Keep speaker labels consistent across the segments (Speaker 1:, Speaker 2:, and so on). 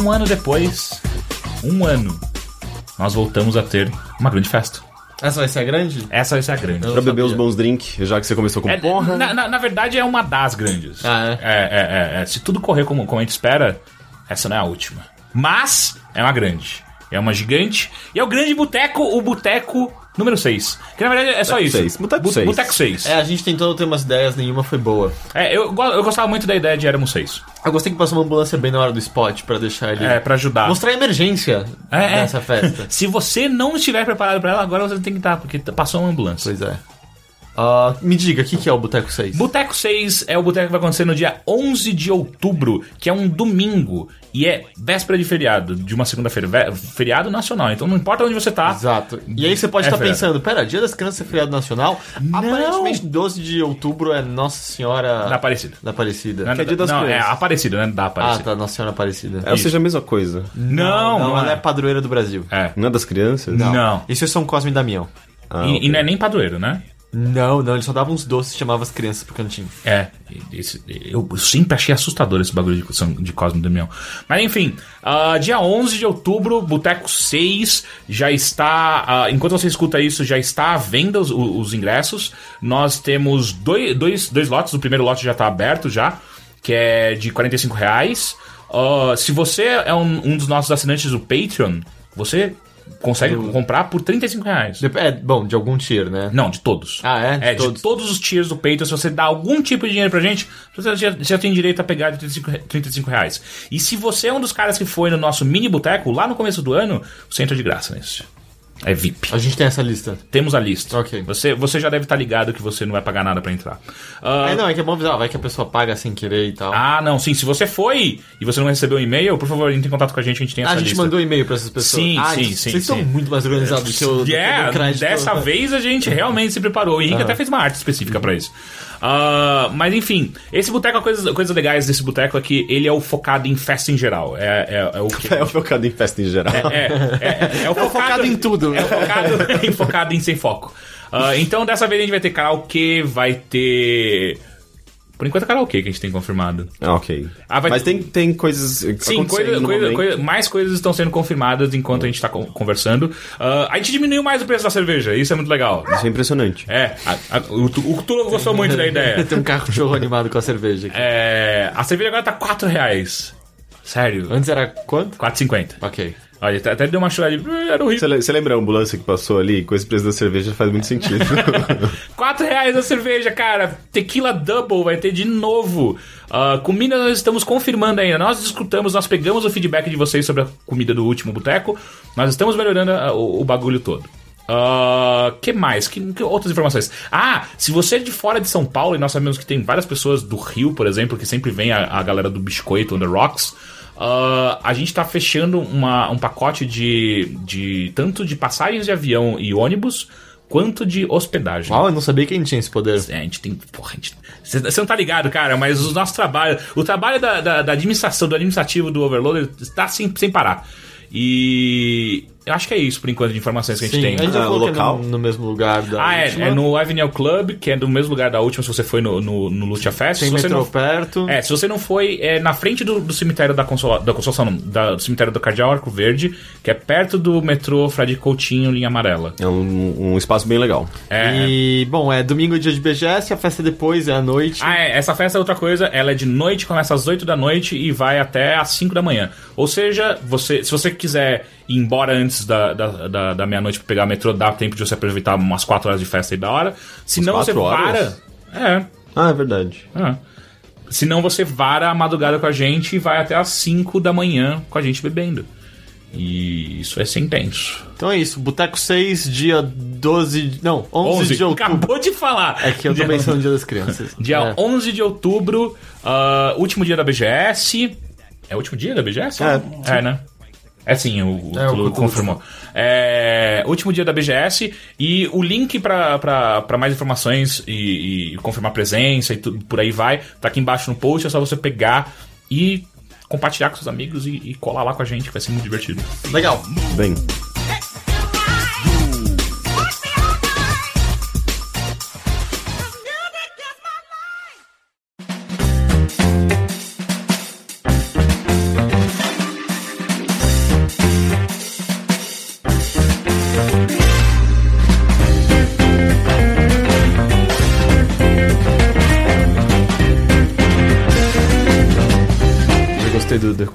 Speaker 1: um ano depois, um ano, nós voltamos a ter uma grande festa.
Speaker 2: Essa vai ser a grande?
Speaker 1: Essa vai ser a grande.
Speaker 2: Eu
Speaker 3: Pra beber os bons drinks, já que você começou com
Speaker 1: É,
Speaker 3: porra.
Speaker 1: na, na- na verdade, é uma das grandes.
Speaker 2: Ah, é?
Speaker 1: É, é, é, é. Se tudo correr como, como a gente espera, essa não é a última. Mas é uma grande. É uma gigante. E é o grande boteco, o boteco número 6. Que na verdade é só
Speaker 3: Boteco
Speaker 1: isso.
Speaker 3: seis. Boteco seis.
Speaker 1: Boteco 6.
Speaker 2: É, a gente tentou ter umas ideias, nenhuma foi boa.
Speaker 1: É, eu, go- eu gostava muito da ideia de Éramos 6.
Speaker 2: Eu gostei que passou uma ambulância bem na hora do spot pra deixar ele.
Speaker 1: É, pra ajudar.
Speaker 2: Mostrar a emergência
Speaker 1: É, é.
Speaker 2: dessa festa.
Speaker 1: Se você não estiver preparado pra ela, agora você tem que estar, porque t- passou uma ambulância.
Speaker 2: pois é. Ah, me diga, o que, que é o Boteco 6?
Speaker 1: Boteco 6 é o boteco que vai acontecer no dia 11 de outubro, que é um domingo. E é véspera de feriado, de uma segunda-feira. Feriado nacional. Então não importa onde você tá.
Speaker 2: Exato. E aí você pode
Speaker 1: É
Speaker 2: estar
Speaker 1: feriado.
Speaker 2: pensando, pera, Dia das Crianças é feriado nacional? Aparentemente 12 de outubro é Nossa Senhora
Speaker 1: Da Aparecida.
Speaker 2: da Aparecida.
Speaker 1: Não,
Speaker 3: Que é Dia das
Speaker 1: não, é
Speaker 3: Crianças.
Speaker 1: Aparecida, né? Da
Speaker 2: Ah,
Speaker 1: Aparecida.
Speaker 2: tá, Nossa Senhora Aparecida.
Speaker 3: É, ou seja, a mesma coisa.
Speaker 1: Não, não,
Speaker 2: ela é
Speaker 1: é.
Speaker 2: padroeira do Brasil.
Speaker 1: É.
Speaker 3: Não é das crianças?
Speaker 1: Não.
Speaker 2: Isso é São Cosme e Damião.
Speaker 3: Ah,
Speaker 1: E,
Speaker 3: ok.
Speaker 1: e não é nem padroeiro, né?
Speaker 2: Não, não, ele só dava uns doces e chamava as crianças pro cantinho.
Speaker 1: É, esse- eu sempre achei assustador esse bagulho de, de Cosmo Damião. Mas enfim, ah, dia 11 de outubro, Boteco 6 já está. ah, enquanto você escuta isso, já está à venda os, os ingressos. Nós temos dois, dois, dois lotes, o primeiro lote já está aberto já, que é de 45 reais. Ah, se você é um, um dos nossos assinantes do Patreon, você consegue comprar por 35 reais.
Speaker 2: É, bom, de algum tier, né?
Speaker 1: Não, de todos.
Speaker 2: Ah, é? De
Speaker 1: é,
Speaker 2: todos.
Speaker 1: de todos os tiers do Patreon, se você dá algum tipo de dinheiro pra gente, você já, já tem direito a pegar de 35, re- 35 reais. E se você é um dos caras que foi no nosso mini boteco, lá no começo do ano, você entra de graça nesse. É VIP.
Speaker 2: A gente tem essa lista.
Speaker 1: Temos a lista.
Speaker 2: Ok.
Speaker 1: Você, você já deve estar ligado que você não vai pagar nada pra entrar. Ah,
Speaker 2: É, não, é que é bom avisar, vai que a pessoa paga sem querer e tal.
Speaker 1: ah, não, sim. Se você foi e você não recebeu o e-mail, por favor, entre em contato com a gente, a gente tem
Speaker 2: Ah,
Speaker 1: essa
Speaker 2: a gente
Speaker 1: lista.
Speaker 2: mandou e-mail pra essas pessoas.
Speaker 1: Sim,
Speaker 2: ah,
Speaker 1: sim, sim,
Speaker 2: Vocês são
Speaker 1: sim.
Speaker 2: muito mais organizados eu. do que eu
Speaker 1: É,
Speaker 2: dou crédito.
Speaker 1: dessa vez a gente realmente se preparou. O Henrique até fez uma arte específica pra isso. Ah, mas enfim, esse boteco, coisas, coisas legais desse boteco é que ele é o focado em festa em geral. É, é, é o que.
Speaker 3: É o focado em festa em geral.
Speaker 1: É, é, é o focado,
Speaker 2: focado em tudo.
Speaker 1: É o focado, em- focado em sem foco. Ah, então dessa vez a gente vai ter karaokê, vai ter. Por enquanto é karaokê que a gente tem confirmado.
Speaker 3: Ah, ok.
Speaker 1: Ah, vai-
Speaker 3: Mas tem, tem coisas.
Speaker 1: Sim, coisa-
Speaker 3: no
Speaker 1: coisa- coisa- mais coisas estão sendo confirmadas enquanto a gente está conversando. Ah, a gente diminuiu mais o preço da cerveja, isso é muito legal.
Speaker 3: Isso é impressionante.
Speaker 1: É, a- a- o, Tu- o Tulo gostou muito da ideia.
Speaker 2: Tem um cachorro animado com a cerveja aqui.
Speaker 1: É, a cerveja agora tá 4 reais. Sério?
Speaker 2: Antes era quanto?
Speaker 1: 4,50.
Speaker 2: Ok.
Speaker 1: Olha, até deu uma chulada de. Era horrível.
Speaker 3: Você, le- você lembra a ambulância que passou ali? Com esse preço da cerveja faz muito sentido.
Speaker 1: 4 reais a cerveja, cara. Tequila Double vai ter de novo. Ah, comida nós estamos confirmando ainda. Nós escutamos, nós pegamos o feedback de vocês sobre a comida do último boteco. Nós estamos melhorando ah, o, o bagulho todo. Ah, que mais? Que, que outras informações? Ah, se você é de fora de São Paulo, e nós sabemos que tem várias pessoas do Rio, por exemplo, que sempre vem a, a galera do Biscoito on the Rocks. Ah, a gente tá fechando uma- um pacote de, de tanto de passagens de avião e ônibus quanto de hospedagem.
Speaker 2: Uau, eu não sabia que a gente tinha esse poder.
Speaker 1: É, a gente tem. Porra, a gente. Você você não tá ligado, cara, mas o nosso trabalho. O trabalho da, da, da administração, do administrativo do Overloader está sem, sem parar. E. Eu acho que é isso por enquanto de informações que a gente
Speaker 2: Sim,
Speaker 1: tem.
Speaker 2: a gente já
Speaker 3: Ah,
Speaker 2: falou
Speaker 3: o
Speaker 2: que é
Speaker 3: local?
Speaker 2: no, no mesmo lugar da
Speaker 1: Ah, é,
Speaker 2: última.
Speaker 1: é no Avenue Club, que é do mesmo lugar da última, se você foi no, no, no Lucha Fest.
Speaker 2: Tem
Speaker 1: se você
Speaker 2: metrô
Speaker 1: não,
Speaker 2: perto.
Speaker 1: é, se você não foi, é na frente do, do cemitério da Consola, da Consolação, não, da- do cemitério do Cardeal Arco Verde, que é perto do metrô Frade Coutinho, linha amarela.
Speaker 3: é um, um espaço bem legal.
Speaker 1: É,
Speaker 2: E, bom, é domingo é dia de BGS, a festa depois é à noite.
Speaker 1: Ah, é, essa festa é outra coisa, ela é de noite, começa às 8 da noite e vai até às 5 da manhã. Ou seja, você, se você quiser ir embora antes da, da, da, da meia-noite pra pegar metrô, dá tempo de você aproveitar umas 4 horas de festa aí da hora. Se não, você
Speaker 3: horas?
Speaker 1: vara.
Speaker 3: Ah, é verdade.
Speaker 1: É, é. Se não, você vara a madrugada com a gente e vai até às 5 da manhã com a gente bebendo. E isso é ser intenso.
Speaker 2: Então é isso, Boteco 6, dia 12. de- Não, 11,
Speaker 1: 11,
Speaker 2: de outubro.
Speaker 1: acabou de falar.
Speaker 2: É que eu tô
Speaker 1: Dia-
Speaker 2: pensando no dia das crianças.
Speaker 1: Dia
Speaker 2: É.
Speaker 1: 11 de outubro, ah, último dia da BGS. É o último dia da BGS?
Speaker 3: É.
Speaker 1: É, né? É sim, o, o
Speaker 2: É, o
Speaker 1: Tulu confirmou. É, último dia da BGS e o link pra mais informações e, e confirmar presença e tudo por aí vai, tá aqui embaixo no post, é só você pegar e compartilhar com seus amigos e, e colar lá com a gente, que vai ser muito divertido.
Speaker 2: Legal.
Speaker 3: Bem.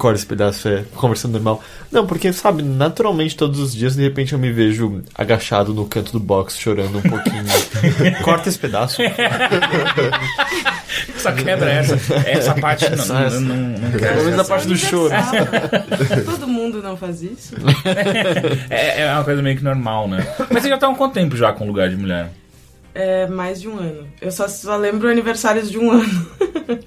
Speaker 2: Corta esse pedaço é conversando normal. Não, porque, sabe, naturalmente todos os dias, de repente eu me vejo agachado no canto do box, chorando um pouquinho. Corta esse pedaço.
Speaker 1: Só quebra essa. Essa parte não,
Speaker 2: Essa-
Speaker 1: não,
Speaker 2: essa.
Speaker 1: não, não
Speaker 2: Pelo
Speaker 1: quero.
Speaker 2: menos a parte do choro.
Speaker 4: Todo mundo não faz isso.
Speaker 1: É, é uma coisa meio que normal, né? Mas você já tá há um quanto tempo já com lugar de mulher?
Speaker 4: É mais de um ano. Eu só, só lembro aniversários de um ano.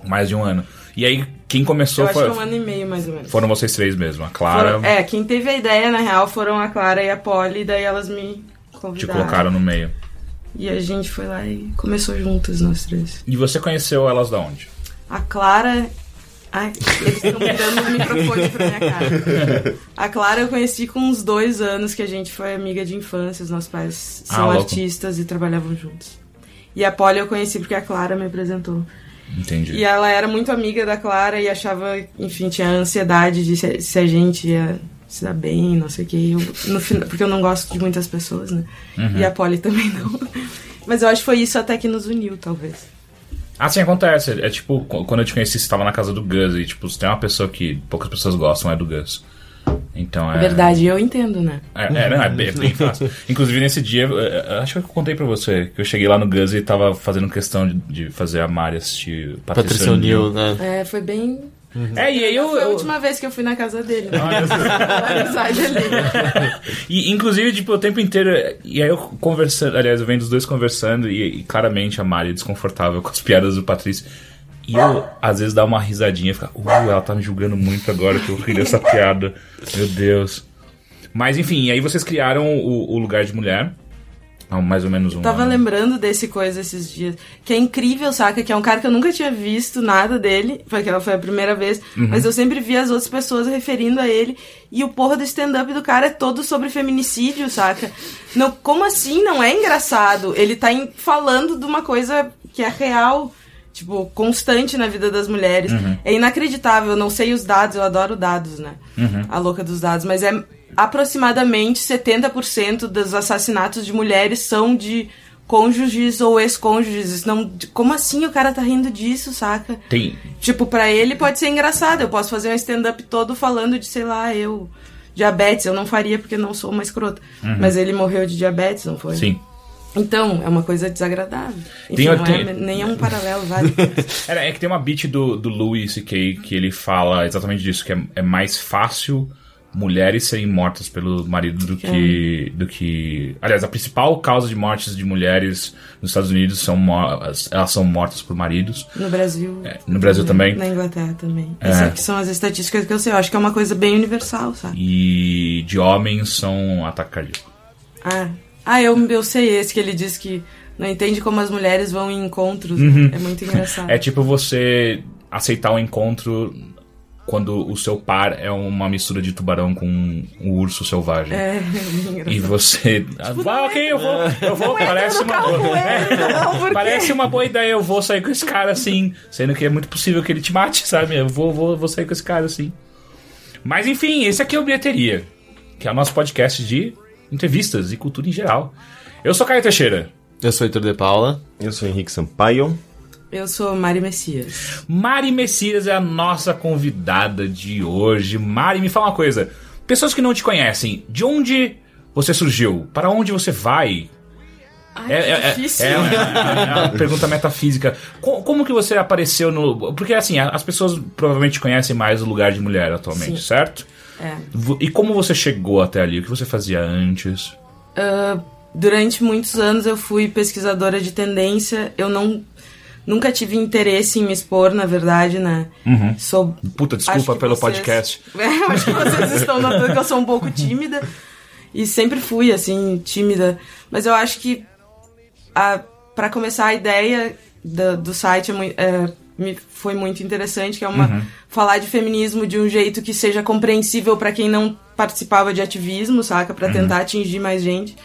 Speaker 1: Mais de um ano. E aí, quem começou
Speaker 4: Eu acho
Speaker 1: foi,
Speaker 4: que é um ano e meio, mais ou menos.
Speaker 1: foram vocês três mesmo. A Clara
Speaker 4: Foram- é, quem teve a ideia, na real, foram a Clara e a Polly, daí elas me
Speaker 1: te
Speaker 4: convidaram.
Speaker 1: colocaram no meio.
Speaker 4: E a gente foi lá e começou juntas, nós três.
Speaker 1: E você conheceu elas da onde?
Speaker 4: A Clara. Ai, eles estão dando o microfone pra minha cara. A Clara eu conheci com uns dois anos que a gente foi amiga de infância. Os nossos pais
Speaker 1: Ah,
Speaker 4: são
Speaker 1: louco.
Speaker 4: artistas e trabalhavam juntos. E a Polly eu conheci porque a Clara me apresentou.
Speaker 1: Entendi.
Speaker 4: E ela era muito amiga da Clara e achava, enfim, tinha ansiedade de se, se a gente ia se dar bem, não sei o que. Eu, no final, porque eu não gosto de muitas pessoas, né?
Speaker 1: Uhum.
Speaker 4: E a Polly também não. Mas eu acho que foi isso até que nos uniu, talvez.
Speaker 1: Ah, sim, acontece. É tipo, qu- quando eu te conheci, você tava na casa do Gus e, tipo, se tem uma pessoa que poucas pessoas gostam, é do Gus. Então é.
Speaker 4: Verdade, eu entendo, né?
Speaker 1: É, é, não, é bem, bem fácil. Inclusive, nesse dia, acho que eu contei pra você, que eu cheguei lá no Gus e tava fazendo questão de, de fazer a Mari assistir Patrícia
Speaker 2: Patrícia O'Neill, né?
Speaker 4: É, foi bem.
Speaker 1: É, e aí eu...
Speaker 4: Foi a
Speaker 1: eu-
Speaker 4: última vez que eu fui na casa dele. Né?
Speaker 1: Olha só.
Speaker 4: A amizade ali.
Speaker 1: E, inclusive, tipo, o tempo inteiro. E aí eu conversando. Aliás, eu venho dos dois conversando e, e claramente a Mari é desconfortável com as piadas do Patrício. E eu, às vezes, dá uma risadinha e fica, uh, ela tá me julgando muito agora que eu ri dessa piada. Meu Deus. Mas enfim, aí vocês criaram o, o Lugar de Mulher. Mais ou menos um
Speaker 4: Tava
Speaker 1: ano.
Speaker 4: lembrando desse coisa esses dias. Que é incrível, saca? Que é um cara que eu nunca tinha visto nada dele. Foi aquela foi a primeira vez.
Speaker 1: Uhum.
Speaker 4: Mas eu sempre vi as outras pessoas referindo a ele. E o porra do stand-up do cara é todo sobre feminicídio, saca? Não, como assim? Não é engraçado. Ele tá em- falando de uma coisa que é real. Tipo, constante na vida das mulheres.
Speaker 1: Uhum.
Speaker 4: É inacreditável. Eu não sei os dados, eu adoro dados, né?
Speaker 1: Uhum.
Speaker 4: A louca dos dados. Mas é aproximadamente 70% dos assassinatos de mulheres são de cônjuges ou ex-cônjuges. Não, como assim o cara tá rindo disso, saca?
Speaker 1: Tem.
Speaker 4: Tipo, pra ele pode ser engraçado. Eu posso fazer um stand-up todo falando de, sei lá, eu. Diabetes, eu não faria porque não sou uma escrota. Mas ele morreu de diabetes, não foi?
Speaker 1: Uhum. Sim.
Speaker 4: Então, é uma coisa desagradável. Enfim,
Speaker 1: Tem-
Speaker 4: não
Speaker 1: tem-
Speaker 4: é, nem é um paralelo válido.
Speaker 1: É, é que tem uma beat do, do Louis C.K. que ele fala exatamente disso, que é, é mais fácil mulheres serem mortas pelo marido do que, do que... Aliás, a principal causa de mortes de mulheres nos Estados Unidos são elas são mortas por maridos.
Speaker 4: No Brasil.
Speaker 1: É, no Brasil também.
Speaker 4: Na Inglaterra também.
Speaker 1: É.
Speaker 4: Essas aqui são as estatísticas que eu sei. Eu acho que é uma coisa bem universal, sabe?
Speaker 1: E de homens são ataque cardíaco.
Speaker 4: Ah, ah eu, eu sei esse que ele diz que não entende como as mulheres vão em encontros.
Speaker 1: Uhum.
Speaker 4: né? É muito engraçado.
Speaker 1: É tipo você aceitar um encontro quando o seu par é uma mistura de tubarão com um urso selvagem.
Speaker 4: É, engraçado.
Speaker 1: E você. ah, ok, eu vou. Eu vou. Parece uma boa.
Speaker 4: não?
Speaker 1: Parece uma boa ideia, eu vou sair com esse cara assim. Sendo que é muito possível que ele te mate, sabe? Eu vou, vou, vou sair com esse cara assim. Mas enfim, esse aqui é o Bilheteria, que é o nosso podcast de entrevistas e cultura em geral. Eu sou Caio Teixeira.
Speaker 2: Eu sou Heitor de Paula.
Speaker 3: Eu sou Henrique Sampaio.
Speaker 4: Eu sou Mari Messias.
Speaker 1: Mari Messias é a nossa convidada de hoje. Mari, me fala uma coisa. Pessoas que não te conhecem, de onde você surgiu? Para onde você vai?
Speaker 4: Ai,
Speaker 1: É,
Speaker 4: que
Speaker 1: é- é-
Speaker 4: difícil.
Speaker 1: é uma, é uma pergunta metafísica. Co- Como, que você apareceu no. Porque assim, as pessoas provavelmente conhecem mais o lugar de mulher atualmente,
Speaker 4: Sim.
Speaker 1: certo?
Speaker 4: É.
Speaker 1: E como você chegou até ali? O que você fazia antes?
Speaker 4: Ah, durante muitos anos eu fui pesquisadora de tendência. Eu não nunca tive interesse em me expor, na verdade, né? Sou
Speaker 1: Puta, desculpa pelo
Speaker 4: vocês-
Speaker 1: podcast.
Speaker 4: É, eu acho que vocês estão notando que eu sou um pouco tímida. E sempre fui, assim, tímida. Mas eu acho que, para começar, a ideia do, do site é mui- é, me foi muito interessante, que é uma falar de feminismo de um jeito que seja compreensível para quem não participava de ativismo, saca? Para tentar atingir mais gente.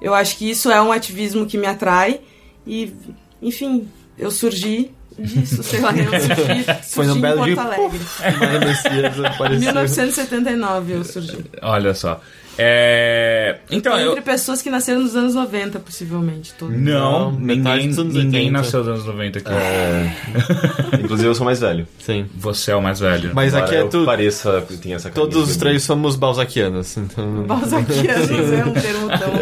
Speaker 4: Eu acho que isso é um ativismo que me atrai. E, enfim, eu surgi disso, sei lá, eu surgi,
Speaker 2: Foi num
Speaker 4: surgi em
Speaker 2: belo
Speaker 4: Porto
Speaker 2: dia,
Speaker 4: Alegre.
Speaker 2: Apareceu.
Speaker 4: 1979 eu surgi.
Speaker 1: Olha só. É... Então, eu...
Speaker 4: Entre pessoas que nasceram nos anos 90, possivelmente. Todos.
Speaker 1: Não,
Speaker 2: Não,
Speaker 1: ninguém, ninguém
Speaker 2: 80.
Speaker 1: nasceu nos anos 90 aqui.
Speaker 3: É. Inclusive eu sou mais velho.
Speaker 2: Sim.
Speaker 1: Você é o mais velho.
Speaker 2: Mas
Speaker 3: Embora
Speaker 2: aqui é
Speaker 3: eu
Speaker 2: tudo.
Speaker 3: pareça que tem essa
Speaker 2: Todos os três somos balzaquianos, então.
Speaker 4: Balzaquianos é um termo tão...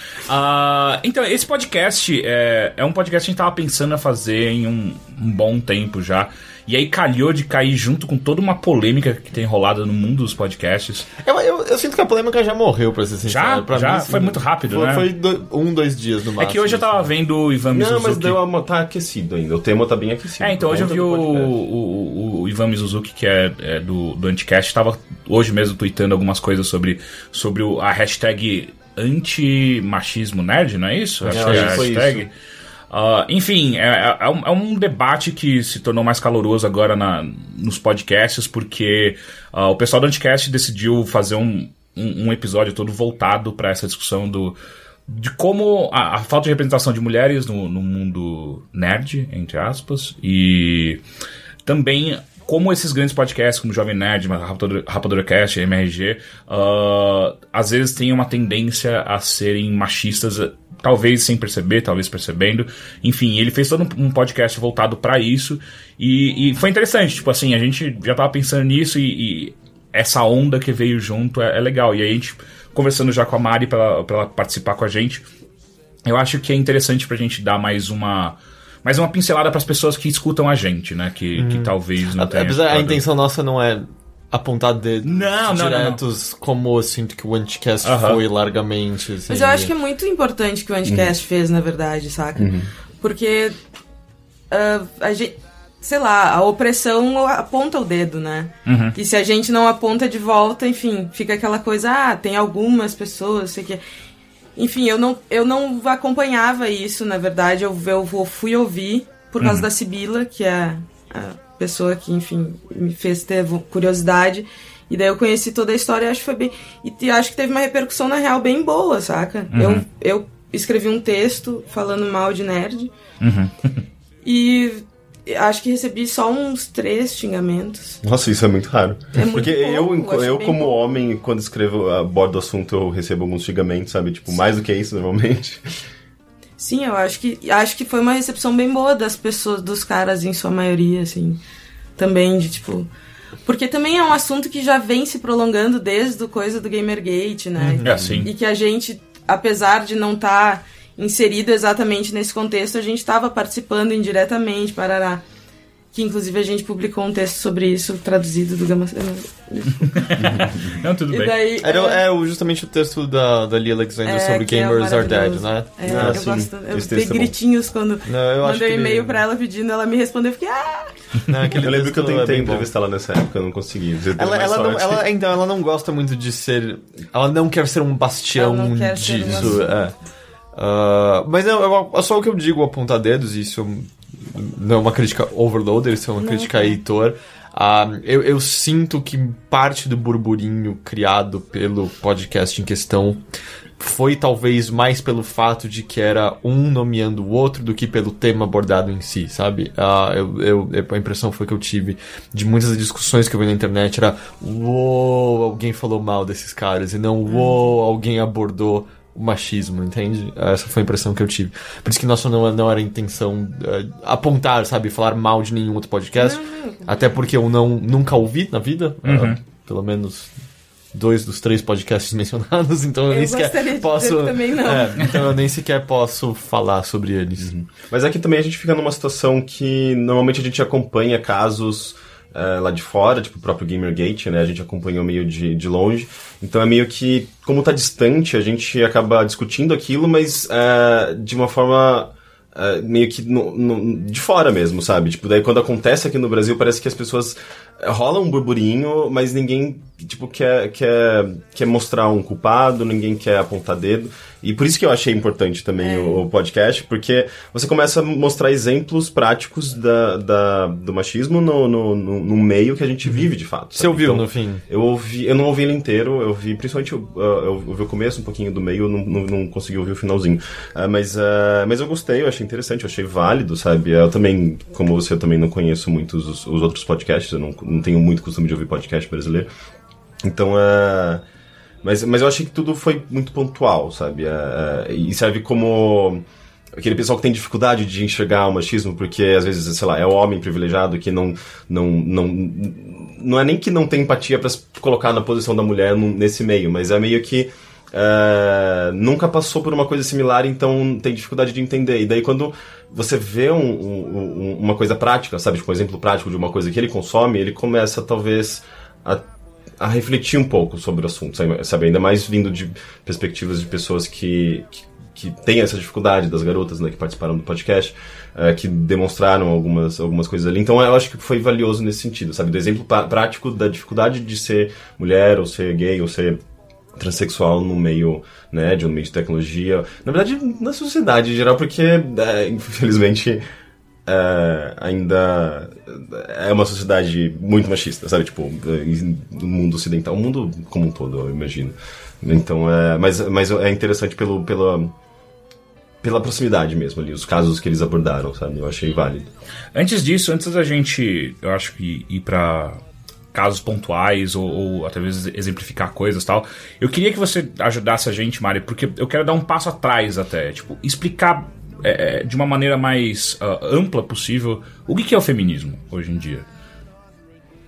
Speaker 1: Ah, então, esse podcast é, é um podcast que a gente tava pensando a fazer em um, um bom tempo já. E aí calhou de cair junto com toda uma polêmica que tem rolado no mundo dos podcasts.
Speaker 2: Eu, eu, eu sinto que a polêmica já morreu, pra ser sincero.
Speaker 1: Já?
Speaker 2: Pra
Speaker 1: Já?
Speaker 2: mim,
Speaker 1: Foi muito rápido,
Speaker 2: foi,
Speaker 1: né?
Speaker 2: Foi do- um, dois dias no
Speaker 1: É
Speaker 2: máximo.
Speaker 1: que hoje eu tava vendo o Ivan
Speaker 3: Não,
Speaker 1: Mizuzuki.
Speaker 3: mas deu uma, tá aquecido ainda. O tema tá bem aquecido.
Speaker 1: É, então hoje eu vi o, o, o Ivan Mizuzuki, que é, é do, do Anticast, tava hoje mesmo tweetando algumas coisas sobre, sobre o- a hashtag anti-machismo nerd, não é isso? Acho
Speaker 3: É,
Speaker 1: que é a
Speaker 3: acho que foi
Speaker 1: hashtag.
Speaker 3: isso.
Speaker 1: Ah, enfim, é, é um, é um debate que se tornou mais caloroso agora na, nos podcasts, porque ah, o pessoal do Anticast decidiu fazer um, um, um episódio todo voltado para essa discussão do, de como a, a falta de representação de mulheres no, no mundo nerd, entre aspas, e também como esses grandes podcasts, como Jovem Nerd, Rapadura, MRG, ah, às vezes têm uma tendência a serem machistas, eh, talvez sem perceber, talvez percebendo. Enfim, ele fez todo um podcast voltado pra isso e, e foi interessante. Tipo assim, a gente já tava pensando nisso e, e essa onda que veio junto é, é legal. E aí a gente, conversando já com a Mari pra ela participar com a gente, eu acho que é interessante pra gente dar mais uma mais uma pincelada pras pessoas que escutam a gente, né? Que, que talvez não tenham.
Speaker 2: Apesar, a intenção nossa não é apontar dedos
Speaker 1: Não, não, não,
Speaker 2: diretos como eu sinto que o Anticast
Speaker 1: Aham.
Speaker 2: foi largamente. Assim,
Speaker 4: Mas eu acho que é muito importante que o Anticast fez, na verdade, saca? Porque ah, a gente, sei lá, a opressão aponta o dedo, né? E se a gente não aponta de volta, enfim, fica aquela coisa, ah, tem algumas pessoas, sei que. Enfim, eu não, eu não acompanhava isso, na verdade, eu, eu fui ouvir por causa da Sibila, que é a pessoa que, enfim, me fez ter curiosidade. E daí eu conheci toda a história e acho que foi bem. E acho que teve uma repercussão, na real, bem boa, saca? Eu, eu escrevi um texto falando mal de nerd. e acho que recebi só uns três xingamentos.
Speaker 3: Nossa, isso é muito raro.
Speaker 4: É muito
Speaker 3: Porque
Speaker 4: pouco,
Speaker 3: eu,
Speaker 4: eu
Speaker 3: como
Speaker 4: pouco.
Speaker 3: homem, quando escrevo a bordo do assunto, eu recebo alguns xingamentos, sabe? Tipo, mais do que isso, normalmente.
Speaker 4: Sim, eu acho que acho que foi uma recepção bem boa das pessoas, dos caras em sua maioria, assim. Também de tipo. Porque também é um assunto que já vem se prolongando desde o coisa do Gamergate, né?
Speaker 1: É, sim.
Speaker 4: E que a gente, apesar de não estar inserido exatamente nesse contexto, a gente estava participando indiretamente, parará. Que inclusive a gente publicou um texto sobre isso, traduzido do Gama.
Speaker 1: Não, tudo
Speaker 4: E
Speaker 1: bem.
Speaker 4: daí.
Speaker 2: Era,
Speaker 4: é,
Speaker 2: é o- justamente o texto da, da Lia Alexander
Speaker 4: é,
Speaker 2: sobre
Speaker 4: é
Speaker 2: Gamers Are Dead, né?
Speaker 4: É,
Speaker 3: Ah,
Speaker 4: eu
Speaker 3: sim.
Speaker 4: gosto. Eu dei
Speaker 3: é bom.
Speaker 4: gritinhos quando
Speaker 2: Não,
Speaker 4: mandei um
Speaker 2: ele-
Speaker 4: e-mail pra ela pedindo, ela me respondeu, eu fiquei, ah!
Speaker 2: Não,
Speaker 3: Eu lembro que eu
Speaker 2: é
Speaker 3: tentei entrevistar ela nessa época, eu não consegui.
Speaker 2: Ela, ela não, ela, então, ela não gosta muito de ser. Ela não quer ser um bastião
Speaker 4: Ela não quer ser um
Speaker 2: disso.
Speaker 4: assunto.
Speaker 2: é. Ah, mas eu, eu- é só o que eu digo apontar dedos, isso não é uma crítica overloader, isso é uma crítica a Heitor. Ah, eu, eu sinto que parte do burburinho criado pelo podcast em questão foi talvez mais pelo fato de que era um nomeando o outro do que pelo tema abordado em si, sabe? Ah, eu, eu, a impressão foi que eu tive de muitas discussões que eu vi na internet era uou, alguém falou mal desses caras, e não uou, alguém abordou o machismo, entende? Essa foi a impressão que eu tive. Por isso que nossa não, não era a intenção eh, apontar, sabe, falar mal de nenhum outro podcast. Até porque eu não nunca ouvi na vida, ah, pelo menos dois dos três podcasts mencionados, então eu,
Speaker 4: Eu
Speaker 2: nem sequer posso.
Speaker 4: também não.
Speaker 2: É, então eu nem sequer posso falar sobre eles.
Speaker 3: Mas aqui também a gente fica numa situação que normalmente a gente acompanha casos eh, lá de fora, tipo o próprio Gamergate, né? A gente acompanhou meio de, de longe. Então é meio que, como tá distante, a gente acaba discutindo aquilo, mas eh, de uma forma eh, meio que no- no- de fora mesmo, sabe? Tipo, daí quando acontece aqui no Brasil, parece que as pessoas rola um burburinho, mas ninguém tipo quer, quer, quer mostrar um culpado, ninguém quer apontar dedo. E por isso que eu achei importante também
Speaker 4: É.
Speaker 3: o, o podcast, porque você começa a mostrar exemplos práticos da, da- do machismo no, no, no, no meio que a gente vive de fato.
Speaker 2: Você
Speaker 3: sabe?
Speaker 2: ouviu
Speaker 3: Então,
Speaker 2: no fim?
Speaker 3: Eu ouvi, eu não ouvi ele inteiro, eu vi principalmente o- uh, eu ouvi o começo, um pouquinho do meio, eu não, não, não consegui ouvir o finalzinho. Ah, mas, ah, mas eu gostei, eu achei interessante, eu achei válido, sabe? Eu também, como você, eu também não conheço muitos os, os outros podcasts, eu não, não tenho muito costume de ouvir podcast brasileiro. Então, é. Mas, mas eu achei que tudo foi muito pontual, sabe? É, é, e serve como aquele pessoal que tem dificuldade de enxergar o machismo, porque às vezes, sei lá, é o homem privilegiado que não. Não, não, não é nem que não tem empatia pra se colocar na posição da mulher nesse meio, mas é meio que. é, nunca passou por uma coisa similar, então tem dificuldade de entender. E daí, quando você vê um- um- um- uma coisa prática, sabe? Tipo, um exemplo prático de uma coisa que ele consome, ele começa talvez a a refletir um pouco sobre o assunto, sabe? Ainda mais vindo de perspectivas de pessoas que, que, que têm essa dificuldade, das garotas né, que participaram do podcast, eh, que demonstraram algumas, algumas coisas ali. Então eu acho que foi valioso nesse sentido, sabe? Do exemplo prático da dificuldade de ser mulher, ou ser gay, ou ser transexual no meio, né, de um meio de tecnologia. Na verdade, na sociedade em geral, porque, eh, infelizmente, é, ainda é uma sociedade muito machista, sabe? Tipo, no mundo ocidental, o mundo como um todo, eu imagino. Então, é, mas, mas é interessante pelo, pela, pela proximidade mesmo ali, os casos que eles abordaram, sabe? Eu achei válido.
Speaker 1: Antes disso, antes da gente, eu acho que ir pra casos pontuais ou, ou até vezes exemplificar coisas tal, eu queria que você ajudasse a gente, Mari, porque eu quero dar um passo atrás até, tipo, explicar é, de uma maneira mais ah, ampla possível o que que é o feminismo hoje em dia.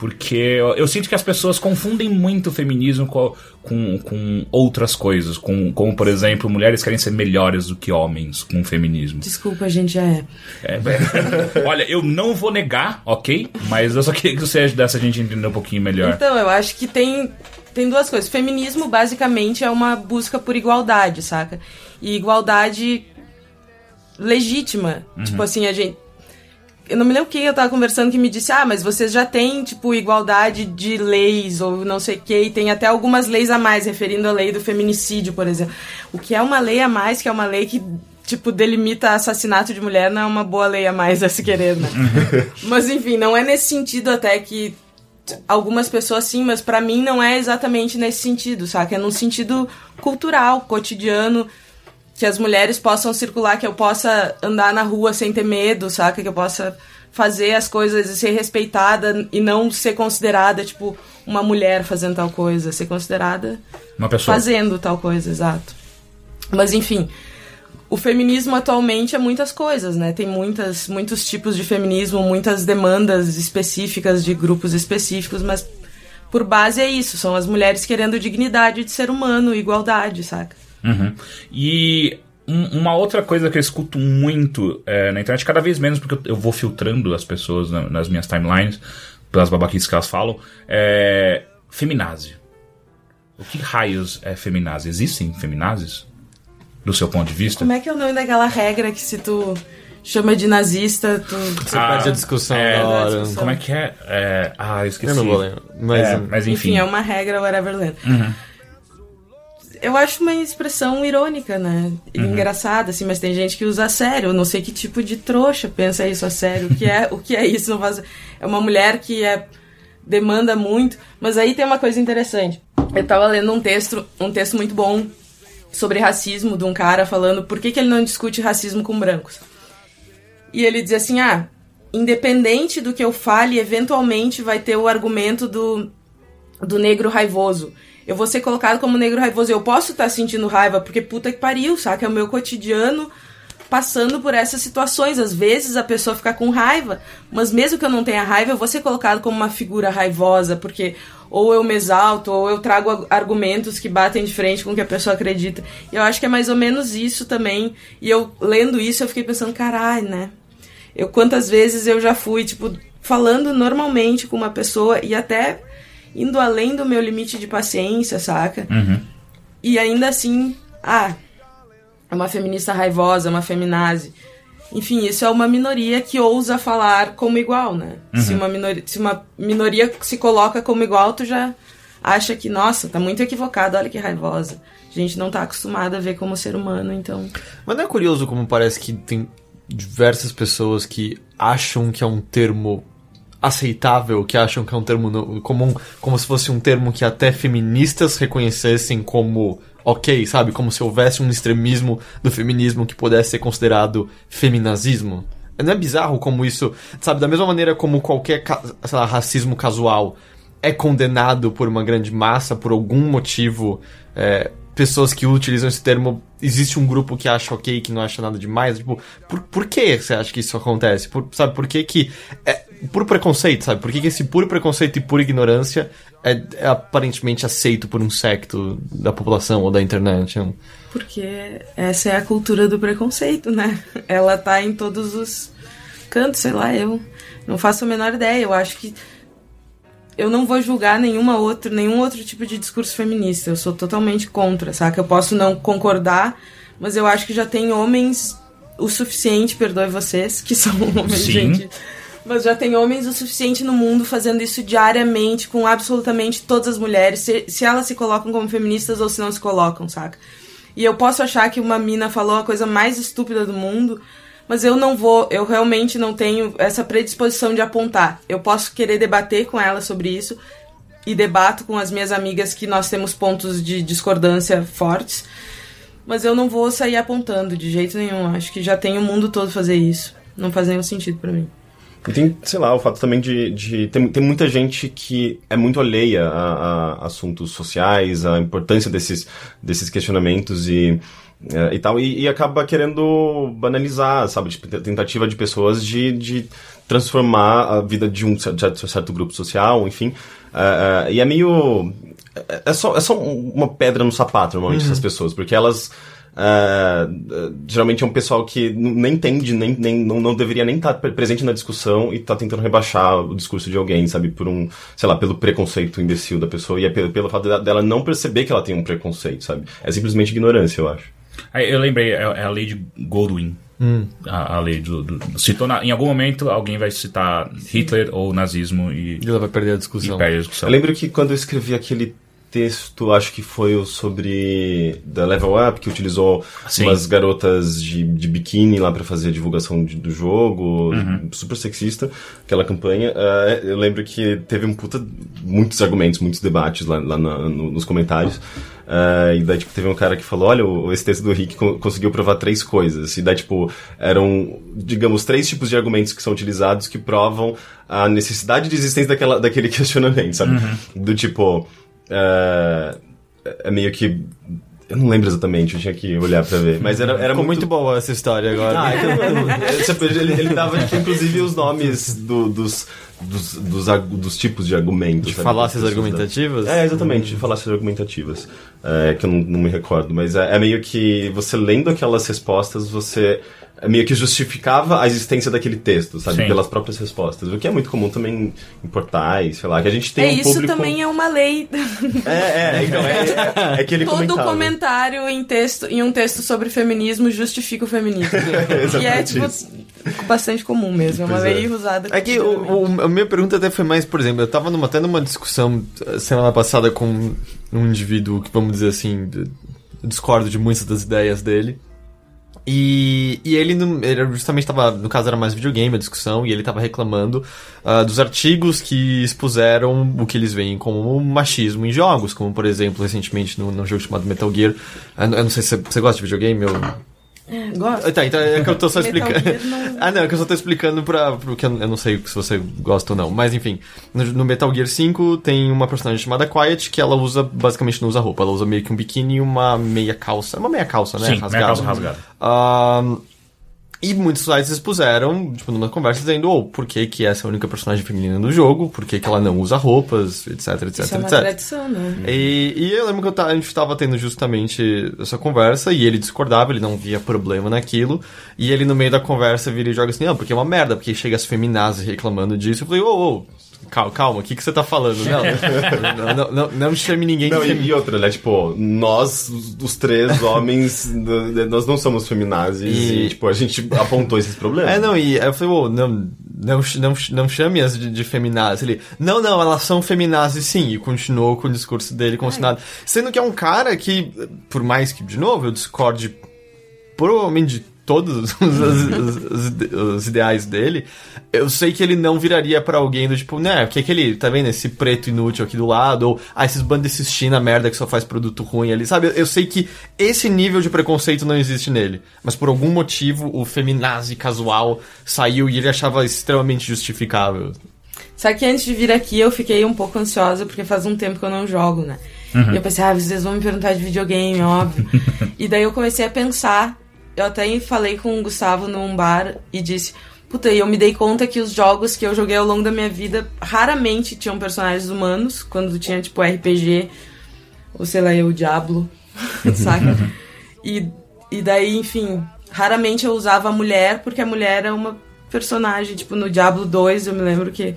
Speaker 1: Porque eu, eu sinto que as pessoas confundem muito o feminismo com, com, com outras coisas, com, como, por exemplo, mulheres querem ser melhores do que homens com o feminismo.
Speaker 4: Desculpa, a gente já é.
Speaker 1: É, olha, eu não vou negar, ok? Mas eu só queria que você ajudasse a gente a entender um pouquinho melhor.
Speaker 4: Então, eu acho que tem, tem duas coisas. Feminismo, basicamente, é uma busca por igualdade, saca? E igualdade legítima. Tipo assim, a gente. Eu não me lembro quem eu tava conversando que me disse, ah, mas vocês já têm, tipo, igualdade de leis ou não sei o que, e tem até algumas leis a mais, referindo à lei do feminicídio, por exemplo. O que é uma lei a mais, que é uma lei que, tipo, delimita assassinato de mulher, não é uma boa lei a mais a se querer, né? mas enfim, não é nesse sentido até que algumas pessoas sim, mas pra mim não é exatamente nesse sentido, saca? É num sentido cultural, cotidiano, que as mulheres possam circular, que eu possa andar na rua sem ter medo, saca? Que eu possa fazer as coisas e ser respeitada e não ser considerada, tipo, uma mulher fazendo tal coisa, ser considerada
Speaker 1: Uma pessoa.
Speaker 4: fazendo tal coisa, exato. Mas enfim, o feminismo atualmente é muitas coisas, né? Tem muitas, muitos tipos de feminismo, muitas demandas específicas de grupos específicos, mas por base é isso, são as mulheres querendo dignidade de ser humano, igualdade, saca?
Speaker 1: Uhum. E um- uma outra coisa que eu escuto muito é, na internet, cada vez menos, porque eu, vou filtrando as pessoas na- nas minhas timelines, pelas babaquices que elas falam, é feminazi. O que raios é feminazi? Existem feminazes? Do seu ponto de vista?
Speaker 4: Como é que é o nome daquela regra que se tu chama de nazista, tu.
Speaker 2: Você perde a discussão
Speaker 1: é,
Speaker 2: da hora.
Speaker 4: discussão.
Speaker 1: Como é que é? É, Ah, eu esqueci.
Speaker 2: Eu não vou lembrar. Mas,
Speaker 1: É, mas enfim.
Speaker 4: Enfim, é uma regra, whatever land.
Speaker 1: Uhum.
Speaker 4: Eu acho uma expressão irônica, né?
Speaker 1: Uhum.
Speaker 4: engraçada, assim, mas tem gente que usa a sério. Eu não sei que tipo de trouxa pensa isso a sério. O que é, o que é isso? Não faz... É uma mulher que é demanda muito. Mas aí tem uma coisa interessante. Eu tava lendo um texto, um texto muito bom sobre racismo de um cara falando por que, que ele não discute racismo com brancos. E ele diz assim: ah, independente do que eu fale, eventualmente vai ter o argumento do, do negro raivoso. Eu vou ser colocado como negro raivoso. Eu posso estar sentindo raiva, porque puta que pariu, saca? É o meu cotidiano passando por essas situações. Às vezes a pessoa fica com raiva, mas mesmo que eu não tenha raiva, eu vou ser colocado como uma figura raivosa, porque ou eu me exalto, ou eu trago ag- argumentos que batem de frente com o que a pessoa acredita. E eu acho que é mais ou menos isso também. E eu, lendo isso, eu fiquei pensando, caralho, né? Eu quantas vezes eu já fui, tipo, falando normalmente com uma pessoa e até indo além do meu limite de paciência, saca?
Speaker 1: Uhum.
Speaker 4: E ainda assim, ah, é uma feminista raivosa, uma feminazi. Enfim, isso é uma minoria que ousa falar como igual, né? Se, uma minoria, se uma minoria se coloca como igual, tu já acha que, nossa, tá muito equivocado, olha que raivosa. A gente não tá acostumado a ver como ser humano, então.
Speaker 2: Mas não é curioso como parece que tem diversas pessoas que acham que é um termo aceitável, que acham que é um termo comum, como se fosse um termo que até feministas reconhecessem como ok, sabe? Como se houvesse um extremismo do feminismo que pudesse ser considerado feminazismo. Não é bizarro como isso, sabe? Da mesma maneira como qualquer, lá, racismo casual é condenado por uma grande massa, por algum motivo, é, pessoas que utilizam esse termo, existe um grupo que acha ok, que não acha nada demais, tipo, por, por que você acha que isso acontece? Por, sabe, por que que... É, por preconceito, sabe? Por que, que esse puro preconceito e pura ignorância é, é aparentemente aceito por um secto da população ou da internet? É
Speaker 4: Porque essa é a cultura do preconceito, né? Ela tá em todos os cantos, sei lá, eu não faço a menor ideia. Eu acho que eu não vou julgar nenhuma outro, nenhum outro tipo de discurso feminista. Eu sou totalmente contra, saca? Eu posso não concordar, mas eu acho que já tem homens o suficiente, perdoe vocês, que são homens,
Speaker 1: Sim.
Speaker 4: gente. Mas já tem homens o suficiente no mundo fazendo isso diariamente com absolutamente todas as mulheres, se, se elas se colocam como feministas ou se não se colocam, saca? E eu posso achar que uma mina falou a coisa mais estúpida do mundo, mas eu não vou, eu realmente não tenho essa predisposição de apontar. Eu posso querer debater com ela sobre isso e debato com as minhas amigas que nós temos pontos de discordância fortes, mas eu não vou sair apontando de jeito nenhum. Acho que já tem o mundo todo fazer isso. Não faz nenhum sentido pra mim.
Speaker 3: E tem, sei lá, o fato também de. de tem, tem muita gente que é muito alheia a, a assuntos sociais, a importância desses, desses questionamentos e. eh, e tal, e, e acaba querendo banalizar, sabe? Tipo, tentativa de pessoas de, de transformar a vida de um certo, certo grupo social, enfim. Eh, eh, e é meio. É é só, é só uma pedra no sapato, normalmente, essas pessoas, porque elas. Ah, geralmente é um pessoal que nem entende, nem, nem, não, não deveria nem estar presente na discussão e tá tentando rebaixar o discurso de alguém, sabe? Por um, sei lá, pelo preconceito imbecil da pessoa e é pelo, pelo fato dela- não perceber que ela tem um preconceito, sabe? É simplesmente ignorância, eu acho.
Speaker 1: Eu lembrei, é, é a lei de Goldwyn. A, a lei do. do- citou na- em algum momento alguém vai citar Hitler ou nazismo e,
Speaker 2: E ela vai perder a
Speaker 1: e
Speaker 2: discussão.
Speaker 1: perde a discussão.
Speaker 3: Eu lembro que quando eu escrevi aquele texto, acho que foi o sobre da Level Up, que utilizou
Speaker 1: Sim.
Speaker 3: umas garotas de, de biquíni lá pra fazer a divulgação de- do jogo,
Speaker 1: Uhum.
Speaker 3: super sexista, aquela campanha. Ah, eu lembro que teve um puta, muitos argumentos, muitos debates lá, lá na- no- nos comentários. Ah, e daí, tipo, teve um cara que falou: Olha, o, esse texto do Rick co- conseguiu provar três coisas. E daí, tipo, eram, digamos, três tipos de argumentos que são utilizados que provam a necessidade de existência daquela, daquele questionamento, sabe? Do tipo. Ah, é meio que. Eu não lembro exatamente, eu tinha que olhar pra ver. Mas era, era
Speaker 2: Ficou
Speaker 3: muito
Speaker 2: muito boa essa história agora.
Speaker 3: ah, eu- eu- ele, ele dava, tipo, inclusive, os nomes do- dos, dos, dos, dos tipos de argumentos.
Speaker 2: De
Speaker 3: sabe?
Speaker 2: falácias argumentativas?
Speaker 3: É, exatamente, de falácias argumentativas. É, que eu não, não me recordo. Mas é, é meio que você lendo aquelas respostas, você meio que justificava a existência daquele texto, sabe?
Speaker 1: Sim.
Speaker 3: Pelas próprias respostas. O que é muito comum também em portais, sei lá, que a gente tem
Speaker 4: é
Speaker 3: um
Speaker 4: isso
Speaker 3: público...
Speaker 4: também é uma lei.
Speaker 3: É, é, então, é, é que ele
Speaker 4: Todo
Speaker 3: comentava.
Speaker 4: comentário em texto em um texto sobre feminismo justifica o feminismo. que é tipo bastante comum mesmo, é uma
Speaker 3: Pois
Speaker 4: lei
Speaker 3: é.
Speaker 4: usada.
Speaker 2: É que o, o- a minha pergunta até foi mais, por exemplo, eu tava numa, até numa discussão eh, semana passada com um indivíduo que, vamos dizer assim, discordo de muitas das ideias dele. E, e ele, ele justamente tava, no caso era mais videogame a discussão, e ele tava reclamando ah, dos artigos que expuseram o que eles veem como machismo em jogos, como por exemplo, recentemente no, no jogo chamado Metal Gear. Eu eu não sei se você, gosta de videogame, eu,
Speaker 4: gosto.
Speaker 2: Tá, então é que eu tô só explicando.
Speaker 4: Não-
Speaker 2: ah, não, é que eu só tô explicando pra. Porque eu não sei se você gosta ou não. Mas enfim, no, Metal Gear 5 tem uma personagem chamada Quiet que ela usa, basicamente não usa roupa. Ela usa meio que um biquíni e uma meia calça. Uma meia calça, né?
Speaker 1: Sim, meia calça rasgada.
Speaker 2: Ahn, e muitos sites expuseram, tipo, numa conversa, dizendo, ou por que, que essa é a única personagem feminina do jogo, por que, que ela não usa roupas, etc, etc,
Speaker 4: Isso é uma
Speaker 2: etc.
Speaker 4: tradição, né?
Speaker 2: E, e eu lembro que eu a gente estava tendo justamente essa conversa e ele discordava, ele não via problema naquilo. E ele, no meio da conversa, vira e joga assim: não, porque é uma merda, porque chega as feminazes reclamando disso. Eu falei: ô, ô, calma, calma, o que, que você tá falando? Não, não, não, não, não chame ninguém
Speaker 3: Não,
Speaker 2: de
Speaker 3: e,
Speaker 2: feminista.
Speaker 3: e outra, né? Tipo, nós, os, três homens, nós não somos feminazes e...
Speaker 2: E-
Speaker 3: tipo, a gente apontou esses problemas.
Speaker 2: É, não, e aí eu falei, ô, não, não, não, não chame-as de, de feminazes. Ele, não, não, elas são feminazes sim, e continuou com o discurso dele como se nada. Sendo que é um cara que, por mais que, de novo, eu discorde provavelmente de todos os, os- os- os ideais dele, eu sei que ele não viraria pra alguém do tipo, né, que aquele, tá vendo, esse preto inútil aqui do lado, ou, ah, esses bandos desses China merda que só faz produto ruim ali, sabe? Eu, eu sei que esse nível de preconceito não existe nele, mas por algum motivo o feminazi casual saiu e ele achava extremamente justificável.
Speaker 4: Só que antes de vir aqui eu fiquei um pouco ansiosa, porque faz um tempo que eu não jogo, né? E eu pensei, ah, vocês vão me perguntar de videogame, óbvio. e daí eu comecei a pensar. Eu até falei com o Gustavo num bar e disse. Puta, e eu me dei conta que os jogos que eu joguei ao longo da minha vida raramente tinham personagens humanos, quando tinha, tipo, RPG, ou sei lá, eu, o Diablo, saca? E, e daí, enfim, raramente eu usava a mulher, porque a mulher é uma personagem, tipo, no Diablo 2, eu me lembro que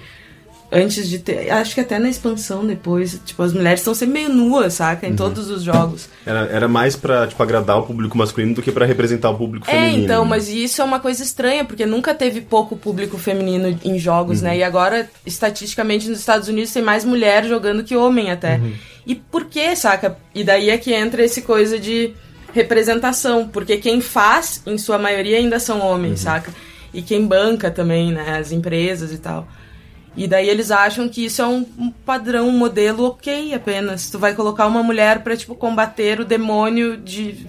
Speaker 4: antes de ter. Acho que até na expansão depois, tipo, as mulheres estão sempre meio nuas, saca? Em todos os jogos.
Speaker 3: Era, era mais pra, tipo, agradar o público masculino do que pra representar o público
Speaker 4: É,
Speaker 3: feminino.
Speaker 4: então, mas isso é uma coisa estranha, porque nunca teve pouco público feminino em jogos, né? E agora, estatisticamente, nos Estados Unidos tem mais mulher jogando que homem até. E por que, saca? E daí é que entra esse coisa de representação, porque quem faz, em sua maioria, ainda são homens, saca? E quem banca também, né? As empresas e tal. E daí eles acham que isso é um, um padrão, um modelo ok apenas. Tu vai colocar uma mulher pra, tipo, combater o demônio de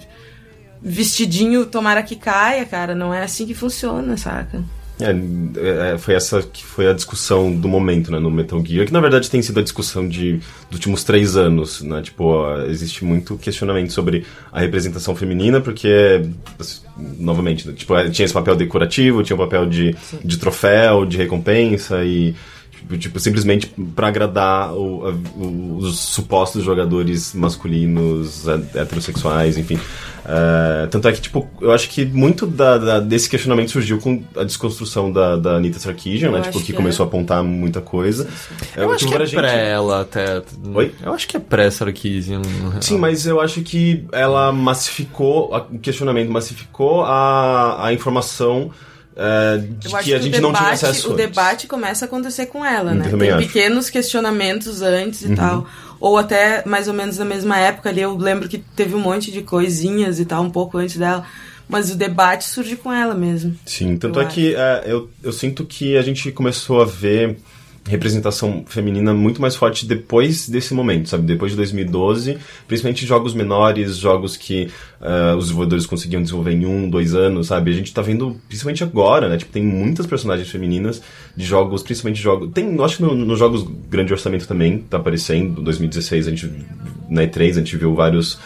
Speaker 4: vestidinho tomara que caia, cara. Não é assim que funciona, saca?
Speaker 3: É, é, foi essa que foi a discussão do momento, né, no Metal Gear, que na verdade tem sido a discussão de, dos últimos três anos, né, tipo, ó, existe muito questionamento sobre a representação feminina, porque, assim, novamente, né, tipo, tinha esse papel decorativo, tinha o papel de, de troféu, de recompensa e... Tipo, tipo, simplesmente pra agradar o- a- o- os supostos jogadores masculinos, he- heterossexuais, enfim. É, tanto é que, tipo, eu acho que muito da- da- desse questionamento surgiu com a desconstrução da, da Anitta Sarkeesian,
Speaker 4: Eu
Speaker 3: né? Tipo, que
Speaker 4: que
Speaker 3: começou
Speaker 4: é.
Speaker 3: a apontar muita coisa. É,
Speaker 2: Eu acho
Speaker 3: tipo,
Speaker 2: que é pré ela até.
Speaker 3: Oi?
Speaker 2: Eu acho que é pré-Sarkeesian.
Speaker 3: Sim, mas eu acho que ela massificou, o questionamento massificou a, a informação é, de
Speaker 4: acho
Speaker 3: que a gente não tinha
Speaker 4: debate-
Speaker 3: acesso
Speaker 4: O
Speaker 3: antes.
Speaker 4: debate começa a acontecer com ela, né? Tem
Speaker 3: acho. Uhum.
Speaker 4: pequenos questionamentos antes e tal. Ou até mais ou menos na mesma época ali, eu lembro que teve um monte de coisinhas e tal, um pouco antes dela. Mas o debate surge com ela mesmo.
Speaker 3: Sim, tanto é que é, eu, eu sinto que a gente começou a ver representação feminina muito mais forte depois desse momento, sabe? Depois de 2012, principalmente jogos menores, jogos que ah, os desenvolvedores conseguiam desenvolver em um, dois anos, sabe? A gente tá vendo, principalmente agora, né? Tipo, tem muitas personagens femininas de jogos, principalmente jogos... Tem, acho que no- nos jogos grande orçamento também tá aparecendo. Em 2016, a gente, na E3, a gente viu vários...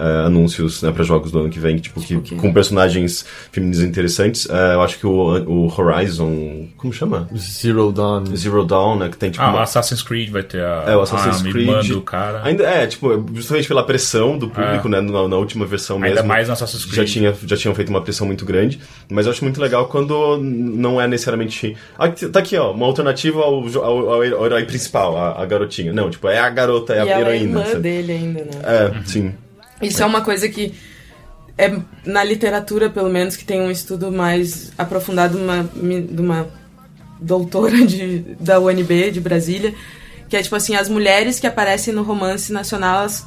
Speaker 3: ah, anúncios né, para jogos do ano que vem, tipo, que,
Speaker 4: que-
Speaker 3: com personagens femininos interessantes. Ah, eu acho que o, o Horizon. Como chama?
Speaker 2: Zero Dawn.
Speaker 3: Zero Dawn, né? Que tem tipo.
Speaker 1: Ah, o
Speaker 3: uma-
Speaker 1: Assassin's Creed vai ter a,
Speaker 3: é, o Assassin's
Speaker 1: a
Speaker 3: Creed.
Speaker 1: irmã do cara.
Speaker 3: Ainda é, tipo, justamente pela pressão do público,
Speaker 1: É.
Speaker 3: né? Na, na última versão
Speaker 1: Ainda
Speaker 3: mesmo.
Speaker 1: mais no Assassin's
Speaker 3: Já,
Speaker 1: Creed.
Speaker 3: tinha, já tinham feito uma pressão muito grande. Mas eu acho muito legal quando não é necessariamente. Ah, tá aqui, ó, uma alternativa ao, ao, ao herói principal, a, a garotinha. Não, tipo, é a garota, é
Speaker 4: e
Speaker 3: a
Speaker 4: é
Speaker 3: heroína.
Speaker 4: irmã
Speaker 3: sabe?
Speaker 4: dele ainda, né?
Speaker 3: É, sim.
Speaker 4: Isso é uma coisa que é na literatura, pelo menos, que tem um estudo mais aprofundado de uma, de uma doutora de, da UNB de Brasília, que é tipo assim, as mulheres que aparecem no romance nacional, elas,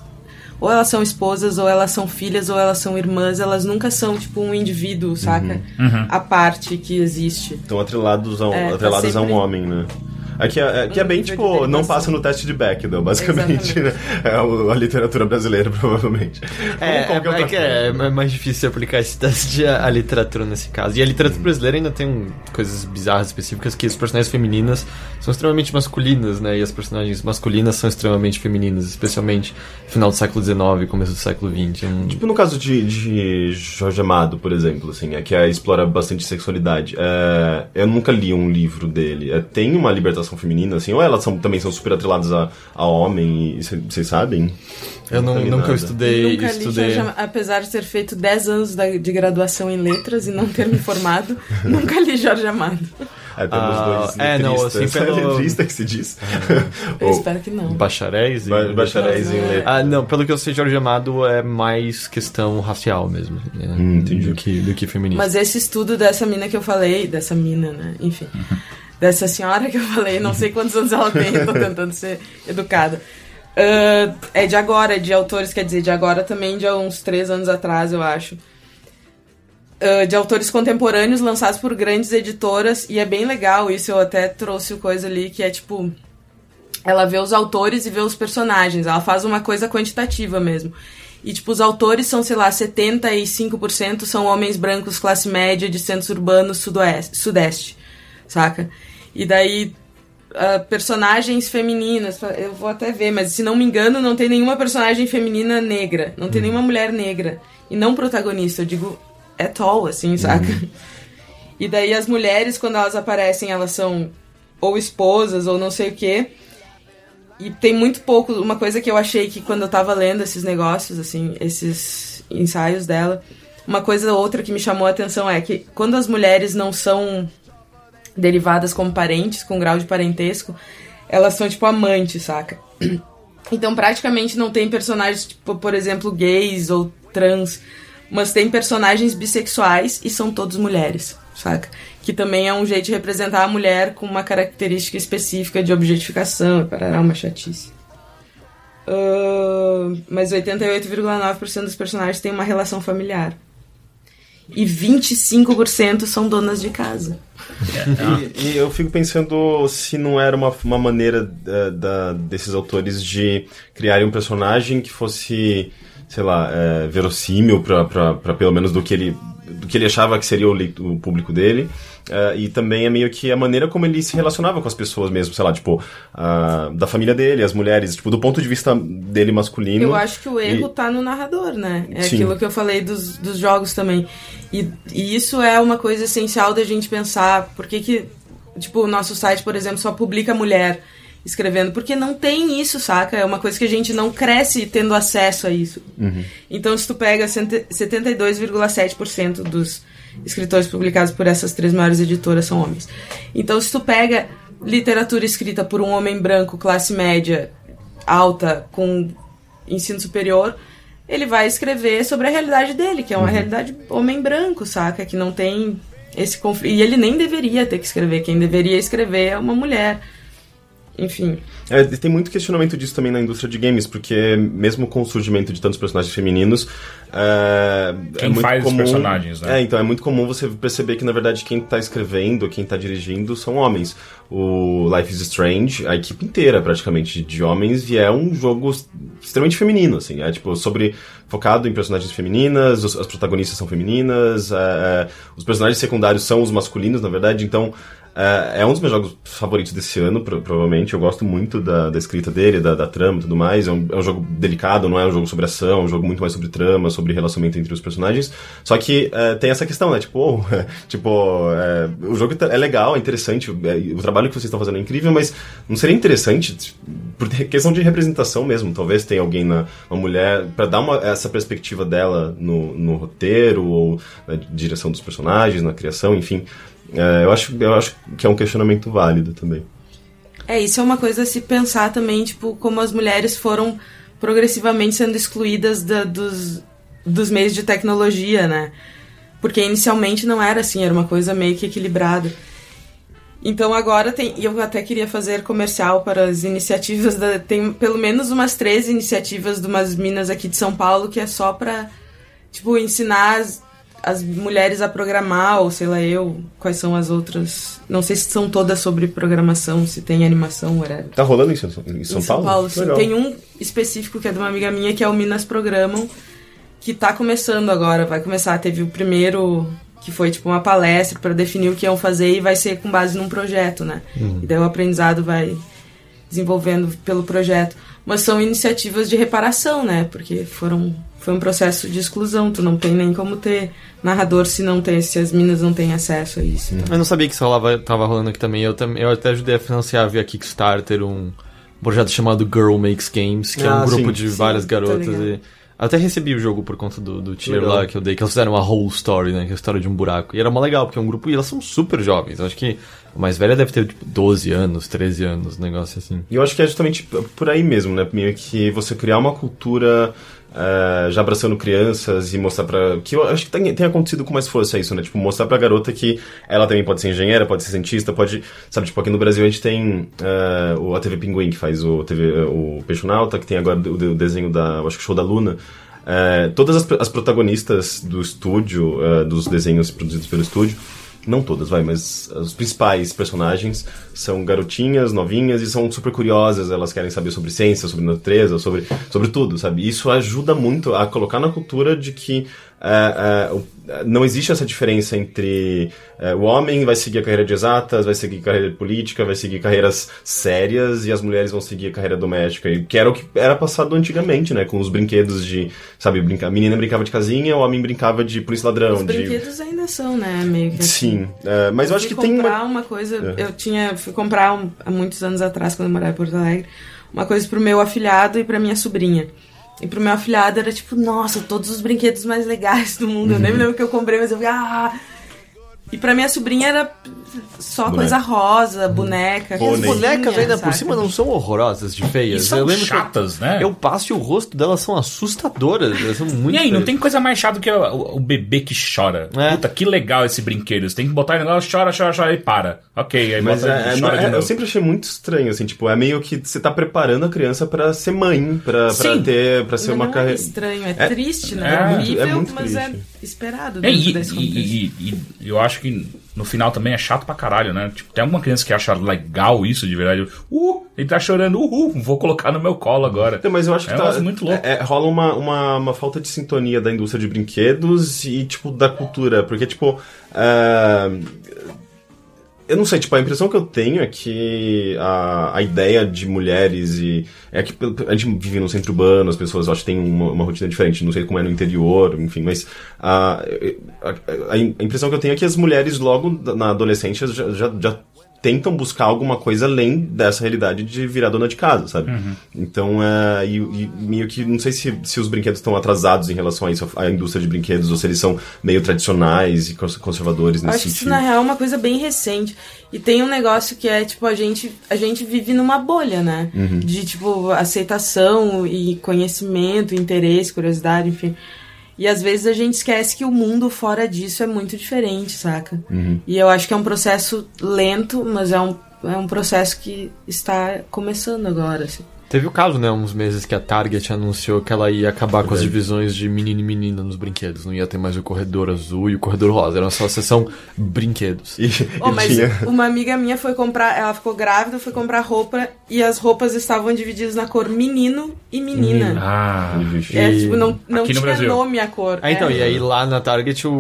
Speaker 4: ou elas são esposas, ou elas são filhas, ou elas são irmãs, elas nunca são tipo um indivíduo, saca? A parte que existe.
Speaker 3: Estão atrelados a um,
Speaker 4: É, tá
Speaker 3: atreladas a um
Speaker 4: sempre-
Speaker 3: homem, né? Aqui é, aqui é bem,
Speaker 4: nível de
Speaker 3: tipo, não passa no teste de Bechdel, basicamente, né? É a literatura brasileira, provavelmente.
Speaker 2: É, é, é que é, é mais difícil aplicar esse teste à literatura nesse caso. E a literatura brasileira ainda tem um- coisas bizarras específicas que as personagens femininas são extremamente masculinas, né? E as personagens masculinas são extremamente femininas, especialmente no final do século XIX, começo do século XX. É um-
Speaker 3: Tipo no caso de, de Jorge Amado, por exemplo, assim, é que é, explora bastante sexualidade. É, eu nunca li um livro dele. É, tem uma libertação feminina, assim, ou elas são, também são super atreladas a, a homem, e vocês sabem?
Speaker 2: eu não,
Speaker 3: li
Speaker 2: nunca
Speaker 3: nada.
Speaker 2: estudei,
Speaker 4: Nunca li
Speaker 2: estudei.
Speaker 4: Am- apesar de ter feito 10 anos da- de graduação em letras e não ter me formado, nunca li Jorge Amado.
Speaker 3: É, temos
Speaker 2: Ah,
Speaker 3: dois
Speaker 2: é, não, assim, pelo-
Speaker 3: É letrista que se diz?
Speaker 4: Eu
Speaker 3: Ou
Speaker 4: espero que não.
Speaker 2: bacharéis. e-
Speaker 3: ba- bacharéis em letras.
Speaker 2: Ah, não, pelo que eu sei, Jorge Amado é mais questão racial mesmo. né,
Speaker 3: Hum, entendi.
Speaker 2: Do que, do que feminista.
Speaker 4: Mas esse estudo dessa mina que eu falei, dessa mina, né? Enfim. Dessa senhora que eu falei, não sei quantos anos ela tem, tô tentando ser educada. Ah, é de agora, de autores, quer dizer, de agora também, de uns três anos atrás, eu acho. Ah, de autores contemporâneos lançados por grandes editoras, e é bem legal isso, eu até trouxe coisa ali, que é tipo. Ela vê os autores e vê os personagens, ela faz uma coisa quantitativa mesmo. E, tipo, os autores são, sei lá, 75% são homens brancos, classe média, de centros urbanos, sudoeste, sudeste, saca? E daí, ah, personagens femininas, eu vou até ver, mas se não me engano, não tem nenhuma personagem feminina negra, não tem nenhuma mulher negra. E não protagonista, eu digo at all, assim, saca? E daí as mulheres, quando elas aparecem, elas são ou esposas ou não sei o quê. E tem muito pouco, uma coisa que eu achei que quando eu tava lendo esses negócios, assim, esses ensaios dela, uma coisa ou outra que me chamou a atenção é que quando as mulheres não são derivadas como parentes, com grau de parentesco, elas são tipo amantes, saca? Então praticamente não tem personagens, tipo, por exemplo, gays ou trans, mas tem personagens bissexuais e são todos mulheres, saca? Que também é um jeito de representar a mulher com uma característica específica de objetificação, parará uma chatice. Ah, mas 88,9% dos personagens têm uma relação familiar. E 25% são donas de casa.
Speaker 3: E, e eu fico pensando se não era uma, uma maneira eh, da- desses autores de criarem um personagem que fosse, sei lá, eh, verossímil pra pelo menos do que ele do que ele achava que seria o, o público dele. eh, e também é meio que a maneira como ele se relacionava com as pessoas mesmo, sei lá, tipo, ah, da família dele, as mulheres, tipo, do ponto de vista dele masculino.
Speaker 4: Eu acho que o erro
Speaker 3: E-
Speaker 4: tá no narrador, né? É
Speaker 3: Sim.
Speaker 4: aquilo que eu falei dos, dos jogos também. E, e isso é uma coisa essencial da gente pensar. Por que que, tipo, o nosso site, por exemplo, só publica mulher escrevendo? Porque não tem isso, saca? É uma coisa que a gente não cresce tendo acesso a isso. Então, se tu pega cento- 72,7% dos escritores publicados por essas três maiores editoras são homens. Então, se tu pega literatura escrita por um homem branco, classe média, alta, com ensino superior, ele vai escrever sobre a realidade dele, que é uma realidade homem branco, saca? Que não tem esse conflito. E ele nem deveria ter que escrever. Quem deveria escrever é uma mulher. Enfim.
Speaker 3: É, e tem muito questionamento disso também na indústria de games, porque mesmo com o surgimento de tantos personagens femininos. É,
Speaker 1: Quem
Speaker 3: é muito
Speaker 1: faz os
Speaker 3: comum,
Speaker 1: personagens, né?
Speaker 3: É, então é muito comum você perceber que na verdade quem tá escrevendo, quem tá dirigindo são homens. O Life is Strange, a equipe inteira praticamente de homens, e é um jogo extremamente feminino, assim. É tipo sobre. focado em personagens femininas, os- as protagonistas são femininas, é, é, os personagens secundários são os masculinos, na verdade, então. É, é um dos meus jogos favoritos desse ano, pro- provavelmente. Eu gosto muito da, da escrita dele, da, da trama e tudo mais. É um, é um jogo delicado, não é um jogo sobre ação, é um jogo muito mais sobre trama, sobre relacionamento entre os personagens. Só que é, tem essa questão, né? Tipo, oh, tipo é, o jogo é legal, é interessante, é, o trabalho que vocês estão fazendo é incrível, mas não seria interessante, tipo, por questão de representação mesmo. Talvez tenha alguém, na, uma mulher, para dar uma, essa perspectiva dela no, no roteiro, ou na direção dos personagens, na criação, enfim. É, eu, acho, eu acho que é um questionamento válido também.
Speaker 4: É, isso é uma coisa a se pensar também, tipo, como as mulheres foram progressivamente sendo excluídas da- dos, dos meios de tecnologia, né? Porque inicialmente não era assim, era uma coisa meio que equilibrada. Então agora tem. E eu até queria fazer comercial para as iniciativas. Da, tem pelo menos umas três iniciativas de umas minas aqui de São Paulo que é só pra, tipo, ensinar as, as mulheres a programar, ou sei lá eu, quais são as outras. Não sei se são todas sobre programação, se tem animação, whatever.
Speaker 3: Tá rolando em São, em São
Speaker 4: em São Paulo, sim.
Speaker 3: Legal.
Speaker 4: Tem um específico que é de uma amiga minha, que é o Minas Programam, que tá começando agora, vai começar. Teve o primeiro, que foi tipo uma palestra para definir o que iam fazer e vai ser com base num projeto, né? E daí o aprendizado vai desenvolvendo pelo projeto. Mas são iniciativas de reparação, né? Porque foram foi um processo de exclusão, tu não tem nem como ter narrador se não tem, se as minas não têm acesso a isso. então.
Speaker 2: Eu não sabia que isso rolava, tava rolando aqui também. Eu, eu até ajudei a financiar via Kickstarter um projeto chamado Girl Makes Games, que é
Speaker 3: Ah,
Speaker 2: um grupo
Speaker 3: sim.
Speaker 2: de
Speaker 4: Sim,
Speaker 2: várias
Speaker 4: tô
Speaker 2: garotas. E Até recebi o jogo por conta do, do tier
Speaker 3: Legal.
Speaker 2: lá que eu dei, que eles fizeram uma whole story, né? Que é a história de um buraco. E era mó legal, porque é um grupo e elas são super jovens. Eu acho que a mais velha deve ter, tipo, 12 anos, 13 anos, um negócio assim.
Speaker 3: E eu acho que é justamente por aí mesmo, né? Meio que você criar uma cultura eh, já abraçando crianças e mostrar pra. Que eu acho que tem, tem acontecido com mais força isso, né? Tipo, mostrar pra garota que ela também pode ser engenheira, pode ser cientista, pode. Sabe, tipo, aqui no Brasil a gente tem eh, o- a TV Pinguim, que faz o, TV, o Peixonauta, que tem agora o, o desenho da. Acho que show da Luna. Eh, todas as, as protagonistas do estúdio, dos desenhos produzidos pelo estúdio, não todas, vai, mas os principais personagens são garotinhas, novinhas e são super curiosas, elas querem saber sobre ciência, sobre natureza, sobre, sobre tudo, sabe? Isso ajuda muito a colocar na cultura de que é, é, não existe essa diferença entre é, o homem vai seguir a carreira de exatas, vai seguir carreira de política, vai seguir carreiras sérias e as mulheres vão seguir a carreira doméstica, e que era o que era passado antigamente, né? Com os brinquedos de, sabe, brinca, a menina brincava de casinha, o homem brincava de polícia ladrão,
Speaker 4: Os
Speaker 3: de...
Speaker 4: brinquedos ainda são, né? Meio que assim.
Speaker 3: Sim, é, mas eu acho
Speaker 4: fui
Speaker 3: que tem
Speaker 4: comprar
Speaker 3: uma...
Speaker 4: uma, coisa.
Speaker 3: É.
Speaker 4: Eu tinha. Fui comprar um- há muitos anos atrás, quando eu morava em Porto Alegre, uma coisa pro meu afilhado e pra minha sobrinha. E pro meu afilhado era tipo, nossa, todos os brinquedos mais legais do mundo. Eu
Speaker 3: Uhum.
Speaker 4: nem me lembro o que eu comprei, mas eu vi, ah. E pra minha sobrinha era só
Speaker 3: Boneca.
Speaker 4: coisa rosa, boneca.
Speaker 2: As
Speaker 3: Pônei.
Speaker 2: bonecas ainda por cima não são horrorosas de
Speaker 1: E
Speaker 2: feias.
Speaker 1: são
Speaker 2: eu lembro
Speaker 1: chatas,
Speaker 2: que
Speaker 1: né?
Speaker 2: eu passo e o rosto delas são assustadoras. Elas são muito
Speaker 1: E aí, não tem coisa mais chata do que o, o bebê que chora.
Speaker 2: É.
Speaker 1: Puta, que legal esse brinquedo. Você tem que botar ele lá, chora, chora, chora e para. Ok, aí
Speaker 3: Mas
Speaker 1: bota
Speaker 3: é,
Speaker 1: ele,
Speaker 3: é,
Speaker 1: chora de
Speaker 3: é, eu sempre achei muito estranho, assim, tipo, é meio que você tá preparando a criança pra ser mãe, pra, pra ter, pra ser
Speaker 4: Mas
Speaker 3: uma
Speaker 4: não é
Speaker 3: carreira.
Speaker 4: estranho, é,
Speaker 3: É-
Speaker 4: triste, né?
Speaker 1: é
Speaker 4: É,
Speaker 1: muito-
Speaker 4: horrível,
Speaker 3: é muito
Speaker 4: mas é esperado
Speaker 1: É,
Speaker 4: dentro
Speaker 1: e,
Speaker 4: desse
Speaker 1: e-
Speaker 4: contexto.
Speaker 1: e- e eu acho que no final também é chato pra caralho, né? Tipo, tem alguma criança que acha legal isso de verdade. Uh, ele tá chorando, uhul, vou colocar no meu colo agora.
Speaker 3: Não, mas eu acho que
Speaker 1: É um
Speaker 3: tá,
Speaker 1: muito louco.
Speaker 3: é- é, rola uma, uma, uma falta de sintonia da indústria de brinquedos e, tipo, da cultura. Porque, tipo. ah, eu não sei, tipo, a impressão que eu tenho é que a, a ideia de mulheres e. É que a gente vive no centro urbano, as pessoas eu acho têm uma, uma rotina diferente, não sei como é no interior, enfim, mas a, a, a impressão que eu tenho é que as mulheres logo na adolescência já, já, já tentam buscar alguma coisa além dessa realidade de virar dona de casa, sabe? Então, é, e, e meio que, não sei se, se os brinquedos estão atrasados em relação a isso, a indústria de brinquedos, ou se eles são meio tradicionais e cons- conservadores
Speaker 4: Eu
Speaker 3: nesse
Speaker 4: acho que isso,
Speaker 3: sentido.
Speaker 4: na real, é uma coisa bem recente. E tem um negócio que é, tipo, a gente, a gente vive numa bolha, né?
Speaker 3: Uhum.
Speaker 4: De, tipo, aceitação e conhecimento, interesse, curiosidade, enfim. E às vezes a gente esquece que o mundo fora disso é muito diferente, saca?
Speaker 3: Uhum.
Speaker 4: E eu acho que é um processo lento, mas é um, é um processo que está começando agora, assim.
Speaker 2: Teve o caso, né, uns meses que a Target anunciou que ela ia acabar com as divisões de menino e menina nos brinquedos. Não ia ter mais o corredor azul e o corredor rosa. Era só a seção brinquedos.
Speaker 3: E,
Speaker 4: Oh, mas
Speaker 3: tinha...
Speaker 4: uma amiga minha foi comprar, ela ficou grávida, foi comprar roupa e as roupas estavam divididas na cor menino e menina.
Speaker 1: Ah,
Speaker 4: É,
Speaker 2: E-
Speaker 4: tipo, não, não
Speaker 1: Aqui
Speaker 4: tinha
Speaker 1: Brasil.
Speaker 4: nome a cor.
Speaker 2: Ah, então,
Speaker 4: É.
Speaker 2: e aí lá na Target o,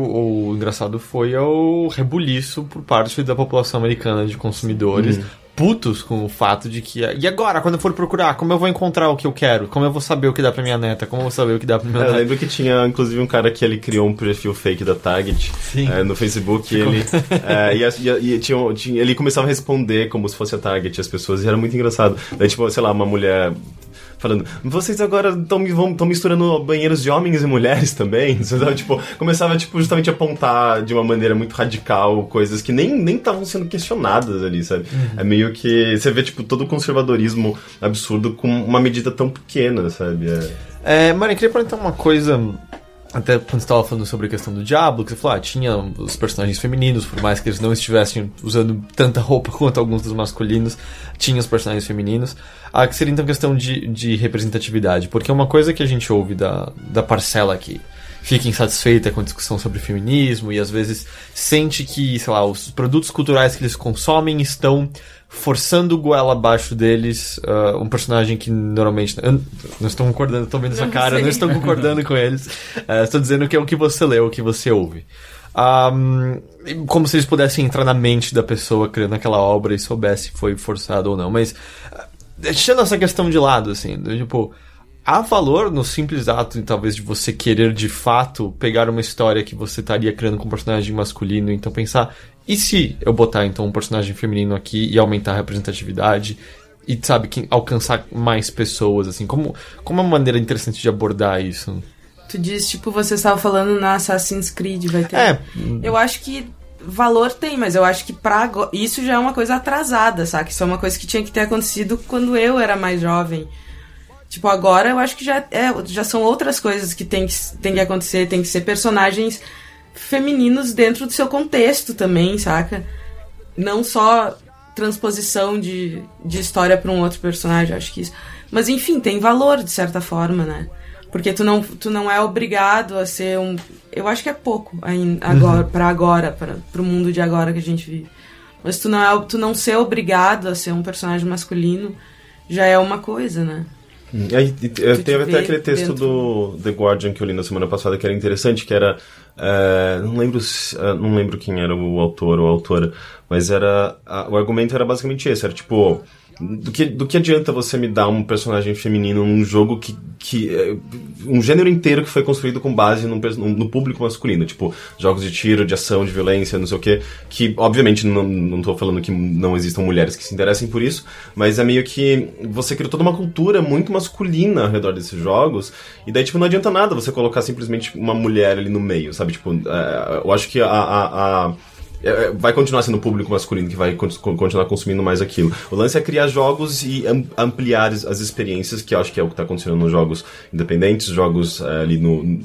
Speaker 2: o engraçado foi o rebuliço por parte da população americana de consumidores. Putos com o fato de que. E agora, quando eu for procurar, como eu vou encontrar o que eu quero? Como eu vou saber o que dá pra minha neta? Como eu vou saber o que dá pra minha
Speaker 3: Eu
Speaker 2: neta?
Speaker 3: lembro que tinha, inclusive, um cara que ele criou um perfil fake da Target é, no Facebook. Ele, é, e, e e tinha, tinha- ele começava a responder como se fosse a Target as pessoas, e era muito engraçado. Daí, tipo, sei lá, uma mulher falando, vocês agora estão misturando banheiros de homens e mulheres também? Tipo, começava tipo, justamente a apontar de uma maneira muito radical coisas que nem nem estavam sendo questionadas ali, sabe? É meio que você vê tipo todo o conservadorismo absurdo com uma medida tão pequena, sabe? É...
Speaker 2: É, Mari, eu queria perguntar uma coisa. Até quando você estava falando sobre a questão do Diablo, que você falou, ah, tinha os personagens femininos, por mais que eles não estivessem usando tanta roupa quanto alguns dos masculinos, tinha os personagens femininos. Ah, que seria então questão de, de representatividade, porque é uma coisa que a gente ouve da, da parcela que fica insatisfeita com a discussão sobre feminismo e às vezes sente que, sei lá, os produtos culturais que eles consomem estão forçando o goela abaixo deles ah, um personagem que normalmente. Eu não estou concordando, estou vendo sua
Speaker 4: Não
Speaker 2: cara,
Speaker 4: sei.
Speaker 2: não estou concordando com eles. Ah, estou dizendo que é o que você lê, o que você ouve. Ahm, como se eles pudessem entrar na mente da pessoa criando aquela obra e soubesse se foi forçado ou não. Mas, ah, deixando essa questão de lado, assim, tipo. Há valor no simples ato, talvez, de você querer de fato pegar uma história que você estaria criando com um personagem masculino, então pensar, e se eu botar então um personagem feminino aqui e aumentar a representatividade? e sabe, quem, alcançar mais pessoas, assim? Como, como é uma maneira interessante de abordar isso?
Speaker 4: Tu diz, tipo, você estava falando na Assassin's Creed, vai ter.
Speaker 2: É.
Speaker 4: Eu acho que valor tem, mas eu acho que pra agora. Isso já é uma coisa atrasada, sabe? Isso é uma coisa que tinha que ter acontecido quando eu era mais jovem. Tipo, agora eu acho que já, é, já são outras coisas que tem, que tem que acontecer, tem que ser personagens femininos dentro do seu contexto também, saca? Não só transposição de, de história para um outro personagem, acho que isso. Mas enfim, tem valor de certa forma, né? Porque tu não, tu não é obrigado a ser um. Eu acho que é pouco ainda, agora, para agora, para o mundo de agora que a gente vive. Mas tu não, é, tu não ser obrigado a ser um personagem masculino já é uma coisa, né?
Speaker 3: E aí, teve até aquele texto
Speaker 4: dentro.
Speaker 3: do The Guardian que eu li na semana passada que era interessante, que era. É, não, lembro, se- é, não lembro quem era o autor ou a autora, mas era. a- o argumento era basicamente esse: era tipo. Do que, do que adianta você me dar um personagem feminino num jogo que. que é, um gênero inteiro que foi construído com base no público masculino? Tipo, jogos de tiro, de ação, de violência, não sei o quê. Que, obviamente, não, não tô falando que não existam mulheres que se interessem por isso, mas é meio que você criou toda uma cultura muito masculina ao redor desses jogos, e daí, tipo, não adianta nada você colocar simplesmente uma mulher ali no meio, sabe? Tipo, é, eu acho que a- a- a é, vai continuar sendo o público masculino que vai con- con- continuar consumindo mais aquilo. O lance é criar jogos e am- ampliar as, as experiências, que eu acho que é o que está acontecendo nos jogos independentes, jogos é, ali no.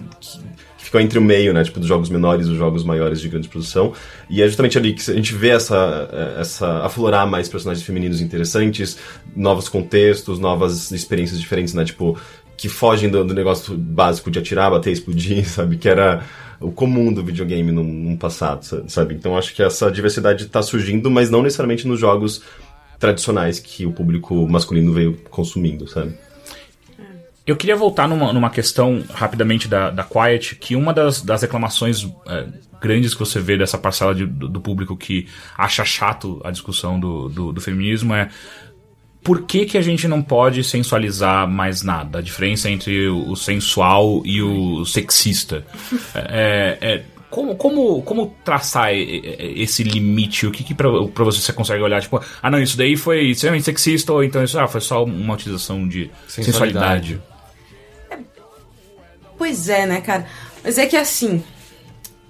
Speaker 3: que ficam entre o meio, né? Tipo, dos jogos menores e os jogos maiores de grande produção. E é justamente ali que a gente vê essa, é, essa aflorar mais personagens femininos interessantes, novos contextos, novas experiências diferentes, né? Tipo, que fogem do, do negócio básico de atirar, bater, explodir, sabe? Que era o comum do videogame no, no passado, sa- sabe? Então acho que essa diversidade está surgindo, mas não necessariamente nos jogos tradicionais que o público masculino veio consumindo, sabe?
Speaker 1: Eu queria voltar numa, numa questão rapidamente da, da Quiet, que uma das, das reclamações é, grandes que você vê dessa parcela de- do, do público que acha chato a discussão do, do, do feminismo é por que, que a gente não pode sensualizar mais nada? A diferença entre o, sensual e o sexista. É, é, como, como, como traçar esse limite? O que, que pra, pra você você consegue olhar? Tipo, ah, não, isso daí foi extremamente sexista, ou então isso ah, foi só uma utilização de
Speaker 2: Sensualidade.
Speaker 1: sensualidade.
Speaker 4: Pois é, né, cara? Mas é que assim.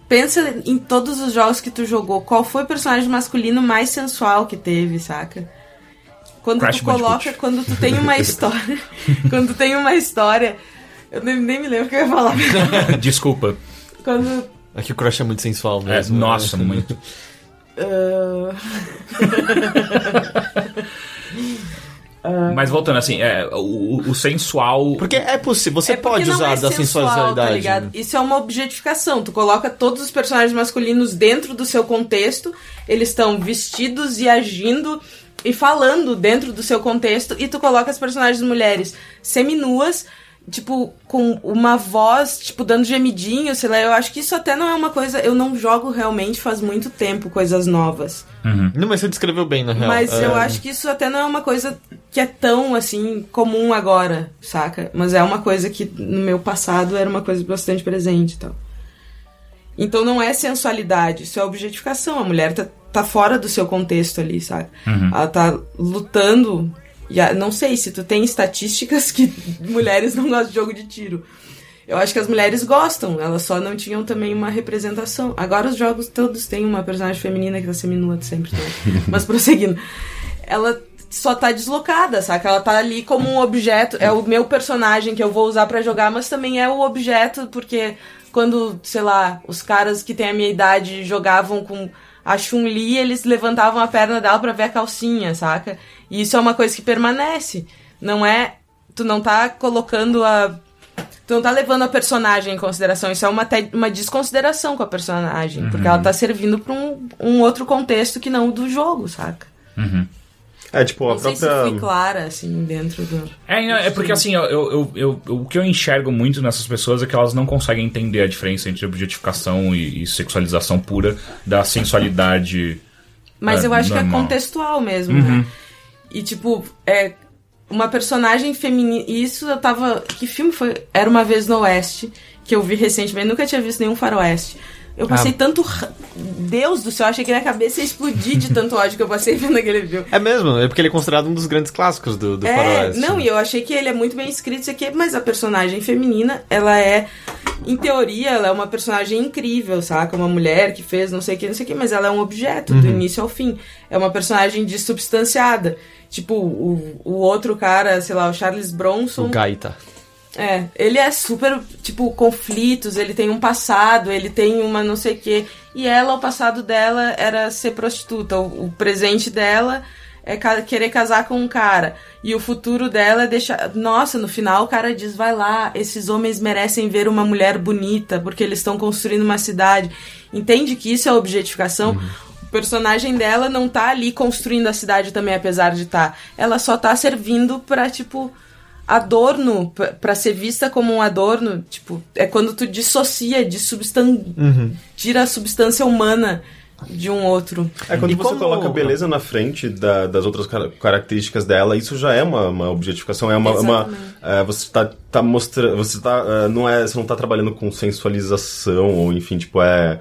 Speaker 4: Pensa em todos os jogos que tu jogou. Qual foi o personagem masculino mais sensual que teve, saca? Quando
Speaker 1: Crash
Speaker 4: tu coloca,
Speaker 1: Bandicoot.
Speaker 4: quando tu tem uma história. quando tu tem uma história. Eu nem, nem me lembro o que eu ia falar.
Speaker 1: Desculpa.
Speaker 4: quando.
Speaker 2: É que o Crush é muito sensual
Speaker 1: É,
Speaker 2: mesmo. né?
Speaker 1: nossa, muito.
Speaker 4: ah,
Speaker 1: Mas voltando assim, é, o, o sensual.
Speaker 2: Porque é possível, você
Speaker 4: É
Speaker 2: pode usar
Speaker 4: é
Speaker 2: da
Speaker 4: sensual, Tá
Speaker 2: sensualidade.
Speaker 4: ligado? Isso é uma objetificação. Tu coloca todos os personagens masculinos dentro do seu contexto, eles estão vestidos e agindo e falando dentro do seu contexto, e tu coloca as personagens mulheres seminuas, tipo, com uma voz, tipo, dando gemidinho, sei lá. Eu acho que isso até não é uma coisa. Eu não jogo realmente faz muito tempo coisas novas.
Speaker 2: Não, mas você descreveu bem, na real.
Speaker 4: Mas
Speaker 2: É,
Speaker 4: eu acho que isso até não é uma coisa que é tão, assim, comum agora, saca? Mas é uma coisa que no meu passado era uma coisa bastante presente e tal. Então não é sensualidade, isso é objetificação. A mulher tá, tá fora do seu contexto ali, saca? Ela tá lutando. E a- não sei se tu tem estatísticas que mulheres não gostam de jogo de tiro. Eu acho que as mulheres gostam, elas só não tinham também uma representação. Agora os jogos todos têm uma personagem feminina que tá seminua sempre tem. Mas prosseguindo. Ela só tá deslocada, saca? Ela tá ali como um objeto. É o meu personagem que eu vou usar pra jogar, mas também é o objeto, porque quando, sei lá, os caras que têm a minha idade jogavam com a Chun-Li, eles levantavam a perna dela pra ver a calcinha, saca? E isso é uma coisa que permanece. Não é. Tu não tá colocando a Tu não tá levando a personagem em consideração, isso é uma, te- uma desconsideração com a personagem, porque ela tá servindo pra um, um outro contexto que não o do jogo, saca?
Speaker 3: É, tipo, a
Speaker 4: Não sei se
Speaker 3: própria.
Speaker 4: fui clara, assim, dentro do...
Speaker 1: É, é porque assim, eu, eu, eu- eu- o que eu enxergo muito nessas pessoas é que elas não conseguem entender a diferença entre objetificação e, e sexualização pura da sensualidade.
Speaker 4: Mas
Speaker 1: É,
Speaker 4: eu acho que
Speaker 1: normal.
Speaker 4: é contextual mesmo, né? E, tipo, é uma personagem feminina... e Isso eu tava... Que filme foi? Era Uma Vez no Oeste, que eu vi recentemente. Nunca tinha visto nenhum faroeste. Eu passei tanto. ra- Deus do céu, achei que minha cabeça ia explodir de tanto ódio que eu passei vendo aquele filme.
Speaker 2: É mesmo, é porque ele é considerado um dos grandes clássicos do, do
Speaker 4: É,
Speaker 2: faroeste.
Speaker 4: não, e eu achei que ele é muito bem escrito, isso aqui, mas a personagem feminina, ela é, em teoria, ela é uma personagem incrível, saca? Uma mulher que fez não sei o que, não sei o que, mas ela é um objeto do início ao fim. É uma personagem dissubstanciada. Tipo, o, o outro cara, sei lá, o Charles Bronson.
Speaker 2: O Gaita.
Speaker 4: É, ele é super, tipo, conflitos, ele tem um passado, ele tem uma não sei o quê. E ela, o passado dela era ser prostituta. O, o presente dela é ca- querer casar com um cara. E o futuro dela é deixar. Nossa, no final o cara diz: vai lá, esses homens merecem ver uma mulher bonita, porque eles estão construindo uma cidade. Entende que isso é objetificação? O personagem dela não tá ali construindo a cidade também, apesar de tá. Ela só tá servindo pra, tipo adorno p- pra ser vista como um adorno, tipo, é quando tu dissocia, de substan... tira a substância humana de um outro.
Speaker 3: É, quando
Speaker 2: E
Speaker 3: você
Speaker 2: como-
Speaker 3: coloca a beleza na frente da- das outras cara- características dela, isso já é uma, uma objetificação, é uma... uma é, você tá, tá mostrando... Você, tá, é, não é, você não tá trabalhando com sensualização, ou enfim, tipo, é...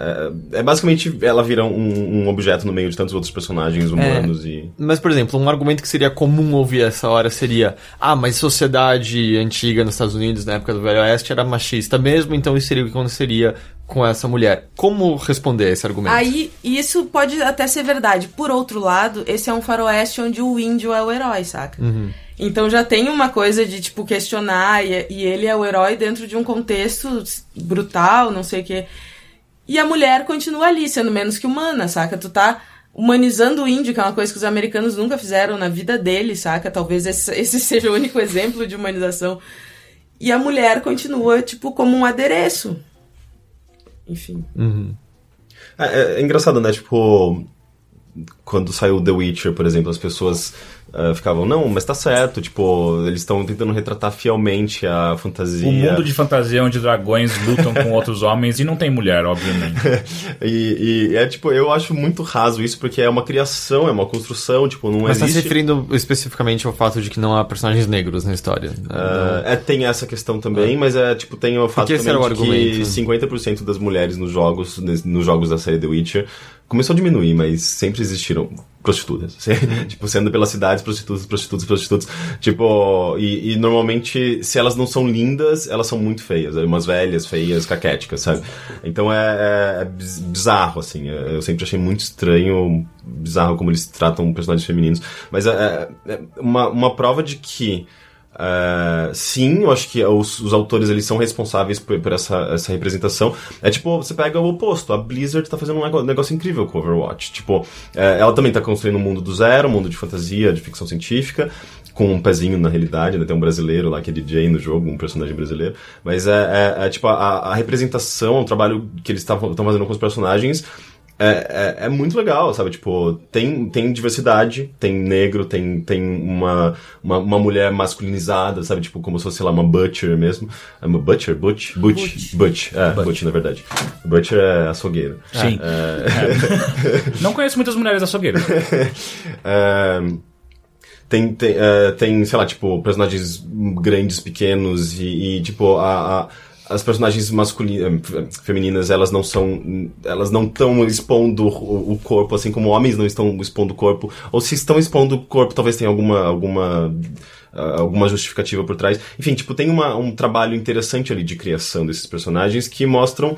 Speaker 3: É, é basicamente ela vira um, um objeto no meio de tantos outros personagens humanos e...
Speaker 2: Mas, por exemplo, um argumento que seria comum ouvir essa hora seria: ah, mas sociedade antiga nos Estados Unidos, na época do Velho Oeste, era machista mesmo, então isso seria o que aconteceria com essa mulher. Como responder a esse argumento?
Speaker 4: Aí, isso pode até ser verdade. Por outro lado, esse é um faroeste onde o índio é o herói, saca? Então já tem uma coisa de, tipo, questionar, e, e ele é o herói dentro de um contexto brutal, não sei o quê. E a mulher continua ali, sendo menos que humana, saca? Tu tá humanizando o índio, que é uma coisa que os americanos nunca fizeram na vida deles, saca? Talvez esse, esse seja o único exemplo de humanização. E a mulher continua, tipo, como um adereço. Enfim.
Speaker 3: É, é- é engraçado, né? Tipo, quando saiu The Witcher, por exemplo, as pessoas ah, ficavam, não, mas tá certo, tipo, eles estão tentando retratar fielmente a fantasia.
Speaker 1: O mundo de fantasia onde dragões lutam com outros homens e não tem mulher, obviamente.
Speaker 3: E, e é tipo, eu acho muito raso isso, porque é uma criação, é uma construção, tipo, não
Speaker 2: Mas tá se
Speaker 3: existe.
Speaker 2: referindo especificamente ao fato de que não há personagens negros na história.
Speaker 3: Ah, é, tem essa questão também, mas é tipo, tem o fato
Speaker 2: Porque
Speaker 3: também
Speaker 2: o
Speaker 3: de que
Speaker 2: argumento.
Speaker 3: 50% das mulheres nos jogos, nos jogos da série The Witcher, começou a diminuir, mas sempre existiram prostitutas. tipo, sendo pelas cidades, prostitutas, prostitutas, prostitutas. Tipo, e, e normalmente, se elas não são lindas, elas são muito feias. é Umas velhas, feias, caquéticas, sabe? Então é, é- é biz- bizarro, assim. é- Eu sempre achei muito estranho, bizarro como eles tratam personagens femininos. Mas é, é- é uma, uma prova de que Uh, sim, eu acho que os, os autores eles são responsáveis por, por essa, essa representação. É tipo, você pega o oposto. A Blizzard tá fazendo um negócio incrível com Overwatch. Tipo, é, ela também tá construindo um mundo do zero, um mundo de fantasia, de ficção científica, com um pezinho na realidade, né? Tem um brasileiro lá que é DJ no jogo, um personagem brasileiro. Mas é, é- é, tipo, a, a representação, o trabalho que eles estão fazendo com os personagens é, é, é muito legal, sabe? Tipo, tem, tem diversidade, tem negro, tem, tem uma, uma, uma mulher masculinizada, sabe? Tipo, como se fosse, sei lá, uma butcher mesmo. É uma butcher? Butch? Butch.
Speaker 4: Butch.
Speaker 3: Butch. É, Butch, na verdade. Butcher é açougueiro.
Speaker 1: Sim. É. Não conheço muitas mulheres açougueiras.
Speaker 3: É, tem, tem, é, tem, sei lá, tipo, personagens grandes, pequenos e, e, tipo, a, a- as personagens masculinas, femininas, elas não são, elas não estão expondo o, o corpo, assim como homens não estão expondo o corpo, ou se estão expondo o corpo, talvez tenha alguma, alguma, ah, alguma justificativa por trás. Enfim, tipo, tem uma, um trabalho interessante ali de criação desses personagens que mostram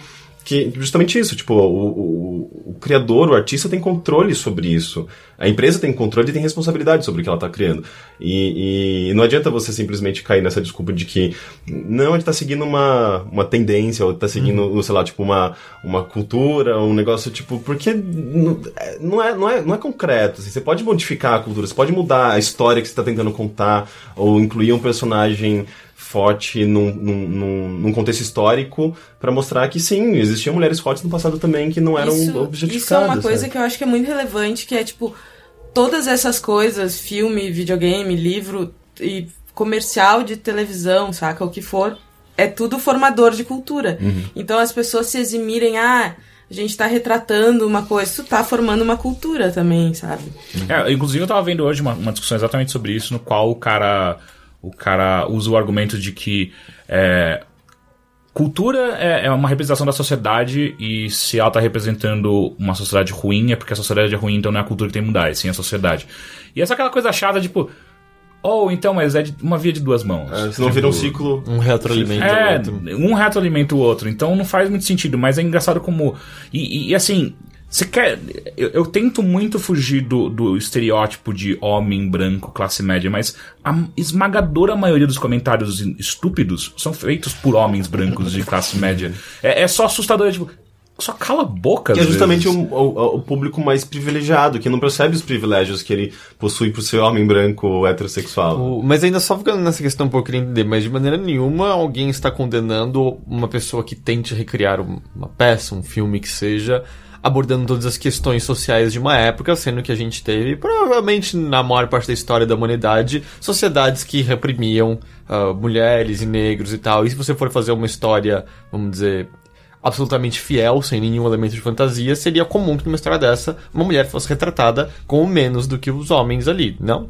Speaker 3: que justamente isso, tipo, o, o, o criador, o artista tem controle sobre isso. A empresa tem controle e tem responsabilidade sobre o que ela está criando. E, e não adianta você simplesmente cair nessa desculpa de que não, ele tá seguindo uma, uma tendência, ou tá seguindo, sei lá, tipo, uma, uma cultura, um negócio, tipo, porque não é, não é, não é, não é concreto. assim. você pode modificar a cultura, você pode mudar a história que você está tentando contar, ou incluir um personagem forte num, num, num, num contexto histórico para mostrar que sim, existiam mulheres fortes no passado também que não eram
Speaker 4: isso,
Speaker 3: objetificadas.
Speaker 4: isso é uma coisa
Speaker 3: sabe?
Speaker 4: que eu acho que é muito relevante, que é tipo, todas essas coisas, filme, videogame, livro e comercial de televisão, saca? O que for, é tudo formador de cultura.
Speaker 3: Uhum.
Speaker 4: Então as pessoas se eximirem, ah, a gente tá retratando uma coisa, isso tá formando uma cultura também, sabe?
Speaker 1: É, inclusive eu tava vendo hoje uma, uma discussão exatamente sobre isso, no qual o cara, o cara usa o argumento de que é, cultura é, é uma representação da sociedade e se ela tá representando uma sociedade ruim é porque a sociedade é ruim, então não é a cultura que tem que mudar, é sim a sociedade. E essa é aquela coisa chata, tipo, ou então, mas é de uma via de duas mãos.
Speaker 3: É, senão vira um ciclo.
Speaker 2: Um retroalimento
Speaker 1: É,
Speaker 2: outro.
Speaker 1: um retroalimenta o outro, então não faz muito sentido, mas é engraçado como. E, e, assim, você quer. Eu, eu tento muito fugir do, do estereótipo de homem branco, classe média, mas a esmagadora maioria dos comentários estúpidos são feitos por homens brancos de classe média. É, é só assustador, é tipo. Só cala a boca,
Speaker 3: Que é justamente o, o- o público mais privilegiado, que não percebe os privilégios que ele possui por ser homem branco heterossexual.
Speaker 2: O- Mas ainda só ficando nessa questão um pouco, eu queria entender, mas de maneira nenhuma alguém está condenando uma pessoa que tente recriar um- uma peça, um filme que seja, abordando todas as questões sociais de uma época, sendo que a gente teve, provavelmente na maior parte da história da humanidade, sociedades que reprimiam ah, mulheres e negros e tal. E se você for fazer uma história, vamos dizer, absolutamente fiel, sem nenhum elemento de fantasia, seria comum que numa história dessa uma mulher fosse retratada com menos do que os homens ali, não?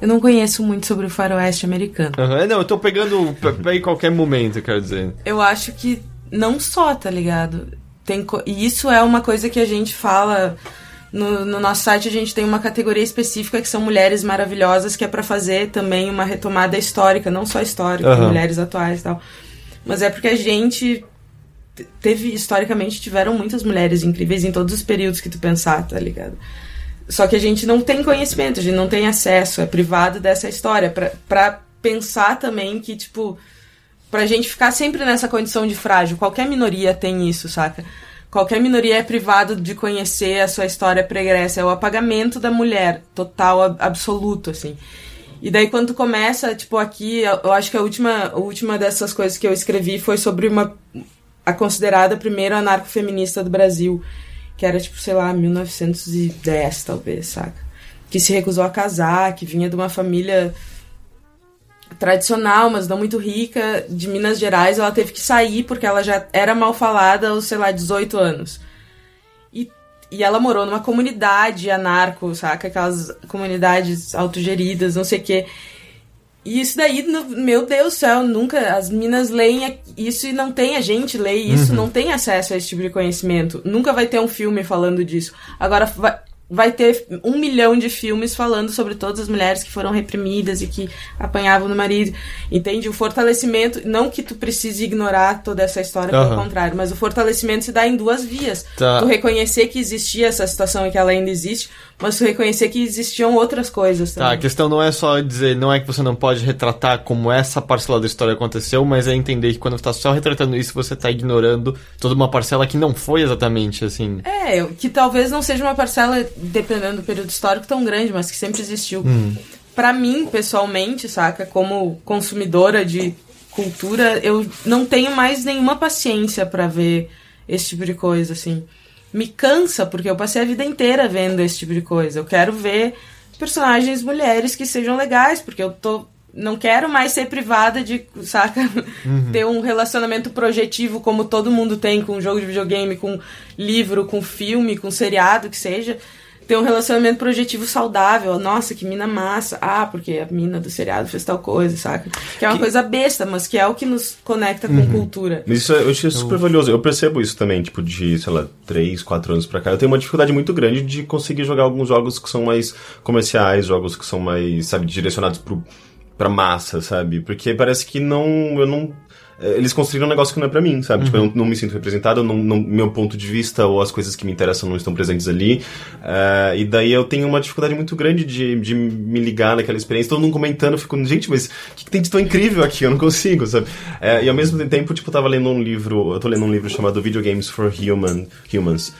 Speaker 4: Eu não conheço muito sobre o faroeste americano.
Speaker 2: Aham, Não, eu tô pegando em qualquer momento, quero dizer.
Speaker 4: Eu acho que não só, tá ligado? Tem co- E isso é uma coisa que a gente fala. No, no nosso site a gente tem uma categoria específica que são mulheres maravilhosas, que é pra fazer também uma retomada histórica, não só histórica,
Speaker 2: Aham.
Speaker 4: mulheres atuais e tal. Mas é porque a gente te- teve, historicamente, tiveram muitas mulheres incríveis em todos os períodos que tu pensar, tá ligado? Só que a gente não tem conhecimento, a gente não tem acesso, é privado dessa história. Pra, pra pensar também que, tipo, pra gente ficar sempre nessa condição de frágil, qualquer minoria tem isso, saca? Qualquer minoria é privado de conhecer a sua história pregressa, é o apagamento da mulher, total, ab- absoluto, assim. E daí quando tu começa, tipo, aqui, eu acho que a última, a última dessas coisas que eu escrevi foi sobre uma a considerada primeira anarcofeminista do Brasil, que era tipo, sei lá, 1910, talvez, saca? Que se recusou a casar, que vinha de uma família tradicional, mas não muito rica, de Minas Gerais, ela teve que sair porque ela já era mal falada aos, sei lá, 18 anos. E, e ela morou numa comunidade anarco, saca? Aquelas comunidades autogeridas, não sei o quê. E isso daí, meu Deus do céu, nunca. As minas leem isso e não tem a gente lê isso, não tem acesso a esse tipo de conhecimento. Nunca vai ter um filme falando disso. Agora vai, vai ter um milhão de filmes falando sobre todas as mulheres que foram reprimidas e que apanhavam no marido. Entende? O fortalecimento, não que tu precise ignorar toda essa história, pelo
Speaker 2: Aham.
Speaker 4: contrário, mas o fortalecimento se dá em duas vias.
Speaker 2: Tá.
Speaker 4: Tu reconhecer que existia essa situação e que ela ainda existe, mas tu reconhecer que existiam outras coisas
Speaker 2: Tá, a
Speaker 4: também.
Speaker 2: questão não é só dizer, não é que você não pode retratar como essa parcela da história aconteceu, mas é entender que quando você tá só retratando isso, você tá ignorando toda uma parcela que não foi exatamente assim.
Speaker 4: É, que talvez não seja uma parcela, dependendo do período histórico, tão grande, mas que sempre existiu. Pra mim, pessoalmente, saca, como consumidora de cultura, eu não tenho mais nenhuma paciência pra ver esse tipo de coisa, assim. Me cansa, porque eu passei a vida inteira vendo esse tipo de coisa. Eu quero ver personagens mulheres que sejam legais, porque eu tô. Não quero mais ser privada de, saca? Ter um relacionamento projetivo como todo mundo tem com jogo de videogame, com livro, com filme, com seriado, que seja. Ter um relacionamento projetivo saudável. Nossa, que mina massa. Ah, porque a mina do seriado fez tal coisa, saca? Que é uma coisa besta, mas que é o que nos conecta com cultura.
Speaker 3: Mas isso é- eu achei super valioso. Eu percebo isso também, tipo, de, sei lá, 3, 4 anos pra cá. Eu tenho uma dificuldade muito grande de conseguir jogar alguns jogos que são mais comerciais, jogos que são mais, sabe, direcionados pro, pra massa, sabe? Porque parece que não. Eu não. Eh, Eles construíram um negócio que não é pra mim, sabe? Tipo, eu não, não me sinto representado, não, não- meu ponto de vista ou as coisas que me interessam não estão presentes ali. Eh, e daí eu tenho uma dificuldade muito grande de, de me ligar naquela experiência. Todo mundo comentando, eu fico, gente, mas o que, que tem de tão incrível aqui? Eu não consigo, sabe? Eh, e ao mesmo tempo, tipo, eu tava lendo um livro, eu tô lendo um livro chamado Video Games for Human, Humans.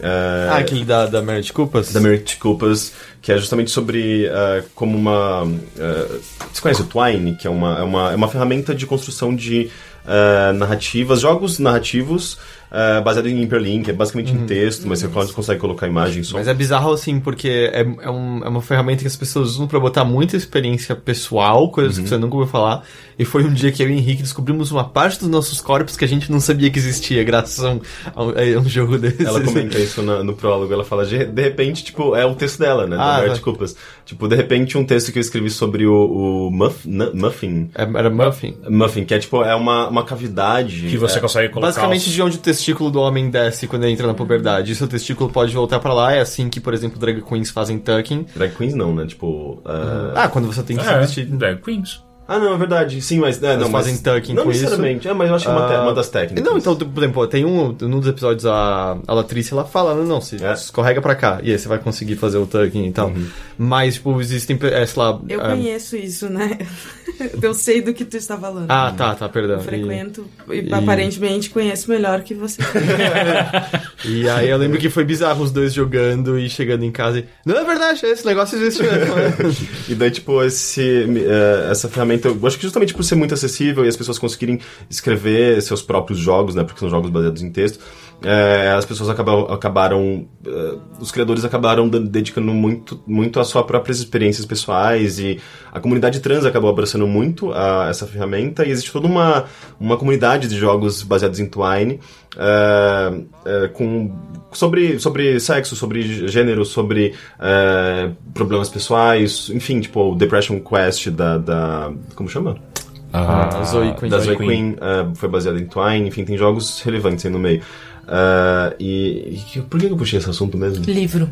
Speaker 3: Eh,
Speaker 2: Ah, aquele da, da Merit Culpas?
Speaker 3: da Merit Culpas, que é justamente sobre eh, como uma. eh, você conhece o Twine, que é uma, é uma, é uma ferramenta de construção de eh, narrativas, jogos narrativos é, baseado em hyperlink, é basicamente em texto, mas você consegue colocar imagem só.
Speaker 2: Mas é bizarro assim, porque é, é, um- é uma ferramenta que as pessoas usam pra botar muita experiência pessoal, coisas
Speaker 3: Uhum.
Speaker 2: que você nunca ouviu falar. E foi um dia que eu e o Henrique descobrimos uma parte dos nossos corpos que a gente não sabia que existia, graças a um, a um- a um jogo desse.
Speaker 3: Ela comenta isso na- no prólogo, ela fala, de, de repente, tipo, é o texto dela, né?
Speaker 2: Ah,
Speaker 3: da. Tipo, de repente, um texto que eu escrevi sobre o, o muff, Muffin.
Speaker 2: É, Era Muffin.
Speaker 3: Muffin, que é tipo, é uma, uma cavidade.
Speaker 1: Que você
Speaker 3: é,
Speaker 1: consegue colocar
Speaker 2: Basicamente
Speaker 1: os-
Speaker 2: de onde o testículo do homem desce quando ele entra na puberdade. E seu testículo pode voltar pra lá, é assim que, por exemplo, drag queens fazem tucking.
Speaker 3: Drag queens não, né? Tipo. ah,
Speaker 2: Ah, quando você tem que se
Speaker 1: É,
Speaker 2: vestir.
Speaker 1: drag queens.
Speaker 3: Ah, não, é verdade. Sim, mas. É, não, mas,
Speaker 2: fazem tucking
Speaker 3: Não
Speaker 2: com isso.
Speaker 3: necessariamente. É, mas eu acho que é uma,
Speaker 2: Ah,
Speaker 3: uma das técnicas.
Speaker 2: Não, então, por exemplo, tem um, num dos episódios a, a Latrice, ela fala, não, não, se
Speaker 3: É.
Speaker 2: escorrega pra cá, e aí você vai conseguir fazer o tucking e tal.
Speaker 3: Uhum.
Speaker 2: Mas, tipo, existem, é, sei lá...
Speaker 4: Eu
Speaker 2: ah,
Speaker 4: conheço isso, né? Eu sei do que tu está falando.
Speaker 2: Ah, tá, tá, perdão.
Speaker 4: Eu frequento e,
Speaker 2: e-
Speaker 4: aparentemente conheço melhor que você.
Speaker 2: E, aí eu lembro que foi bizarro os dois jogando e chegando em casa e... Não é verdade, esse negócio existe mesmo. né?"
Speaker 3: E daí, tipo, esse, eh, essa ferramenta, eu acho que justamente por ser muito acessível e as pessoas conseguirem escrever seus próprios jogos, né, porque são jogos baseados em texto, eh, as pessoas acabam, acabaram, eh, os criadores acabaram de- dedicando muito, muito às suas próprias experiências pessoais e a comunidade trans acabou abraçando muito a essa ferramenta e existe toda uma, uma comunidade de jogos baseados em Twine, eh, eh, com, sobre, sobre sexo, sobre gênero, sobre eh, problemas pessoais, enfim, tipo o Depression Quest da, da como chama?
Speaker 2: Ah, Zoe Queen.
Speaker 3: da
Speaker 1: Zoe
Speaker 3: Zoe Queen, eh, foi baseado em Twine, enfim, tem jogos relevantes aí no meio. E, e por que eu puxei esse assunto mesmo?
Speaker 4: Livro.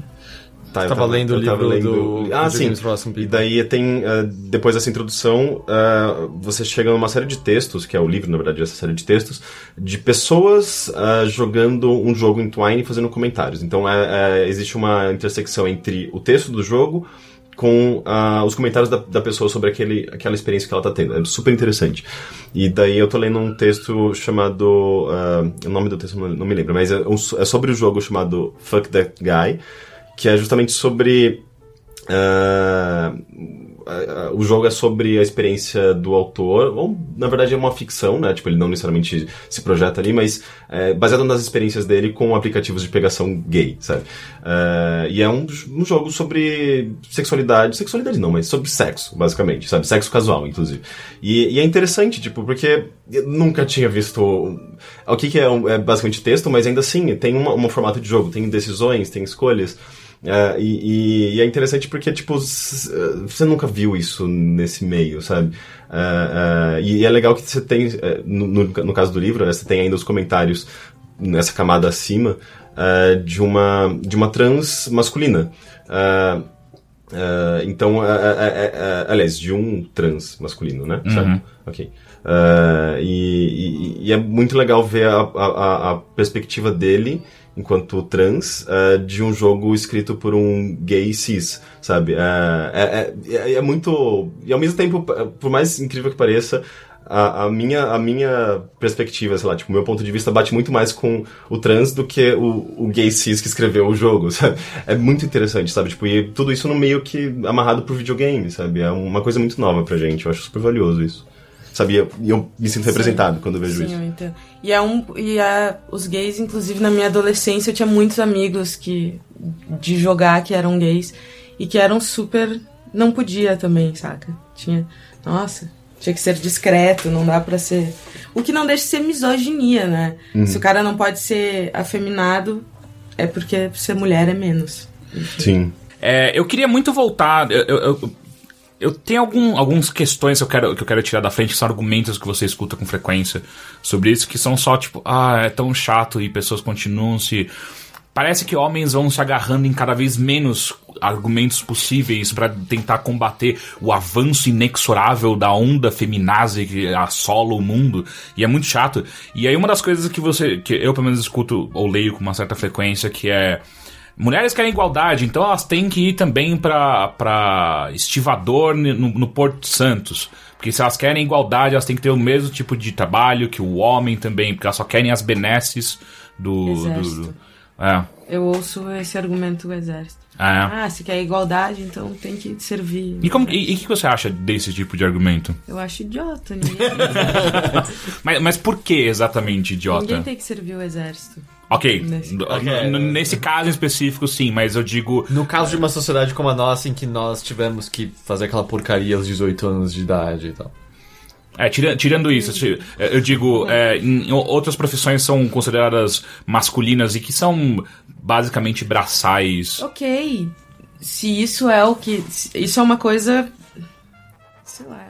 Speaker 3: Tá,
Speaker 2: lendo o livro
Speaker 3: lendo-
Speaker 2: do
Speaker 3: Ah,
Speaker 2: Video
Speaker 3: sim. E daí tem, eh, depois dessa introdução, eh, você chega numa série de textos, que é o livro, na verdade, essa série de textos, de pessoas eh, jogando um jogo em Twine e fazendo comentários. Então, é- é- existe uma intersecção entre o texto do jogo com ah, os comentários da, da pessoa sobre aquele, aquela experiência que ela tá tendo. É super interessante. E daí eu tô lendo um texto chamado... ah, o nome do texto não, não me lembro, mas é, um- é sobre o jogo chamado Fuck That Guy, que é justamente sobre... ah, o jogo é sobre a experiência do autor, ou na verdade é uma ficção, né? Tipo, ele não necessariamente se projeta ali, mas é, baseado nas experiências dele com aplicativos de pegação gay, sabe? Ah, e é um, um jogo sobre sexualidade, sexualidade não, mas sobre sexo, basicamente, sabe? Sexo casual, inclusive. E, e é interessante, tipo, porque eu nunca tinha visto. O que, que é, é basicamente texto, mas ainda assim tem um formato de jogo, tem decisões, tem escolhas. É, e, e- é interessante porque, tipo, você nunca viu isso nesse meio, sabe? É, é, e é legal que você tem, no, no, caso do livro, né, você tem ainda os comentários nessa camada acima de, uma, de uma trans masculina. Então, aliás, de um trans masculino, né? Certo? Ok. E, e- e é muito legal ver a- a- a perspectiva dele, enquanto trans, é, de um jogo escrito por um gay cis, sabe? É, é, é, é muito. E ao mesmo tempo, por mais incrível que pareça, a, a minha, a minha perspectiva, sei lá, tipo, o meu ponto de vista bate muito mais com o trans do que o, o gay cis que escreveu o jogo, sabe? É muito interessante, sabe? Tipo, e tudo isso no meio que amarrado pro videogame, sabe? É uma coisa muito nova pra gente, eu acho super valioso isso. Sabe? E eu, me sinto representado quando eu vejo
Speaker 4: Sim,
Speaker 3: isso.
Speaker 4: eu entendo. E é um. E é, os gays, inclusive na minha adolescência, eu tinha muitos amigos que. de jogar que eram gays. E que eram super. Não podia também, saca? Tinha. Nossa, tinha que ser discreto, não dá pra ser. O que não deixa de ser misoginia, né? Se o cara não pode ser afeminado, é porque ser mulher é menos.
Speaker 3: Sim.
Speaker 1: É, eu queria muito voltar. Eu, eu, eu- eu tenho algum, algumas questões que eu, quero, que eu quero tirar da frente, que são argumentos que você escuta com frequência sobre isso, que são só tipo, ah, é tão chato e pessoas continuam se. Parece que homens vão se agarrando em cada vez menos argumentos possíveis para tentar combater o avanço inexorável da onda feminazi que assola o mundo. E é muito chato. E aí uma das coisas que você. que eu pelo menos escuto ou leio com uma certa frequência, que é. Mulheres querem igualdade, então elas têm que ir também pra, pra estivador no, no Porto Santos. Porque se elas querem igualdade, elas têm que ter o mesmo tipo de trabalho que o homem também, porque elas só querem as benesses do.
Speaker 4: Exército.
Speaker 1: do- é.
Speaker 4: Eu ouço esse argumento do exército.
Speaker 1: Ah, é.
Speaker 4: Ah, se quer igualdade, então tem que servir.
Speaker 1: E como- e- e o que você acha desse tipo de argumento?
Speaker 4: Eu acho idiota. Ninguém,
Speaker 1: Mas, mas por que exatamente idiota?
Speaker 4: ninguém tem que servir o exército.
Speaker 1: Ok,
Speaker 4: Nesse-
Speaker 1: n-
Speaker 2: Ok.
Speaker 1: n- nesse caso em específico, sim, mas eu digo.
Speaker 2: No caso de uma sociedade como a nossa, em que nós tivemos que fazer aquela porcaria aos 18 anos de idade e tal.
Speaker 1: É, tira- tirando isso, é, eu digo, é, em outras profissões são consideradas masculinas e que são basicamente braçais.
Speaker 4: Ok. Se isso é o que. Isso é uma coisa. Sei lá.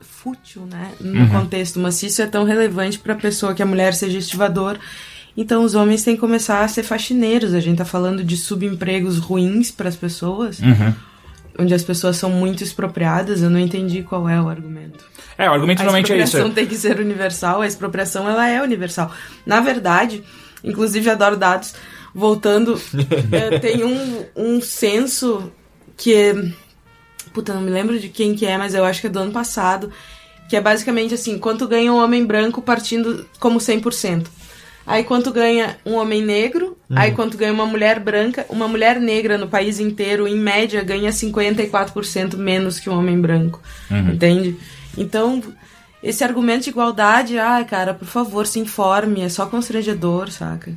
Speaker 4: Fútil, né? No contexto. Mas se isso é tão relevante pra pessoa que a mulher seja estivador. Então os homens têm que começar a ser faxineiros. A gente tá falando de subempregos ruins pras pessoas. Onde as pessoas são muito expropriadas. Eu não entendi qual é o argumento.
Speaker 1: É, o argumento
Speaker 4: A
Speaker 1: normalmente é isso.
Speaker 4: expropriação tem que ser universal, a expropriação ela é universal. Na verdade, inclusive adoro dados, voltando, eh, tem um, um censo que é, puta, não me lembro de quem que é, mas eu acho que é do ano passado, que é basicamente assim, quanto ganha um homem branco partindo como 100%. Aí quanto ganha um homem negro, aí quanto ganha uma mulher branca, uma mulher negra no país inteiro, em média, ganha 54% menos que um homem branco. Entende? Então, esse argumento de igualdade, ai, cara, por favor, se informe, é só constrangedor, saca?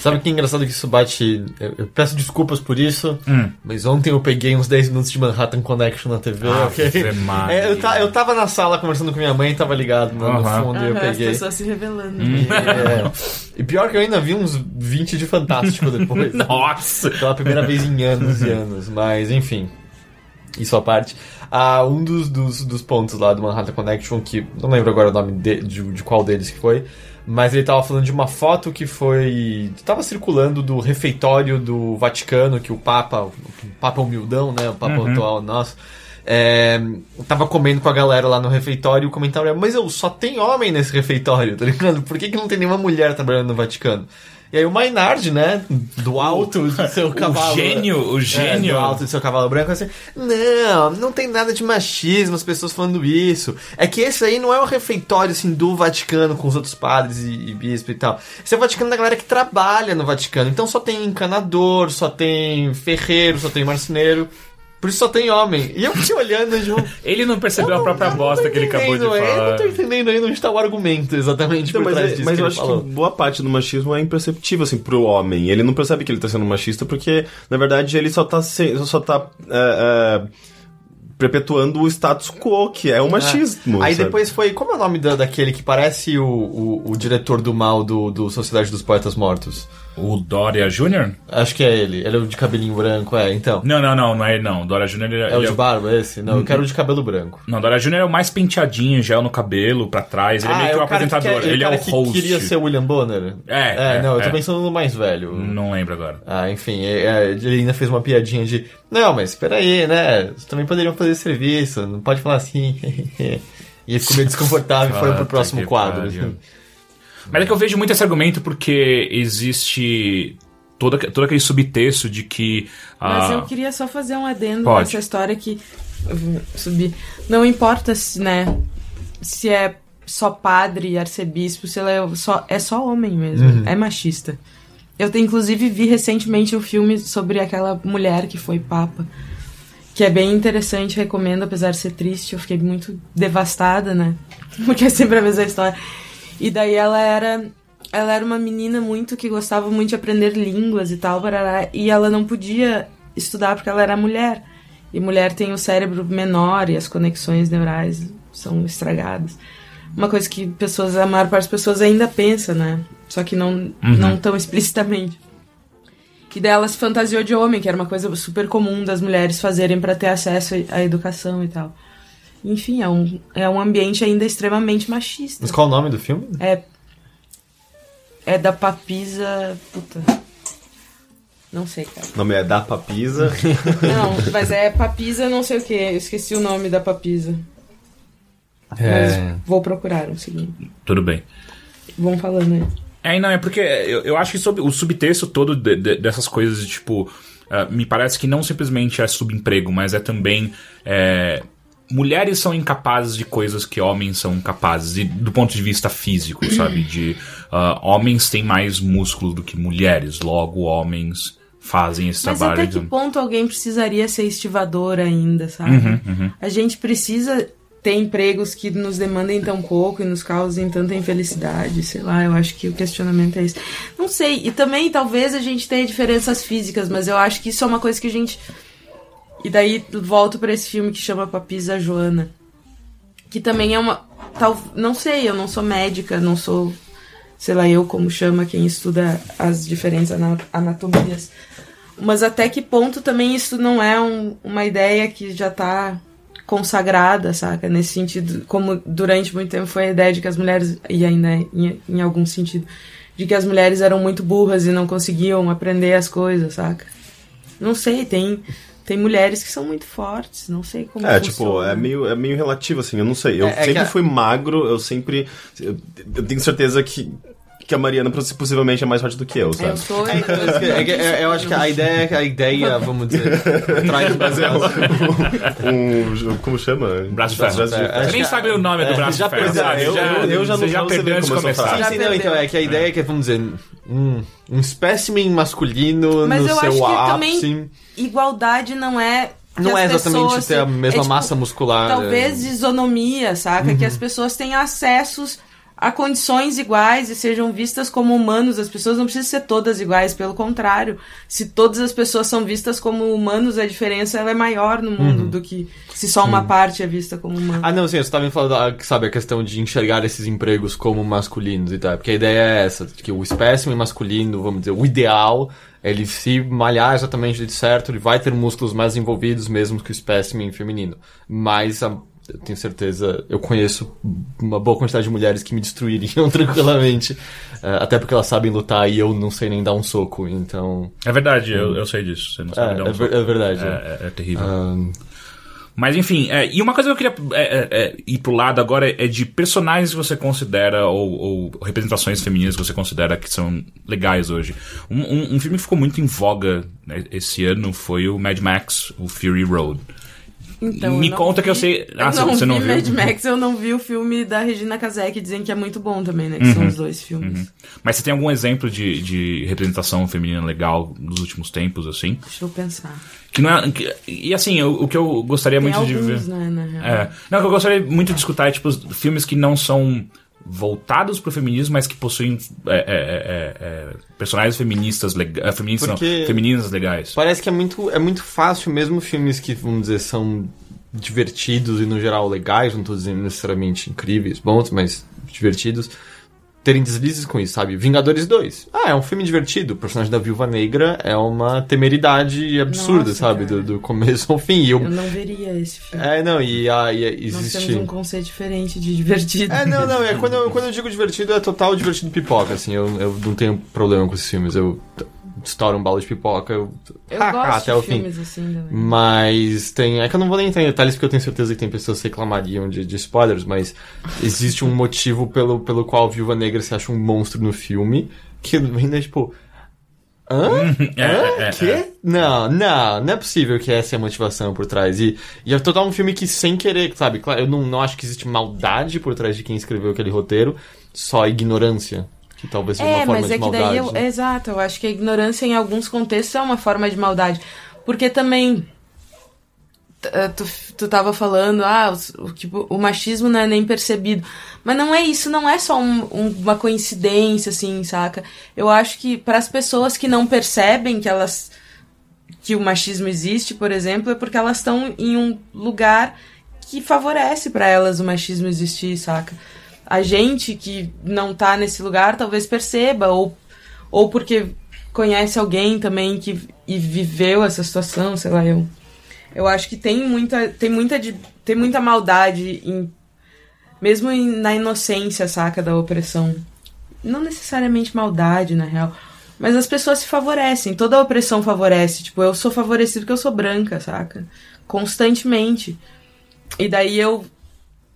Speaker 2: Sabe que engraçado que isso bate. Eu, eu peço desculpas por isso,
Speaker 1: Hum.
Speaker 2: mas ontem eu peguei uns 10 minutos de Manhattan Connection na TV,
Speaker 1: Ah,
Speaker 2: ok?
Speaker 1: Ave Maria.
Speaker 2: É, eu, ta- eu tava na sala conversando com minha mãe, tava ligado no, no fundo e eu
Speaker 4: Aham, as
Speaker 2: peguei.
Speaker 4: pessoas se revelando.
Speaker 1: Hum.
Speaker 2: É. E pior que eu ainda vi uns 20 de Fantástico depois.
Speaker 1: Nossa!
Speaker 2: Pela primeira vez em anos e anos, mas enfim. Isso à parte. Ah, um dos, dos, dos pontos lá do Manhattan Connection, que não lembro agora o nome de, de, de qual deles que foi, mas ele tava falando de uma foto que foi. tava circulando do refeitório do Vaticano, que o Papa, o Papa humildão, né? O Papa atual nosso. É, tava comendo com a galera lá no refeitório e o comentário é, mas eu só tem homem nesse refeitório, tá ligado? Por que, que não tem nenhuma mulher trabalhando no Vaticano? E aí o Maynard, né, do alto do seu cavalo.
Speaker 1: O gênio, o
Speaker 2: É,
Speaker 1: gênio.
Speaker 2: do alto do seu cavalo branco, assim, não, não tem nada de machismo, as pessoas falando isso. É que esse aí não é o refeitório, assim, do Vaticano com os outros padres e, e bispo e tal. Esse é o Vaticano da galera que trabalha no Vaticano. Então só tem encanador, só tem ferreiro, só tem marceneiro. Por isso só tem homem. E eu fiquei olhando e tipo,
Speaker 1: Ele não percebeu a própria bosta que ele acabou de
Speaker 2: é, Eu
Speaker 1: falar.
Speaker 2: não tô entendendo ainda onde tá o argumento exatamente
Speaker 3: Então,
Speaker 2: por
Speaker 3: mas
Speaker 2: trás
Speaker 3: é-
Speaker 2: disso
Speaker 3: mas
Speaker 2: que
Speaker 3: eu
Speaker 2: ele
Speaker 3: acho
Speaker 2: falou.
Speaker 3: que boa parte do machismo é imperceptível, assim, pro homem. Ele não percebe que ele tá sendo machista porque, na verdade, ele só tá, se, só tá é, é, perpetuando o status quo, que é o machismo.
Speaker 2: Aí
Speaker 3: sabe?
Speaker 2: depois foi. Como é o nome da, daquele que parece o, o, o diretor do mal do, do Sociedade dos Poetas Mortos?
Speaker 1: O Dória Jr.?
Speaker 2: Acho que é ele. Ele é o de cabelinho branco, é, então.
Speaker 1: Não, não, não, não é ele não. O Dória Jr. ele-
Speaker 2: É o de barba esse? Não, eu quero o de cabelo branco.
Speaker 1: Não, o Dória Jr. é o mais penteadinho, gel no cabelo, pra trás. Ele é meio que o
Speaker 2: Ah, cara que
Speaker 1: apresentador.
Speaker 2: quer-
Speaker 1: ele é o
Speaker 2: que
Speaker 1: host.
Speaker 2: queria ser o William Bonner?
Speaker 1: É, é,
Speaker 2: não, eu tô
Speaker 1: é.
Speaker 2: pensando no mais velho.
Speaker 1: Não lembro agora.
Speaker 2: Ah, enfim, é, é, ele ainda fez uma piadinha de. Não, mas peraí, né? Vocês também poderiam fazer serviço, não pode falar assim. e ele ficou meio desconfortável e foi pro próximo
Speaker 1: que
Speaker 2: quadro.
Speaker 1: pariu. Mas é que eu vejo muito esse argumento porque existe todo, todo aquele subtexto de que.
Speaker 4: Mas
Speaker 1: ah,
Speaker 4: eu queria só fazer um adendo
Speaker 1: Pode.
Speaker 4: nessa história que subir. Não importa se, né, se é só padre arcebispo, se ela é só, é só homem mesmo. É machista. Eu te- inclusive vi recentemente um filme sobre aquela mulher que foi papa. Que é bem interessante, recomendo, apesar de ser triste. Eu fiquei muito devastada, né? Porque é sempre a mesma história. E daí ela era. Ela era uma menina muito que gostava muito de aprender línguas e tal, barará, e ela não podia estudar porque ela era mulher. E mulher tem o cérebro menor e as conexões neurais são estragadas. Uma coisa que pessoas, a maior parte das pessoas ainda pensa, né? Só que não, não tão explicitamente. Que dela se fantasiou de homem, que era uma coisa super comum das mulheres fazerem para ter acesso à educação e tal. Enfim, é um, é um ambiente ainda extremamente machista.
Speaker 2: Mas qual o nome do filme?
Speaker 4: É. É da papisa. Puta. Não sei, cara.
Speaker 3: O nome é Da Papisa.
Speaker 4: Não, mas é papisa não sei o que. Eu esqueci o nome da papisa. Mas vou procurar um segundo.
Speaker 1: Tudo bem.
Speaker 4: Vão falando aí.
Speaker 1: É, não, é porque eu, eu acho que sob- o subtexto todo de- de- dessas coisas, de, tipo, ah, me parece que não simplesmente é subemprego, mas é também é, mulheres são incapazes de coisas que homens são capazes, e, do ponto de vista físico, sabe? De uh, homens têm mais músculo do que mulheres, logo homens fazem esse
Speaker 4: Mas
Speaker 1: trabalho.
Speaker 4: até que
Speaker 1: de-
Speaker 4: ponto alguém precisaria ser estivador ainda, sabe?
Speaker 1: Uhum,
Speaker 4: A gente precisa ter empregos que nos demandem tão pouco e nos causem tanta infelicidade, sei lá, eu acho que o questionamento é esse. Não sei, e também talvez a gente tenha diferenças físicas, mas eu acho que isso é uma coisa que a gente. E daí volto pra esse filme que chama Papisa Joana. Que também é uma. Tal, não sei, eu não sou médica, não sou. Sei lá, eu como chama quem estuda as diferentes ana- anatomias. Mas até que ponto também isso não é um- uma ideia que já tá consagrada, saca? Nesse sentido, como durante muito tempo foi a ideia de que as mulheres, e ainda é em, em algum sentido, de que as mulheres eram muito burras e não conseguiam aprender as coisas, saca? Não sei, tem, tem mulheres que são muito fortes, não sei como
Speaker 3: É,
Speaker 4: funciona.
Speaker 3: tipo, é meio, é meio relativo, assim, eu não sei. Eu
Speaker 2: É- é
Speaker 3: sempre
Speaker 2: a-
Speaker 3: fui magro, eu sempre. Eu, eu tenho certeza que, que a Mariana possi- possivelmente é mais forte do que eu, sabe?
Speaker 4: Eu sou...
Speaker 2: É, é é é- eu acho que a ideia, é que a ideia, vamos dizer, trás
Speaker 3: Mas é
Speaker 2: do
Speaker 3: um, um- Como chama?
Speaker 1: Braço de ferro.
Speaker 3: Braço de
Speaker 2: É,
Speaker 1: Você nem sabe o nome do
Speaker 2: é,
Speaker 1: braço
Speaker 2: já
Speaker 1: de ferro.
Speaker 3: eu- eu- eu já não-
Speaker 1: já perdeu antes de começar.
Speaker 2: Sim, sim, não, então, é que a ideia é que, vamos dizer, um, um espécimen masculino
Speaker 4: Mas
Speaker 2: no
Speaker 4: eu
Speaker 2: seu
Speaker 4: acho que
Speaker 2: ápice.
Speaker 4: também igualdade não é.
Speaker 2: Não é exatamente
Speaker 4: pessoas-
Speaker 2: ter a mesma
Speaker 4: é, tipo,
Speaker 2: massa muscular.
Speaker 4: Talvez
Speaker 2: é.
Speaker 4: isonomia, saca? Que as pessoas tenham acessos a condições iguais e sejam vistas como humanos. As pessoas não precisam ser todas iguais, pelo contrário. Se todas as pessoas são vistas como humanos, a diferença ela é maior no mundo do que se só uma parte é vista como humana.
Speaker 2: Ah, não, sim, você estava me falando, ah, sabe, a questão de enxergar esses empregos como masculinos e tal. Porque a ideia é essa, que o espécimen masculino, vamos dizer, o ideal, ele se malhar exatamente jeito certo, ele vai ter músculos mais envolvidos mesmo que o espécimen feminino. Mas a- eu tenho certeza, eu conheço uma boa quantidade de mulheres que me destruiriam tranquilamente. eh, até porque elas sabem lutar e eu não sei nem dar um soco, então.
Speaker 1: É verdade, eu, eu sei disso. Você não
Speaker 2: É,
Speaker 1: sabe dar um
Speaker 2: é, ver- é verdade.
Speaker 1: É, é- é terrível.
Speaker 2: Ah,
Speaker 1: Mas enfim, é, e uma coisa que eu queria é, é, é, ir pro lado agora é de personagens que você considera, ou, ou representações femininas que você considera que são legais hoje. Um, um- um filme que ficou muito em voga né, esse ano foi o Mad Max, o Fury Road.
Speaker 4: Então,
Speaker 1: Me conta que eu
Speaker 4: vi-
Speaker 1: sei- Ah,
Speaker 4: eu
Speaker 1: você-
Speaker 4: não
Speaker 1: você não
Speaker 4: vi
Speaker 1: viu?
Speaker 4: Mad Max, eu não vi o filme da Regina Casé, que dizem que é muito bom também, né? Que
Speaker 1: Uhum.
Speaker 4: são os dois filmes.
Speaker 1: Mas você tem algum exemplo de, de representação feminina legal nos últimos tempos, assim?
Speaker 4: Deixa eu pensar.
Speaker 1: Que não é, que- e assim, o, o que eu gostaria
Speaker 4: Tem
Speaker 1: muito de ver.
Speaker 4: alguns, né, na real.
Speaker 1: É. Não, o que eu gostaria muito de escutar é tipo filmes que não são voltados pro feminismo, mas que possuem é, é, é, é, personagens feministas legais, feministas não, femininas legais.
Speaker 2: Parece que é muito, é muito fácil, mesmo filmes que, vamos dizer, são divertidos e no geral legais, não tô dizendo necessariamente incríveis, bons, mas divertidos, terem deslizes com isso, sabe? Vingadores 2. Ah, é um filme divertido. O personagem da Viúva Negra é uma temeridade absurda,
Speaker 4: Nossa,
Speaker 2: sabe? Do, do começo ao fim. Eu...
Speaker 4: Eu não veria esse filme.
Speaker 2: É, não, e, a, e a-
Speaker 4: Nós
Speaker 2: existe.
Speaker 4: temos um conceito diferente de divertido.
Speaker 2: É, não, não, é quando eu, quando eu digo divertido, é total divertido pipoca, assim, eu, eu não tenho problema com esses filmes, eu estouro um balo de pipoca, eu,
Speaker 4: Eu
Speaker 2: ha,
Speaker 4: gosto
Speaker 2: até
Speaker 4: de
Speaker 2: o fim.
Speaker 4: filmes assim também.
Speaker 2: Mas tem. É que eu não vou nem entrar em detalhes porque eu tenho certeza que tem pessoas que reclamariam de, de spoilers, mas existe um motivo pelo, pelo qual a Viúva Negra se acha um monstro no filme, que ainda é tipo. Hã?
Speaker 1: É,
Speaker 2: Hã?
Speaker 1: é, é,
Speaker 2: Quê?
Speaker 1: é.
Speaker 2: Não, não, não é possível que essa é a motivação por trás. E, e é total um filme que, sem querer, sabe? Claro, eu não, não acho que existe maldade por trás de quem escreveu aquele roteiro, só ignorância. Que talvez seja uma
Speaker 4: É,
Speaker 2: forma
Speaker 4: mas
Speaker 2: de
Speaker 4: é que
Speaker 2: maldade.
Speaker 4: daí eu, exato, eu acho que a ignorância em alguns contextos é uma forma de maldade. Porque também eh, tu, tu tava falando, ah, o, tipo, o machismo não é nem percebido. Mas não é isso, não é só um- um- uma coincidência, assim, saca? Eu acho que para as pessoas que não percebem que elas que o machismo existe, por exemplo, é porque elas estão em um lugar que favorece para elas o machismo existir, saca? A gente que não tá nesse lugar talvez perceba, ou, ou porque conhece alguém também que e viveu essa situação, sei lá, eu. Eu acho que tem muita, tem muita, tem muita maldade em, mesmo em- na inocência, saca, da opressão. Não necessariamente maldade, na real. Mas as pessoas se favorecem. Toda opressão favorece. Tipo, eu sou favorecido porque eu sou branca, saca? Constantemente. E daí eu.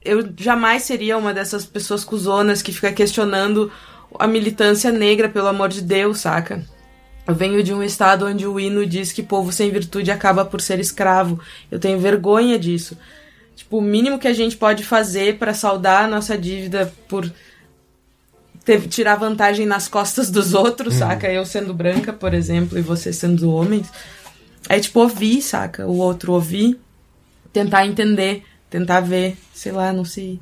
Speaker 4: Eu jamais seria uma dessas pessoas cuzonas que fica questionando a militância negra, pelo amor de Deus, saca? Eu venho de um estado onde o hino diz que povo sem virtude acaba por ser escravo. Eu tenho vergonha disso. Tipo, o mínimo que a gente pode fazer pra saldar a nossa dívida por ter- tirar vantagem nas costas dos outros, saca? Eu sendo branca, por exemplo, e você sendo homem. É tipo ouvir, saca? O outro ouvir, tentar entender, tentar ver, sei lá, não sei.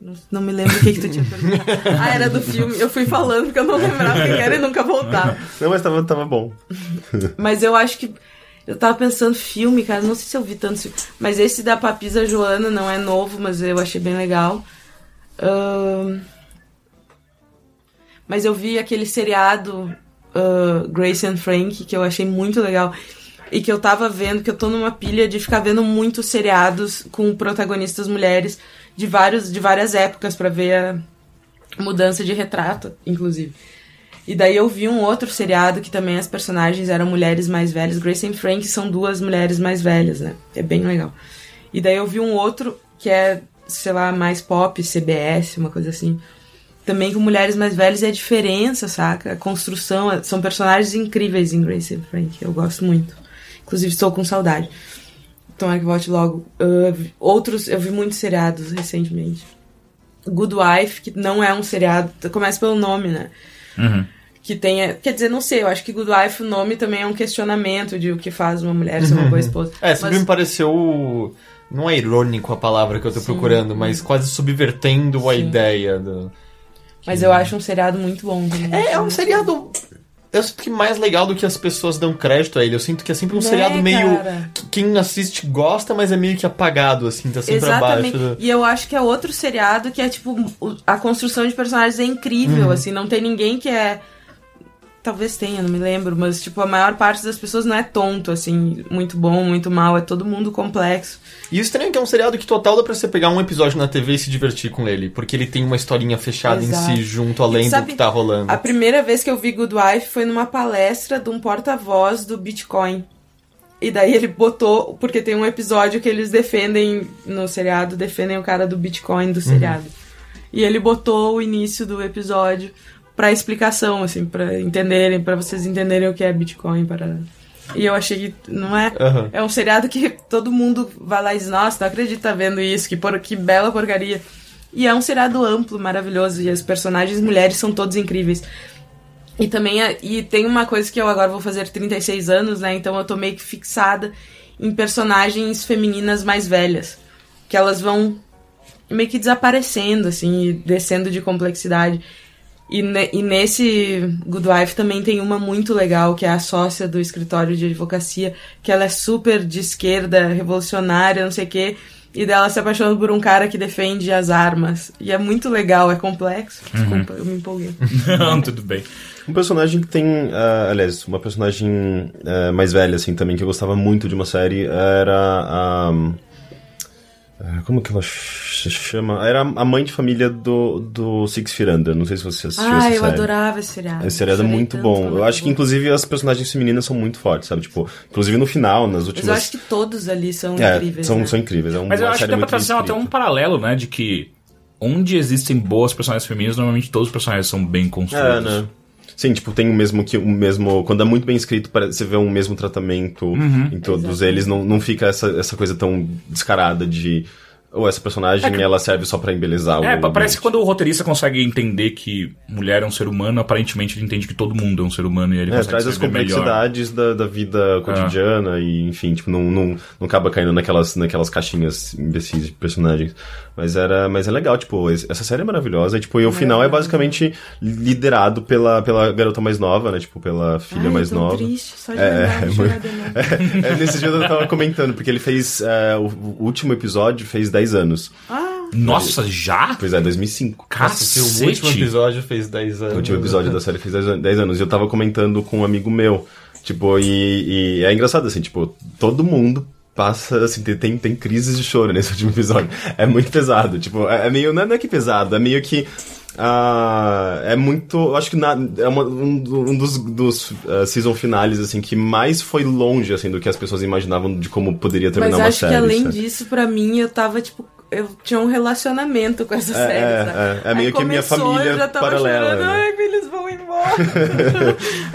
Speaker 4: Não, não me lembro o que, que tu tinha perguntado. Ah, era do filme. Eu fui falando porque eu não lembrava quem era e nunca voltava.
Speaker 3: Não, mas tava, tava bom.
Speaker 4: Mas eu acho que. Eu tava pensando filme, cara. Não sei se eu vi tanto filme. Mas esse da Papisa Joana não é novo, mas eu achei bem legal. Ahn, Mas eu vi aquele seriado ah, Grace and Frank, que eu achei muito legal. E que eu tava vendo, que eu tô numa pilha de ficar vendo muitos seriados com protagonistas mulheres de, vários, de várias épocas pra ver a mudança de retrato, inclusive. E daí eu vi um outro seriado que também as personagens eram mulheres mais velhas. Grace and Frank são duas mulheres mais velhas, né? É bem legal. E daí eu vi um outro que é, sei lá, mais pop, CBS, uma coisa assim. Também com mulheres mais velhas e a diferença, saca? A construção, são personagens incríveis em Grace and Frank. Eu gosto muito. Inclusive estou com saudade. Tomara que volte logo. Vi- outros, eu vi muitos seriados recentemente. Good Wife, que não é um seriado, começa pelo nome, né?
Speaker 1: Uhum.
Speaker 4: que tenha. Quer dizer, não sei, eu acho que Good Wife, o nome também é um questionamento de o que faz uma mulher ser uma boa esposa.
Speaker 2: É, sempre
Speaker 4: Mas-
Speaker 2: me pareceu. Não é irônico a palavra que eu tô procurando, mas quase subvertendo a
Speaker 4: Sim.
Speaker 2: ideia do.
Speaker 4: Mas eu acho um seriado muito bom. também.
Speaker 2: É, é um seriado. Eu sinto que mais legal do que as pessoas dão crédito a ele. Eu sinto que é sempre um
Speaker 4: Né,
Speaker 2: seriado meio.
Speaker 4: cara?
Speaker 2: que Quem assiste gosta, mas é meio que apagado, assim, tá sempre
Speaker 4: Exatamente.
Speaker 2: abaixo. do-
Speaker 4: E eu acho que é outro seriado que é tipo. A construção de personagens é incrível, assim. Não tem ninguém que é. Talvez tenha, não me lembro, mas tipo, a maior parte das pessoas não é tonto, assim, muito bom, muito mal, é todo mundo complexo.
Speaker 2: E o estranho é que é um seriado que total dá pra você pegar um episódio na TV e se divertir com ele. Porque ele tem uma historinha fechada
Speaker 4: Exato.
Speaker 2: em si, junto além
Speaker 4: sabe,
Speaker 2: do que tá rolando.
Speaker 4: A primeira vez que eu vi Good Wife foi numa palestra de um porta-voz do Bitcoin. E daí ele botou, porque tem um episódio que eles defendem no seriado, defendem o cara do Bitcoin do seriado. E ele botou o início do episódio pra explicação, assim, pra entenderem, pra vocês entenderem o que é Bitcoin para E eu achei que não é.
Speaker 2: Aham.
Speaker 4: É um seriado que todo mundo vai lá e diz, nossa, não acredito tá vendo isso, que, por, que bela porcaria. E é um seriado amplo, maravilhoso, e as personagens mulheres são todos incríveis. E também é- e tem uma coisa que eu agora vou fazer 36 anos, né? Então eu tô meio que fixada em personagens femininas mais velhas. Que elas vão meio que desaparecendo, assim, descendo de complexidade. E, ne- e nesse Good Wife também tem uma muito legal, que é a sócia do escritório de advocacia, que ela é super de esquerda, revolucionária, não sei o quê. E dela se apaixona por um cara que defende as armas. E é muito legal, é complexo. Desculpa, eu me empolguei.
Speaker 1: Não, tudo bem.
Speaker 3: Um personagem que tem, ah, aliás, uma personagem ah, mais velha, assim, também, que eu gostava muito de uma série, era a... ah, como que ela se chama? Era a mãe de família do, do Six Under. Não sei se você assistiu
Speaker 4: Ah,
Speaker 3: essa
Speaker 4: eu
Speaker 3: série.
Speaker 4: adorava esse seriado.
Speaker 3: Esse seriado é muito bom. Eu acho que, inclusive, as personagens femininas são muito fortes, sabe? Tipo, inclusive no final, nas
Speaker 4: Mas
Speaker 3: últimas...
Speaker 4: eu acho que todos ali são
Speaker 3: É,
Speaker 4: incríveis.
Speaker 3: são,
Speaker 4: né?
Speaker 3: são incríveis. É
Speaker 1: Mas eu acho que dá pra trazer até um paralelo, né? De que onde existem boas personagens femininas, normalmente todos os personagens são bem
Speaker 3: É,
Speaker 1: construídos.
Speaker 3: né? Sim, tipo, tem o mesmo que o mesmo. Quando é muito bem escrito, você vê um mesmo tratamento
Speaker 1: Uhum.
Speaker 3: em todos
Speaker 4: Exatamente.
Speaker 3: eles. Não, não fica essa, essa coisa tão descarada de. Ou essa personagem ela serve só pra embelezar o.
Speaker 1: É, pa- parece que
Speaker 3: ambiente."
Speaker 1: quando o roteirista consegue entender que mulher é um ser humano, aparentemente ele entende que todo mundo é um ser humano e ele
Speaker 3: É,
Speaker 1: consegue
Speaker 3: traz as complexidades da, da vida cotidiana e, enfim, tipo, não, não, não acaba caindo naquelas, naquelas caixinhas imbecis de personagens. Mas era, mas é legal, tipo, es- essa série é maravilhosa, e, tipo, e o final é basicamente liderado pela, pela garota mais nova, né, tipo, pela filha
Speaker 4: Ai,
Speaker 3: mais nova.
Speaker 4: triste, só de
Speaker 3: É, é,
Speaker 4: chorar de novo.
Speaker 3: É, nesse dia eu tava comentando, porque ele fez. é, o, o último episódio fez 10 anos.
Speaker 4: Ah,
Speaker 1: Nossa, já?
Speaker 3: Pois é, 2005.
Speaker 2: Nossa,
Speaker 1: Cacete!
Speaker 2: o último episódio fez 10 anos.
Speaker 3: O último episódio da série fez 10 an- 10 anos. E eu tava comentando com um amigo meu. Tipo, e, e é engraçado assim, tipo, todo mundo passa, assim, tem, tem, tem crises de choro nesse último episódio. É muito pesado. Tipo, é, é meio. Não é, não é que pesado, é meio que. Ah, é muito. Acho que na, é uma- um, um dos, dos ah, season finales, assim, que mais foi longe, assim, do que as pessoas imaginavam de como poderia terminar
Speaker 4: mas
Speaker 3: uma
Speaker 4: acho
Speaker 3: série.
Speaker 4: que além
Speaker 3: sabe?
Speaker 4: disso, pra mim, eu tava, tipo, eu tinha um relacionamento com essa
Speaker 3: É,
Speaker 4: série,
Speaker 3: é,
Speaker 4: sabe?
Speaker 3: é. É meio
Speaker 4: Aí
Speaker 3: que a minha
Speaker 4: começou,
Speaker 3: família
Speaker 4: eu já tava
Speaker 3: paralela,
Speaker 4: chorando,
Speaker 3: né?
Speaker 4: ai, eles vão embora.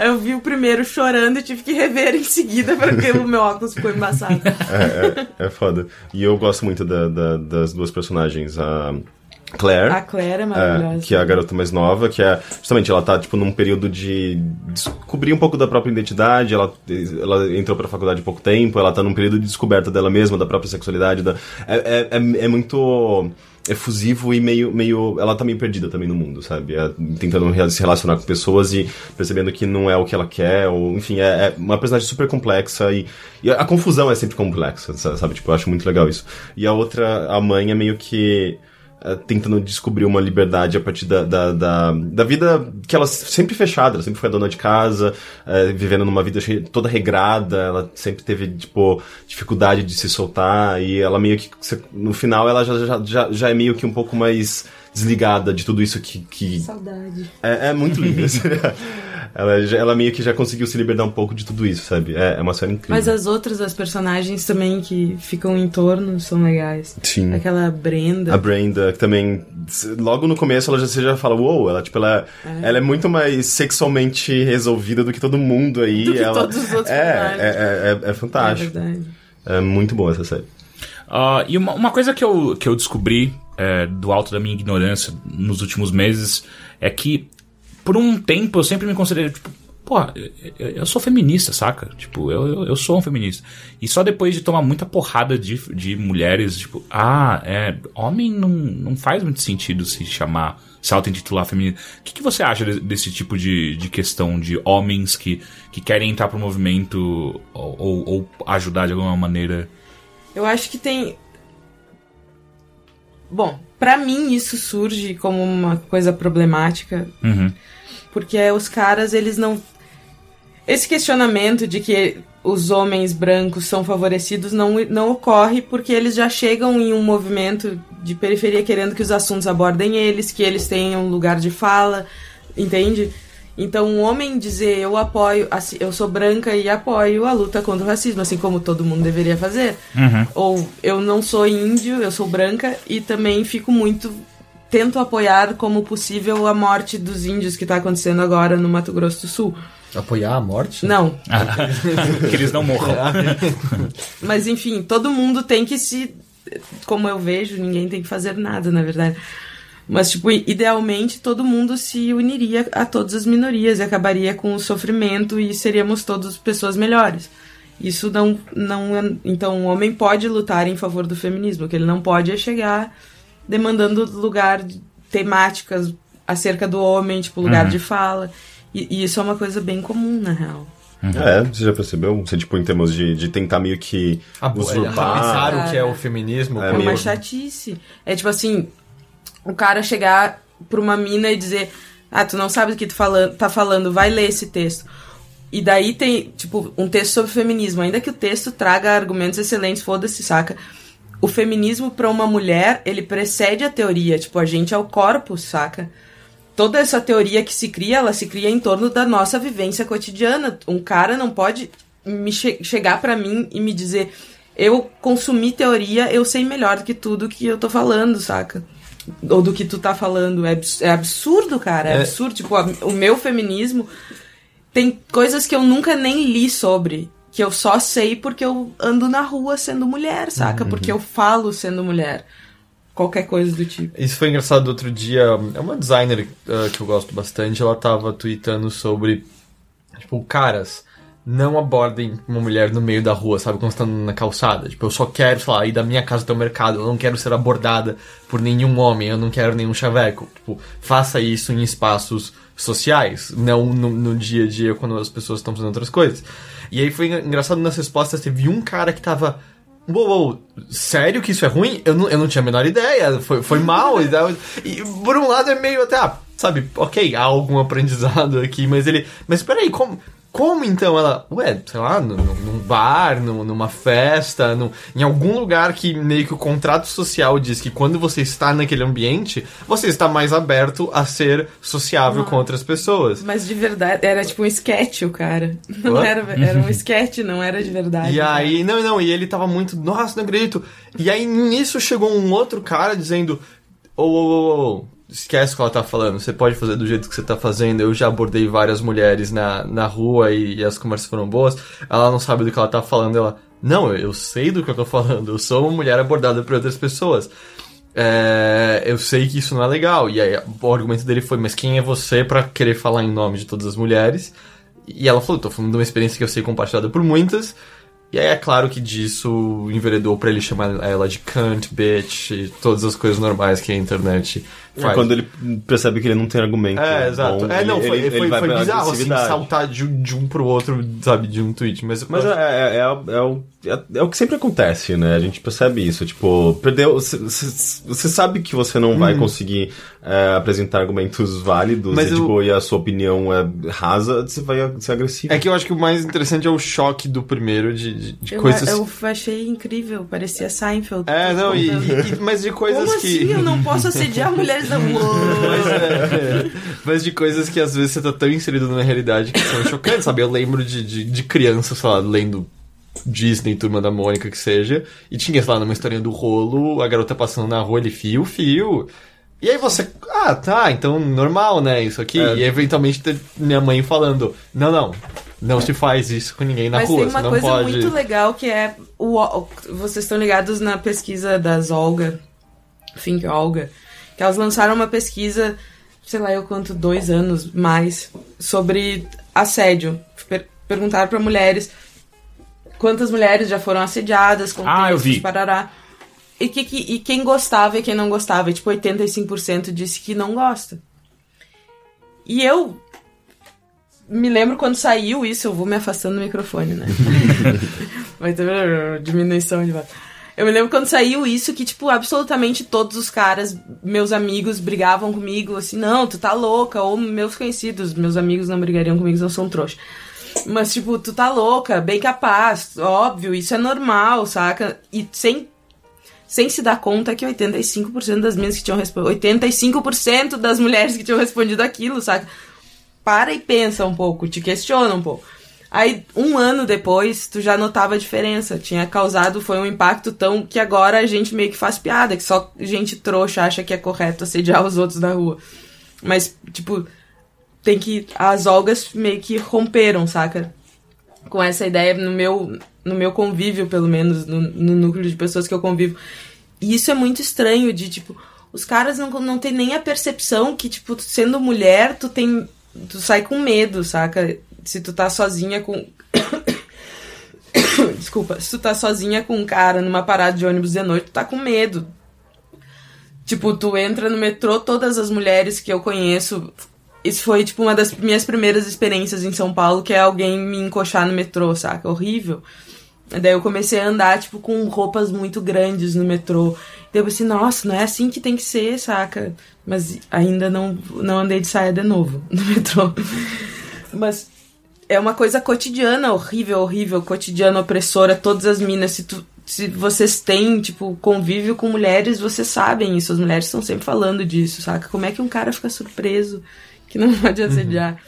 Speaker 4: Eu vi o primeiro chorando e tive que rever em seguida porque o meu óculos ficou embaçado.
Speaker 3: É, é, é foda. E eu gosto muito da- da- das duas personagens. A Claire.
Speaker 4: A Claire é
Speaker 3: É,
Speaker 4: maravilhosa.
Speaker 3: que é a garota mais nova, que é justamente ela tá tipo num período de descobrir um pouco da própria identidade, ela, ela entrou pra faculdade há pouco tempo, ela tá num período de descoberta dela mesma, da própria sexualidade, da, é, é, é, é muito efusivo e meio, meio. Ela tá meio perdida também no mundo, sabe? É, tentando se relacionar com pessoas e percebendo que não é o que ela quer, ou enfim, é, é uma personagem super complexa e, e a, confusão é sempre complexa, sa- sabe? Tipo, eu acho muito legal isso. E a outra, a mãe, é meio que tentando descobrir uma liberdade a partir da, da, da, da vida que ela sempre fechada, ela sempre foi a dona de casa, eh, vivendo numa vida cheia- toda regrada, ela sempre teve, tipo, dificuldade de se soltar, e ela meio que, no final, ela já, já, já, já é meio que um pouco mais desligada de tudo isso que, que
Speaker 4: Saudade.
Speaker 3: é, é muito lindo. assim. ela, já- ela meio que já conseguiu se libertar um pouco de tudo isso, sabe? É, é uma série incrível.
Speaker 4: Mas as outras, as personagens também que ficam em torno são legais.
Speaker 3: Sim.
Speaker 4: Aquela Brenda.
Speaker 3: A Brenda, que também, logo no começo, ela já, você já fala, uou, ela, tipo, ela, ela é muito mais sexualmente resolvida do que todo mundo aí.
Speaker 4: Do que
Speaker 3: ela,
Speaker 4: todos os outros
Speaker 3: é,
Speaker 4: personagens.
Speaker 3: é, é, é, é
Speaker 4: É
Speaker 3: fantástico.
Speaker 4: verdade.
Speaker 3: É, muito boa essa série.
Speaker 1: Ah, e uma, uma coisa que eu, que eu descobri é, do alto da minha ignorância nos últimos meses é que, por um tempo, eu sempre me considerei, tipo, pô, eu, eu- sou feminista, saca? Tipo, eu, eu, sou um feminista. E só depois de tomar muita porrada de, de mulheres, tipo, ah, é, homem não, não faz muito sentido se chamar, se auto-intitular feminista. O que, que você acha de- desse tipo de, de questão de homens que, que querem entrar pro movimento ou, ou- ou ajudar de alguma maneira?
Speaker 4: Eu acho que tem. Bom, pra mim isso surge como uma coisa problemática,
Speaker 1: Uhum.
Speaker 4: porque os caras, eles não. Esse questionamento de que os homens brancos são favorecidos não, não ocorre porque eles já chegam em um movimento de periferia querendo que os assuntos abordem eles, que eles tenham lugar de fala, entende? Então, um homem dizer eu apoio, assim, eu sou branca e apoio a luta contra o racismo, assim como todo mundo deveria fazer. Ou eu não sou índio, eu sou branca e também fico muito. Tento apoiar como possível a morte dos índios que está acontecendo agora no Mato Grosso do Sul.
Speaker 2: Apoiar a morte?
Speaker 4: Não,
Speaker 1: que eles não morram.
Speaker 4: Mas enfim, todo mundo tem que se. Como eu vejo, ninguém tem que fazer nada, na verdade. Mas, tipo, idealmente todo mundo se uniria a todas as minorias e acabaria com o sofrimento e seríamos todos pessoas melhores. Isso não, não é. Então, o homem pode lutar em favor do feminismo. O que ele não pode é chegar demandando lugar, de- temáticas acerca do homem, tipo, lugar de fala. E, e isso é uma coisa bem comum, na real.
Speaker 3: É, você já percebeu? Você, tipo, em termos de, de tentar meio que
Speaker 2: Ah,
Speaker 3: usurpar.
Speaker 2: Pensar o que é o feminismo.
Speaker 3: É,
Speaker 4: É
Speaker 2: como-
Speaker 4: uma
Speaker 3: meio-
Speaker 4: chatice. É tipo assim, o cara chegar pra uma mina e dizer, ah, tu não sabe do que tu falando, tá falando, vai ler esse texto. E daí tem, tipo, um texto sobre feminismo. Ainda que o texto traga argumentos excelentes, foda-se, saca? O feminismo pra uma mulher, ele precede a teoria. Tipo, a gente é o corpo, saca? Toda essa teoria que se cria, ela se cria em torno da nossa vivência cotidiana. Um cara não pode me che- chegar pra mim e me dizer eu consumi teoria, eu sei melhor do que tudo que eu tô falando, saca? Ou do que tu tá falando. É, é absurdo, cara. É,
Speaker 2: É.
Speaker 4: absurdo. Tipo, a- o meu feminismo tem coisas que eu nunca nem li sobre. Que eu só sei porque eu ando na rua sendo mulher, saca? Porque eu falo sendo mulher. Qualquer coisa do tipo.
Speaker 2: Isso foi engraçado outro dia. É uma designer uh, que eu gosto bastante. Ela tava tweetando sobre. Tipo, caras, não abordem uma mulher no meio da rua, sabe? Quando você tá na calçada. Tipo, eu só quero, sei lá, ir da minha casa até o mercado. Eu não quero ser abordada por nenhum homem. Eu não quero nenhum chaveco. Tipo, faça isso em espaços sociais, não no, no dia a dia quando as pessoas estão fazendo outras coisas. E aí foi engraçado nas respostas. Teve um cara que tava. Uou, uou, sério que isso é ruim? Eu não, eu não tinha a menor ideia, foi, foi mal. e, e por um lado é meio até, ah, sabe, ok, há algum aprendizado aqui, mas ele. Mas peraí, como. Como então ela. Ué, sei lá, num, num bar, num- numa festa, num- em algum lugar que meio que o contrato social diz que quando você está naquele ambiente, você está mais aberto a ser sociável com outras pessoas.
Speaker 4: Mas de verdade, era tipo um sketch o cara. Não
Speaker 2: What?
Speaker 4: era, era um sketch, não era de verdade.
Speaker 2: E aí, não, não, e ele tava muito, nossa, não acredito. E aí nisso chegou um outro cara dizendo: Ô, ô, ô, ô, esquece o que ela tá falando, você pode fazer do jeito que você tá fazendo. Eu já abordei várias mulheres na, na rua e, e as conversas foram boas. Ela não sabe do que ela tá falando, ela, não, eu, sei do que eu tô falando, eu sou uma mulher abordada por outras pessoas. É, eu sei que isso não é legal. E aí o argumento dele foi, mas quem é você pra querer falar em nome de todas as mulheres? E ela falou, tô falando de uma experiência que eu sei compartilhada por muitas. E aí é claro que disso enveredou pra ele chamar ela de cunt, bitch, e todas as coisas normais que a internet
Speaker 3: É
Speaker 2: faz.
Speaker 3: quando ele percebe que ele não tem argumento.
Speaker 2: É, exato.
Speaker 3: bom,
Speaker 2: é, não,
Speaker 3: ele-
Speaker 2: foi,
Speaker 3: ele-
Speaker 2: foi,
Speaker 3: ele
Speaker 2: foi bizarro, assim, saltar de, um- de um pro outro, sabe, de um tweet. Mas,
Speaker 3: Mas é, é, é, é o, é, é o que sempre acontece, né? A gente percebe isso. Tipo, perdeu. Você você sabe que você não vai conseguir é, apresentar argumentos válidos
Speaker 2: Uhum. Mas
Speaker 3: e,
Speaker 2: eu-
Speaker 3: tipo, e a sua opinião é rasa, você vai ser agressivo.
Speaker 2: É que eu acho que o mais interessante é o choque do primeiro de, de, de
Speaker 4: Eu,
Speaker 2: coisas.
Speaker 4: eu achei incrível, parecia Seinfeld.
Speaker 2: É, não, e, e- mas de coisas
Speaker 4: Como
Speaker 2: que.
Speaker 4: assim eu não posso assediar mulheres da
Speaker 2: Mas,
Speaker 4: rua?
Speaker 2: é, mas de coisas que às vezes você tá tão inserido na realidade que são chocantes, sabe? Eu lembro de, de, de criança, sei lá, lendo Disney, Turma da Mônica, que seja, e tinha, sei lá, numa historinha do rolo, a garota passando na rua, ele fio, fio. E aí você, ah, tá, então normal, né, isso aqui.
Speaker 3: É.
Speaker 2: E eventualmente ter minha mãe falando, não, não, não se faz isso com ninguém na
Speaker 4: Mas
Speaker 2: rua,
Speaker 4: tem
Speaker 2: você
Speaker 4: uma
Speaker 2: não
Speaker 4: coisa
Speaker 2: pode...
Speaker 4: muito legal que é o, vocês estão ligados na pesquisa das Olga, Think Olga, que elas lançaram uma pesquisa, sei lá eu quanto, dois anos mais, sobre assédio. Per perguntaram para mulheres quantas mulheres já foram assediadas, com
Speaker 1: Ah, eu vi.
Speaker 4: Parará. E, que, que- e quem gostava e quem não gostava. E, tipo, 85% disse que não gosta. E eu me lembro quando saiu isso, eu vou me afastando do microfone, né? Vai ter diminuição de voz. Eu me lembro quando saiu isso que, tipo, absolutamente todos os caras, meus amigos, brigavam comigo, assim, não, tu tá louca, ou meus conhecidos, meus amigos não brigariam comigo, não são trouxa. Mas, tipo, tu tá louca, bem capaz, óbvio, isso é normal, saca? E sem, sem se dar conta que 85% das meninas que tinham respondido, 85% das mulheres que tinham respondido aquilo, saca? para e pensa um pouco, te questiona um pouco. Aí, um ano depois, tu já notava a diferença. Tinha causado, foi um impacto tão que agora a gente meio que faz piada, que só gente trouxa acha que é correto assediar os outros da rua. Mas, tipo, tem que. As Olgas meio que romperam, saca? Com essa ideia no meu, no meu convívio, pelo menos, no, no núcleo de pessoas que eu convivo. E isso é muito estranho, de tipo, os caras não, não tem nem a percepção que, tipo, sendo mulher, tu tem. Tu sai com medo, saca? Se tu tá sozinha com. Desculpa, se tu tá sozinha com um cara numa parada de ônibus de noite, tu tá com medo. Tipo, tu entra no metrô, todas as mulheres que eu conheço. Isso foi, tipo, uma das minhas primeiras experiências em São Paulo, que é alguém me encoxar no metrô, saca? Horrível. Daí eu comecei a andar, tipo, com roupas muito grandes no metrô. Daí eu pensei, nossa, não é assim que tem que ser, saca? Mas ainda não, não andei de saia de novo no metrô. Mas é uma coisa cotidiana, horrível, horrível, cotidiana, opressora. Todas as minas, se, tu, se vocês têm, tipo, convívio com mulheres, vocês sabem isso. As mulheres estão sempre falando disso, saca? Como é que um cara fica surpreso que não pode assediar?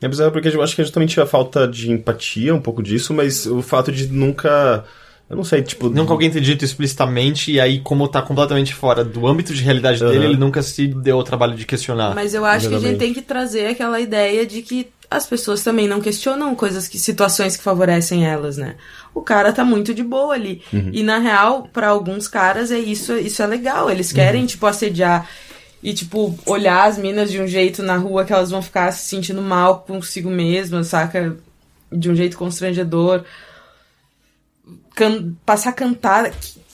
Speaker 3: É bizarro porque eu acho que justamente a falta de empatia, um pouco disso, mas o fato de nunca. Eu não sei, tipo.
Speaker 2: Nunca alguém ter dito explicitamente, e aí, como tá completamente fora do âmbito de realidade dele,
Speaker 3: Aham.
Speaker 2: ele nunca se deu o trabalho de questionar.
Speaker 4: Mas eu acho que a gente
Speaker 3: Exatamente.
Speaker 4: tem que trazer aquela ideia de que as pessoas também não questionam coisas que situações que favorecem elas, né? O cara tá muito de boa ali. E na real, pra alguns caras é isso, isso é legal. Eles querem tipo assediar e tipo olhar as minas de um jeito na rua que elas vão ficar se sentindo mal consigo mesmas, saca? De um jeito constrangedor. Can- passar a cantar.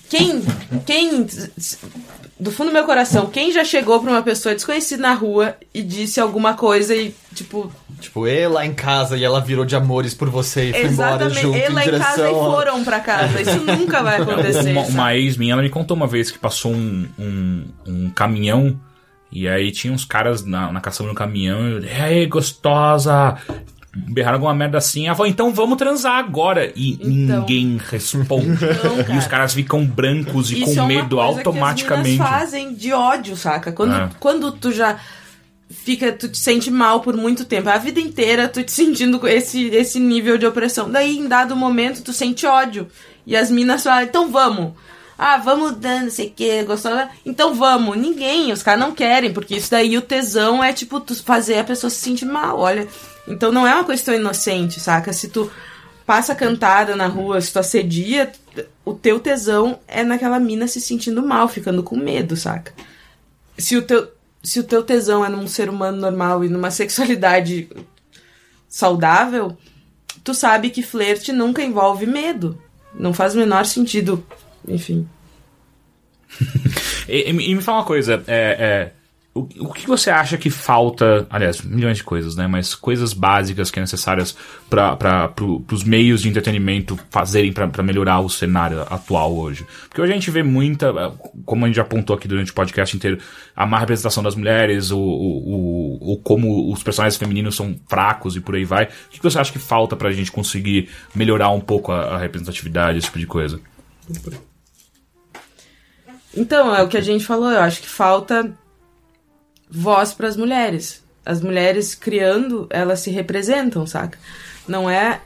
Speaker 4: Quem, quem, do fundo do meu coração, quem já chegou pra uma pessoa desconhecida na rua e disse alguma coisa e, tipo,
Speaker 2: Tipo, ele lá em casa e ela virou de amores por você e foi embora
Speaker 4: exatamente,
Speaker 2: junto
Speaker 4: ele
Speaker 2: em
Speaker 4: lá em
Speaker 2: direção
Speaker 4: casa e foram pra casa. Isso nunca vai acontecer.
Speaker 1: Uma, uma ex minha, ela me contou uma vez que passou um, um, um caminhão e aí tinha uns caras na, na caçamba no caminhão e aí, gostosa! Berraram alguma merda assim. Ela falou, então vamos transar agora. E
Speaker 4: Então.
Speaker 1: ninguém responde. e os caras ficam brancos e
Speaker 4: Isso
Speaker 1: com
Speaker 4: é
Speaker 1: medo
Speaker 4: coisa Que
Speaker 1: automaticamente.
Speaker 4: as fazem de ódio, saca? Quando,
Speaker 1: É.
Speaker 4: quando tu já fica, tu te sente mal por muito tempo, a vida inteira tu te sentindo com esse, esse nível de opressão. Daí, em dado momento, tu sente ódio. E as minas falam, então vamos. Ah, vamos dando, sei que, gostosa. Então vamos. Ninguém, os caras não querem, porque isso daí o tesão é tipo tu fazer a pessoa se sentir mal, olha. Então não é uma questão inocente, saca? Se tu passa cantada na rua, se tu assedia, o teu tesão é naquela mina se sentindo mal, ficando com medo, saca? Se o teu, se o teu tesão é num ser humano normal e numa sexualidade saudável, tu sabe que flerte nunca envolve medo. Não faz o menor sentido. Enfim.
Speaker 1: e, e, me fala uma coisa, é, é o, o que você acha que falta? Aliás, milhões de coisas, né? Mas coisas básicas que é necessárias para pro, os meios de entretenimento fazerem para melhorar o cenário atual hoje. Porque hoje a gente vê muita, como a gente já apontou aqui durante o podcast inteiro, a má representação das mulheres, o, o, o, como os personagens femininos são fracos e por aí vai. O que você acha que falta pra gente conseguir melhorar um pouco a, a representatividade, esse tipo de coisa?
Speaker 4: Então, é o que a gente falou, eu acho que falta voz para as mulheres. As mulheres criando, elas se representam, saca? Não é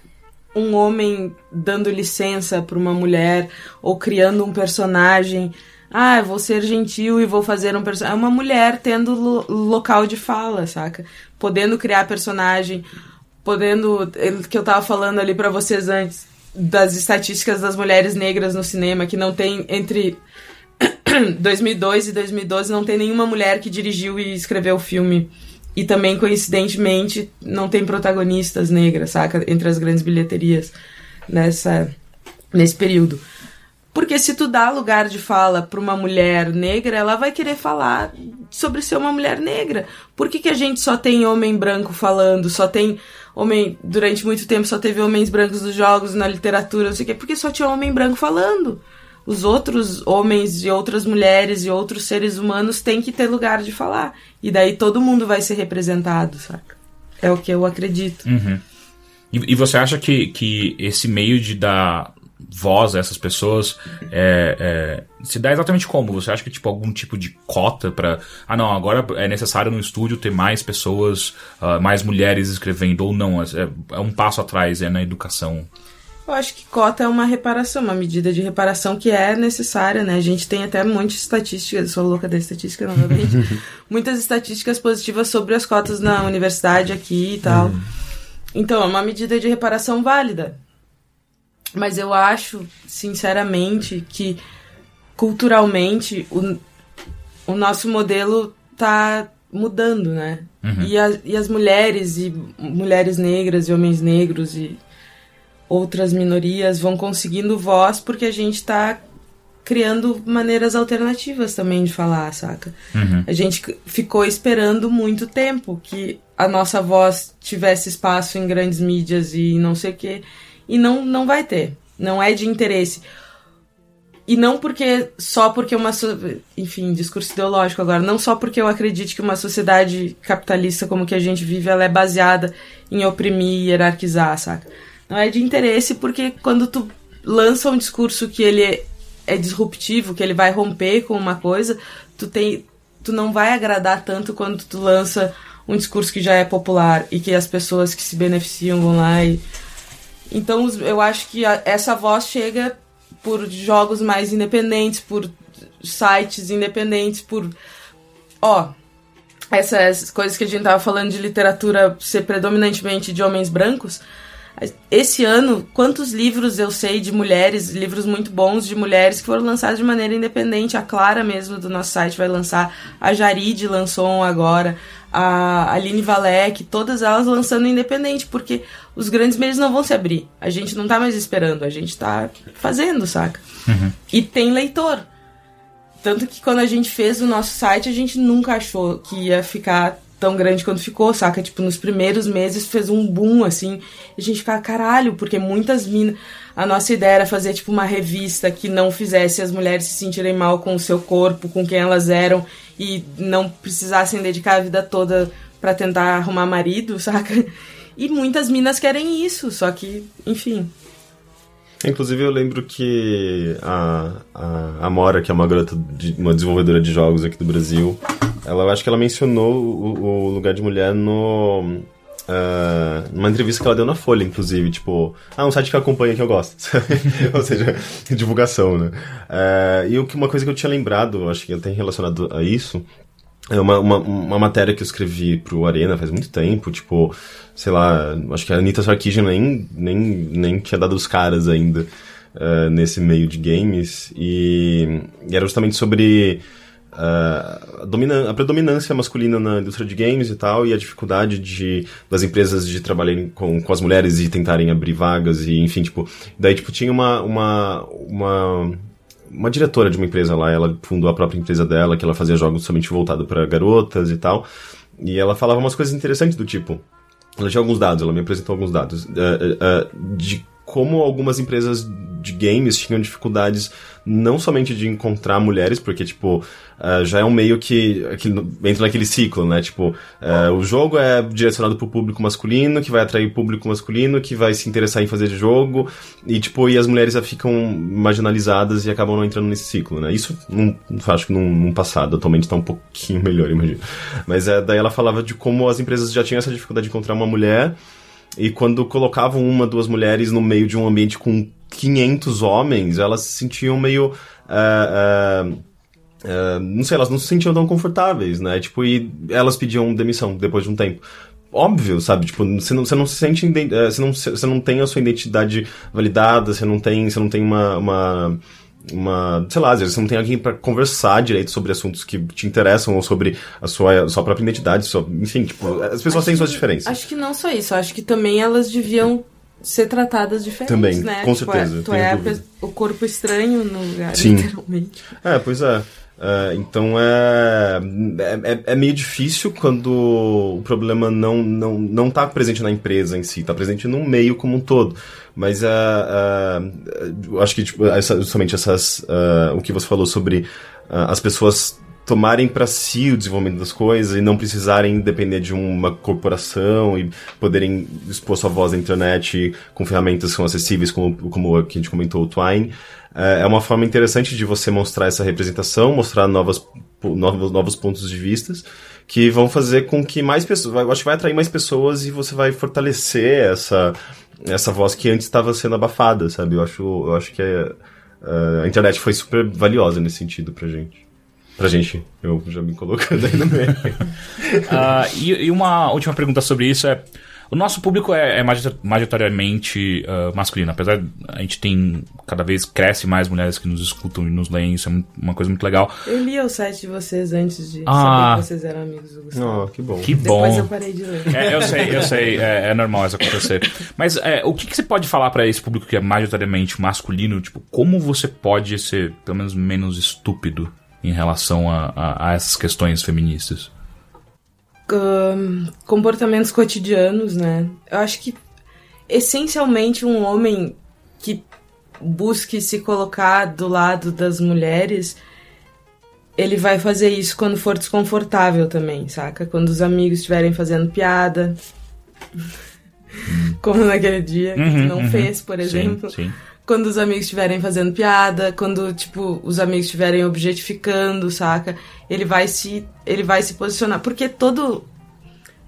Speaker 4: um homem dando licença para uma mulher ou criando um personagem. Ah, vou ser gentil e vou fazer um personagem. É uma mulher tendo lo local de fala, saca? Podendo criar personagem, podendo. Que eu tava falando ali para vocês antes das estatísticas das mulheres negras no cinema, que não tem entre 2002 e 2012 não tem nenhuma mulher que dirigiu e escreveu o filme. E também, coincidentemente, não tem protagonistas negras, saca? Entre as grandes bilheterias nessa, nesse período. Porque se tu dá lugar de fala para uma mulher negra, ela vai querer falar sobre ser uma mulher negra. Por que, que a gente só tem homem branco falando, só tem homem. Durante muito tempo só teve homens brancos nos jogos, na literatura, não sei o quê? Porque só tinha homem branco falando os outros homens e outras mulheres e outros seres humanos têm que ter lugar de falar. E daí todo mundo vai ser representado, saca? É o que eu acredito.
Speaker 1: Uhum. E, e, você acha que, que esse meio de dar voz a essas pessoas é, é, se dá exatamente como? Você acha que tipo algum tipo de cota para ah não agora é necessário no estúdio ter mais pessoas, uh, mais mulheres escrevendo ou não? É, é um passo atrás é na educação.
Speaker 4: Eu acho que cota é uma reparação, uma medida de reparação que é necessária, né? A gente tem até muitas estatísticas, sou louca da estatística novamente, muitas estatísticas positivas sobre as cotas na universidade aqui e tal. Uhum. Então, é uma medida de reparação válida. Mas eu acho, sinceramente, que culturalmente o, o nosso modelo tá mudando, né? Uhum. E, a, e as mulheres, e mulheres negras e homens negros e outras minorias vão conseguindo voz porque a gente está criando maneiras alternativas também de falar, saca? Uhum. A gente ficou esperando muito tempo que a nossa voz tivesse espaço em grandes mídias e não sei o quê. E não, não vai ter. Não é de interesse. E não porque só porque uma enfim, discurso ideológico agora, não só porque eu acredito que uma sociedade capitalista como que a gente vive, ela é baseada em oprimir e hierarquizar, saca? Não é de interesse porque quando tu lança um discurso que ele é, disruptivo, que ele vai romper com uma coisa, tu tem tu não vai agradar tanto quando tu lança um discurso que já é popular e que as pessoas que se beneficiam vão lá e então eu acho que a, essa voz chega por jogos mais independentes, por sites independentes, por ó, essas coisas que a gente tava falando de literatura ser predominantemente de homens brancos, esse ano, quantos livros eu sei de mulheres, livros muito bons de mulheres que foram lançados de maneira independente. A Clara mesmo do nosso site vai lançar, a Jarid lançou um agora, a Aline Valek, todas elas lançando independente, porque os grandes meios não vão se abrir. A gente não tá mais esperando, a gente tá fazendo, saca? Uhum. E tem leitor. Tanto que quando a gente fez o nosso site, a gente nunca achou que ia ficar tão grande quanto ficou, saca? Tipo, nos primeiros meses fez um boom, assim. E a gente ficava, caralho, porque muitas minas. A nossa ideia era fazer, tipo, uma revista que não fizesse as mulheres se sentirem mal com o seu corpo, com quem elas eram, e não precisassem dedicar a vida toda para tentar arrumar marido, saca? E muitas minas querem isso, só que, enfim.
Speaker 3: Inclusive eu lembro que a, a, a Mora, que é uma garota, de, uma desenvolvedora de jogos aqui do Brasil, ela eu acho que ela mencionou o, o lugar de mulher no uh, numa entrevista que ela deu na Folha, inclusive, tipo, ah, um site que acompanha que eu gosto, ou seja, divulgação, né? Uh, e uma coisa que eu tinha lembrado, acho que tem relacionado a isso, é uma, uma, uma, matéria que eu escrevi pro Arena faz muito tempo, tipo, sei lá, acho que a Anitta Sarkeesian nem, nem, nem tinha dado os caras ainda uh, nesse meio de games, e, e era justamente sobre uh, a, a, predominância masculina na indústria de games e tal, e a dificuldade de, das empresas de trabalharem com, com as mulheres e tentarem abrir vagas, e enfim, tipo, daí, tipo, tinha uma, uma, uma uma diretora de uma empresa lá, ela fundou a própria empresa dela, que ela fazia jogos somente voltado para garotas e tal. E ela falava umas coisas interessantes do tipo. Ela tinha alguns dados, ela me apresentou alguns dados uh, uh, de como algumas empresas de games tinham dificuldades não somente de encontrar mulheres, porque, tipo, uh, já é um meio que, que entra naquele ciclo, né? Tipo, uh, o jogo é direcionado pro público masculino, que vai atrair público masculino, que vai se interessar em fazer jogo, e, tipo, e as mulheres já ficam marginalizadas e acabam não entrando nesse ciclo, né? Isso, não, acho que num, num passado, atualmente tá um pouquinho melhor, imagino. Mas é, daí ela falava de como as empresas já tinham essa dificuldade de encontrar uma mulher, e quando colocavam uma, duas mulheres no meio de um ambiente com 500 homens, elas se sentiam meio. Uh, uh, uh, não sei, elas não se sentiam tão confortáveis, né? Tipo, e elas pediam demissão depois de um tempo óbvio, sabe? Tipo, você não, você não se sente. Você não, você não tem a sua identidade validada, você não tem, você não tem uma, uma uma, sei lá, às vezes você não tem alguém para conversar direito sobre assuntos que te interessam ou sobre a sua, a sua própria identidade, sua, enfim, tipo, as pessoas acho têm suas diferenças.
Speaker 4: Acho que não só isso, acho que também elas deviam ser tratadas diferentes,
Speaker 3: também,
Speaker 4: né?
Speaker 3: Com tipo, certeza.
Speaker 4: É, tu é o corpo estranho no lugar,
Speaker 3: Sim.
Speaker 4: literalmente.
Speaker 3: É, pois é. Uh, então é, é, é, meio difícil quando o problema não, não, não tá presente na empresa em si, está presente no meio como um todo. Mas uh, uh, acho que tipo, essa, justamente essas, o que você falou sobre as pessoas tomarem para si o desenvolvimento das coisas e não precisarem depender de uma corporação e poderem expor sua voz na internet com ferramentas que são acessíveis, como, como a que a gente comentou, o Twine. É uma forma interessante de você mostrar essa representação, mostrar novas, novos, novos pontos de vistas que vão fazer com que mais pessoas, eu acho que vai atrair mais pessoas e você vai fortalecer essa essa voz que antes estava sendo abafada, sabe? Eu acho, eu acho que a, a internet foi super valiosa nesse sentido pra gente. Pra gente, eu já me colocando aí no meio.
Speaker 1: uh, e, e, uma última pergunta sobre isso é: o nosso público é, é majoritariamente uh, masculino, apesar de a gente tem cada vez cresce mais mulheres que nos escutam e nos leem, isso é uma coisa muito legal.
Speaker 4: Eu li o site de vocês antes de ah, saber que vocês eram amigos do Gustavo.
Speaker 3: Oh, que bom.
Speaker 1: Que
Speaker 4: bom.
Speaker 1: Depois
Speaker 4: eu parei de ler.
Speaker 1: É, eu sei, eu sei, é, é normal isso acontecer. Mas é, o que, que, você pode falar para esse público que é majoritariamente masculino? Tipo, como você pode ser, pelo menos, menos estúpido em relação a, a, a essas questões feministas?
Speaker 4: Comportamentos cotidianos, né? Eu acho que essencialmente um homem que busque se colocar do lado das mulheres, ele vai fazer isso quando for desconfortável também, saca? Quando os amigos estiverem fazendo piada. Como naquele dia que uhum, não uhum. fez, por exemplo.
Speaker 1: Sim, sim
Speaker 4: quando os amigos estiverem fazendo piada, quando, tipo, os amigos estiverem objetificando, saca? Ele vai se ele vai se posicionar, porque todo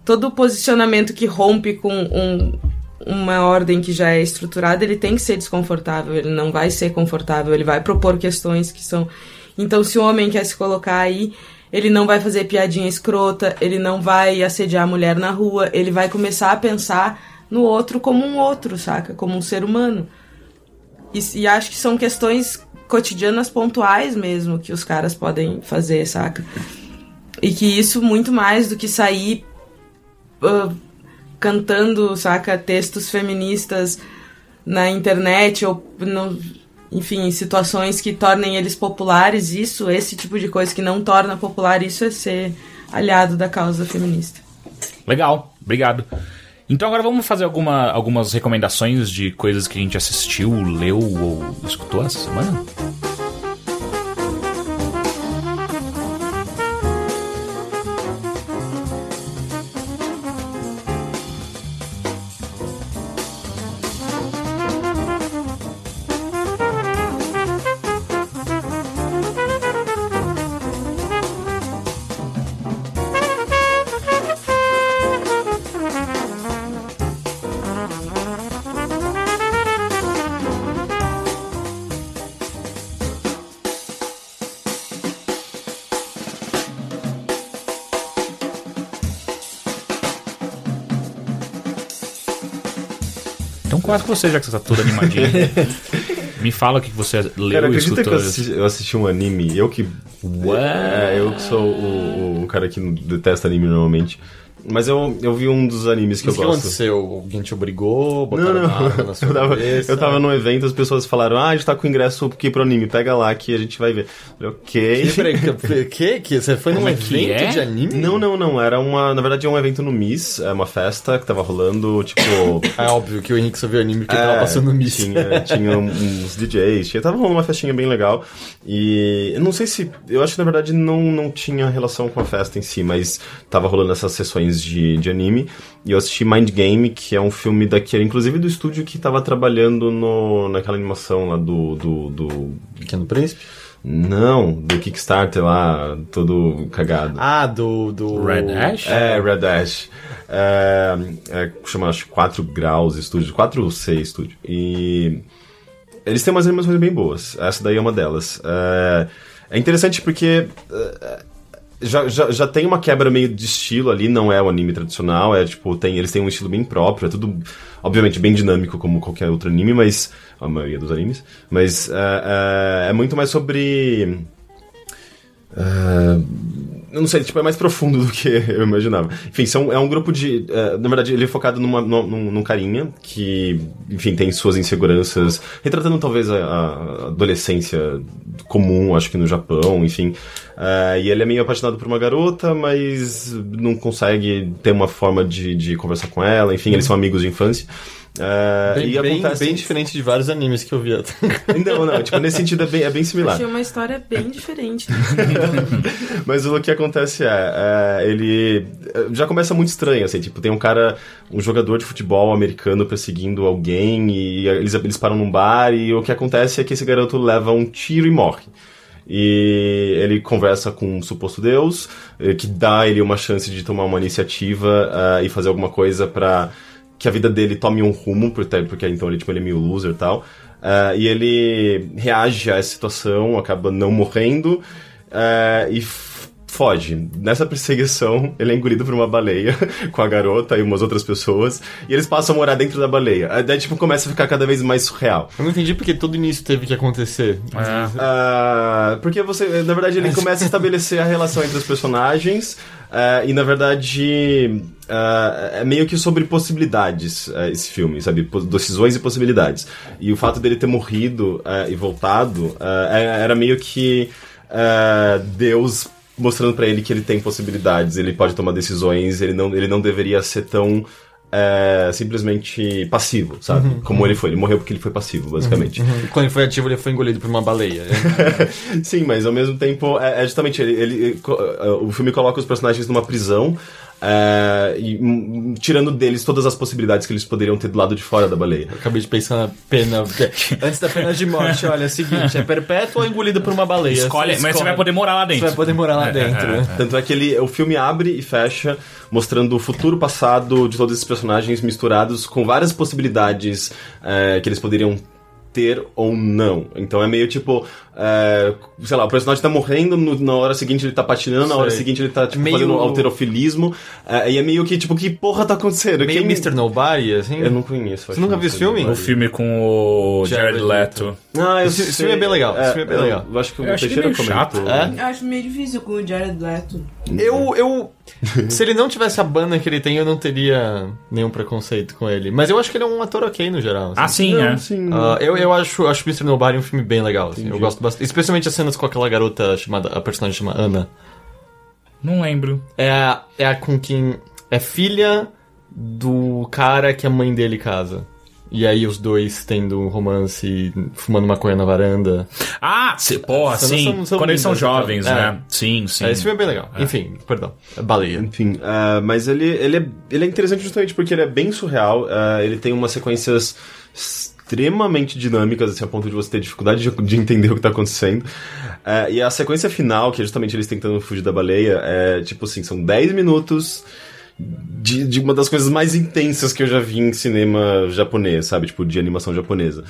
Speaker 4: todo posicionamento que rompe com um, uma ordem que já é estruturada, ele tem que ser desconfortável, ele não vai ser confortável, ele vai propor questões que são Então, se o homem quer se colocar aí, ele não vai fazer piadinha escrota, ele não vai assediar a mulher na rua, ele vai começar a pensar no outro como um outro, saca? Como um ser humano. E, e, acho que são questões cotidianas pontuais mesmo que os caras podem fazer, saca? E que isso muito mais do que sair uh, cantando, saca, textos feministas na internet ou enfim, situações que tornem eles populares, isso, esse tipo de coisa que não torna popular, isso é ser aliado da causa feminista.
Speaker 1: Legal, obrigado. Então agora vamos fazer alguma, algumas recomendações de coisas que a gente assistiu, leu ou escutou essa semana? Começa com você, já que você tá todo animadinho. Me fala o que você leu
Speaker 3: Cara,
Speaker 1: e
Speaker 3: acredita que
Speaker 1: escutou.
Speaker 3: eu assisti, eu assisti um anime, eu que. É, eu que sou o, o cara que detesta anime normalmente. Mas eu, eu vi um dos animes que
Speaker 2: Mas o
Speaker 3: eu
Speaker 2: que
Speaker 3: gosto.
Speaker 2: aconteceu? Alguém te obrigou?
Speaker 3: Não,
Speaker 2: Botaram
Speaker 3: não.
Speaker 2: nada na sua
Speaker 3: Eu tava,
Speaker 2: cabeça?
Speaker 3: eu tava num evento, as pessoas falaram, ah, a gente tá com ingresso aqui pro anime, pega lá que a gente vai ver. Eu falei, ok.
Speaker 2: E peraí, que, que, que? Você foi num
Speaker 1: é que
Speaker 2: evento
Speaker 1: é?
Speaker 2: de anime?
Speaker 3: Não, não, não. Era uma. Na verdade, é um evento no Miss, é uma festa que tava rolando, tipo.
Speaker 2: É óbvio que o Henrique só viu anime porque
Speaker 3: É,
Speaker 2: tava passando no Miss.
Speaker 3: Tinha, tinha uns DJs, tinha, tava rolando uma festinha bem legal. E eu não sei se. Eu acho que na verdade não, não tinha relação com a festa em si, mas tava rolando essas sessões de, de anime. E eu assisti Mind Game, que é um filme daquele, inclusive do estúdio que tava trabalhando no, naquela animação lá do. do, do
Speaker 2: Pequeno Príncipe?
Speaker 3: não, do Kickstarter lá, todo cagado.
Speaker 2: Ah, do... do...
Speaker 1: Red Ash?
Speaker 3: É, Red Ash. É, é, chama, acho, 4 graus estúdio, 4 ou 6 estúdio. E eles têm umas animações bem boas. Essa daí é uma delas. É, é interessante porque é, já, já, já tem uma quebra meio de estilo ali, não é o anime tradicional, é tipo, tem, eles têm um estilo bem próprio, é tudo, obviamente, bem dinâmico como qualquer outro anime, mas. A maioria dos animes. Mas é, é, é muito mais sobre. É, não sei, tipo, é mais profundo do que eu imaginava. Enfim, são, é um grupo de. é, na verdade, ele é focado numa, num, num- carinha que, enfim, tem suas inseguranças, retratando talvez a, a adolescência comum, acho que no Japão, enfim. É, e ele é meio apaixonado por uma garota, mas não consegue ter uma forma de, de conversar com ela, enfim, eles são amigos de infância. É,
Speaker 2: Bem,
Speaker 3: e
Speaker 2: bem,
Speaker 3: acontece.
Speaker 2: bem diferente de vários animes que eu via.
Speaker 3: Não, não, tipo, nesse sentido é bem, é bem similar.
Speaker 4: Achei uma história bem diferente.
Speaker 3: Mas o que acontece é, é, ele é, já começa muito estranho, assim, tipo, tem um cara, um jogador de futebol americano perseguindo alguém e eles, eles param num bar e o que acontece é que esse garoto leva um tiro e morre. E ele conversa com um suposto Deus, eh, que dá ele uma chance de tomar uma iniciativa ah, e fazer alguma coisa pra que a vida dele tome um rumo, porque, porque então ele, tipo, ele é meio loser e tal. Ah, e ele reage a essa situação, acaba não morrendo ah, e foge. Nessa perseguição, ele é engolido por uma baleia com a garota e umas outras pessoas, e eles passam a morar dentro da baleia. Daí, tipo, começa a ficar cada vez mais surreal.
Speaker 2: Eu não entendi porque todo início teve que acontecer.
Speaker 1: É.
Speaker 3: Ah, porque você, na verdade, ele começa a estabelecer a relação entre os personagens ah, e, na verdade, ah, é meio que sobre possibilidades ah, esse filme, sabe? Decisões e possibilidades. E o fato dele ter morrido e voltado era meio que Deus mostrando pra ele que ele tem possibilidades, ele pode tomar decisões, ele não, ele não deveria ser tão é, simplesmente passivo, sabe? Como ele foi. Ele morreu porque ele foi passivo, basicamente.
Speaker 2: Uhum. Quando ele foi ativo, ele foi engolido por uma baleia.
Speaker 3: Sim, mas ao mesmo tempo é, é justamente ele, ele- eh, o filme coloca os personagens numa prisão é, e tirando deles todas as possibilidades que eles poderiam ter do lado de fora da baleia.
Speaker 2: Eu acabei de pensar na pena. Antes da pena de morte, olha, é o seguinte: é perpétuo ou engolido por uma baleia?
Speaker 1: Escolhe, mas você vai poder morar lá
Speaker 2: Você
Speaker 1: dentro.
Speaker 2: vai poder morar lá dentro. né?
Speaker 3: Tanto é que ele, o filme abre e fecha mostrando o futuro passado de todos esses personagens misturados com várias possibilidades é, que eles poderiam ter ou não. Então é meio tipo, é, sei lá, o personagem tá morrendo, no- na hora seguinte ele tá patinando, na hora seguinte ele tá tipo,
Speaker 2: Meio-
Speaker 3: fazendo alterofilismo. é, e é meio que tipo, que porra tá acontecendo?
Speaker 2: Meio
Speaker 3: Quem-
Speaker 2: Mr. Nobody, assim.
Speaker 3: Eu não conheço.
Speaker 2: Você nunca viu esse filme?
Speaker 1: O filme com o
Speaker 2: Jared
Speaker 1: Jared Leto.
Speaker 3: Ah, eu
Speaker 2: Esse- esse
Speaker 3: sei.
Speaker 2: filme é bem legal, esse filme é bem
Speaker 3: eu-
Speaker 2: legal.
Speaker 3: Eu acho que o
Speaker 1: Eu achei
Speaker 3: Teixeira
Speaker 1: meio chato.
Speaker 2: É?
Speaker 4: Eu acho meio difícil com o Jared Leto.
Speaker 2: Eu, eu. Se ele não tivesse a banda que ele tem, eu não teria nenhum preconceito com ele. Mas eu acho que ele é um ator ok no geral. assim.
Speaker 1: Ah, sim,
Speaker 3: Não,
Speaker 1: é.
Speaker 3: sim.
Speaker 2: Ah, eu, eu acho, acho Mr. Nobody um filme bem legal. assim. Eu gosto bastante. Especialmente as cenas com aquela garota chamada. A personagem chama Ana.
Speaker 1: Não lembro.
Speaker 2: É a, é a com quem. É filha do cara que a mãe dele casa. E aí os dois tendo um romance, fumando maconha na varanda.
Speaker 1: Ah, se, porra,
Speaker 2: São-
Speaker 1: sim.
Speaker 2: são- são
Speaker 1: Quando eles são
Speaker 2: lindas, então.
Speaker 1: jovens,
Speaker 2: É.
Speaker 1: né? Sim, sim.
Speaker 2: É, esse filme é bem legal. Enfim, perdão. É Baleia.
Speaker 3: Enfim, ah, mas ele, ele, é, ele é interessante justamente porque ele é bem surreal. ah, ele tem umas sequências extremamente dinâmicas, assim, a ponto de você ter dificuldade de, de entender o que tá acontecendo. Ah, e a sequência final, que é justamente eles tentando fugir da baleia, é tipo assim, são 10 minutos de, de uma das coisas mais intensas que eu já vi em cinema japonês, sabe? Tipo, de animação japonesa.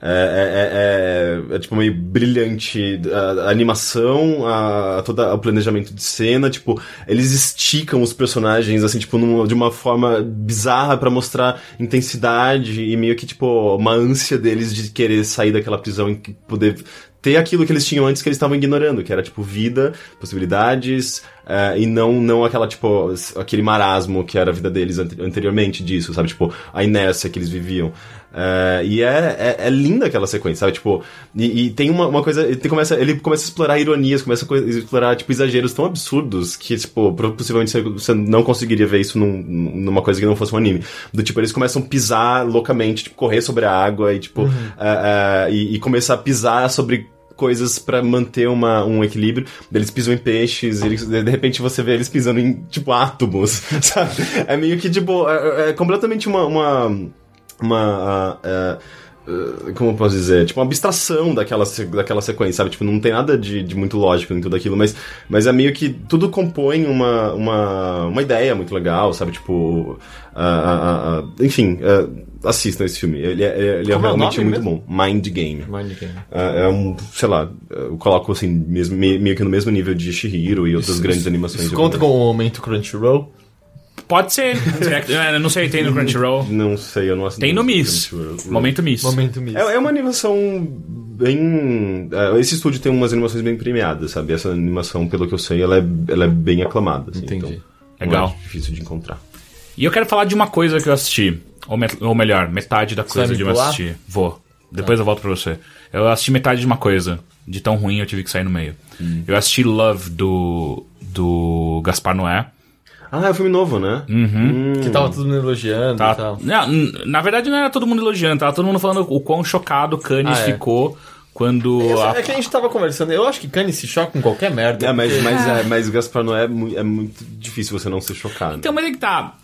Speaker 3: É, é, é, é, tipo meio brilhante a, a animação, a, toda o planejamento de cena, tipo, eles esticam os personagens assim, tipo, numa, de uma forma bizarra para mostrar intensidade e meio que tipo uma ânsia deles de querer sair daquela prisão e poder ter aquilo que eles tinham antes que eles estavam ignorando, que era tipo vida, possibilidades, uh, e não não aquela tipo aquele marasmo que era a vida deles anteriormente disso, sabe? Tipo, a inércia que eles viviam. Uh, e é, é, é, linda aquela sequência, sabe? Tipo, e, e tem uma, uma coisa. Ele começa, ele começa a explorar ironias, começa a explorar, tipo, exageros tão absurdos que, tipo, possivelmente você não conseguiria ver isso num, numa coisa que não fosse um anime. Do tipo, eles começam a pisar loucamente, tipo, correr sobre a água e, tipo, uhum. uh, uh, e, e começar a pisar sobre coisas para manter uma, um equilíbrio. Eles pisam em peixes, eles, de repente você vê eles pisando em, tipo, átomos, sabe? É meio que, tipo, é, é completamente uma... uma, uma uh, uh, como eu posso dizer? Tipo, uma abstração daquela, daquela sequência, sabe? Tipo, não tem nada de, de muito lógico em tudo aquilo, mas, mas é meio que tudo compõe uma, uma, uma ideia muito legal, sabe? Tipo, uh, enfim, assistam esse filme. Ele é, ele é, é realmente é muito mesmo? bom. Mind Game.
Speaker 2: Mind Game.
Speaker 3: É, é, um, sei lá, eu coloco assim, mesmo, meio que no mesmo nível de Shihiro e outras isso, grandes animações.
Speaker 2: Isso conta com o momento Crunchyroll?
Speaker 1: Pode ser. Eu não sei, tem no Crunchyroll.
Speaker 3: Não sei, eu não
Speaker 1: assisti. Tem no Miss. Momento Miss.
Speaker 2: Momento Miss.
Speaker 3: É, é uma animação bem. É, esse estúdio tem umas animações bem premiadas, sabe? Essa animação, pelo que eu sei, ela é, ela é bem aclamada. Assim,
Speaker 2: Entendi.
Speaker 3: Então,
Speaker 1: Legal.
Speaker 3: É difícil de encontrar.
Speaker 1: E eu quero falar de uma coisa que eu assisti. Ou, me, ou melhor, metade da coisa de eu assistir. Vou. Depois tá. eu volto pra você. Eu assisti metade de uma coisa. De tão ruim eu tive que sair no meio. Hum. Eu assisti Love do, do Gaspar Noé.
Speaker 3: Ah, é um filme novo, né?
Speaker 1: Uhum.
Speaker 2: Hum. Que tava todo mundo elogiando tá. e tal.
Speaker 1: Não, na verdade não era todo mundo elogiando, tava todo mundo falando o quão chocado o Cannes ah, é. ficou quando.
Speaker 2: É, a... é, que a gente tava conversando, eu acho que Cannes se choca com qualquer merda.
Speaker 3: É, mas, porque... mas, é, mas Gaspar Noé é, é muito difícil você não se chocar.
Speaker 1: Então, mas é que tá.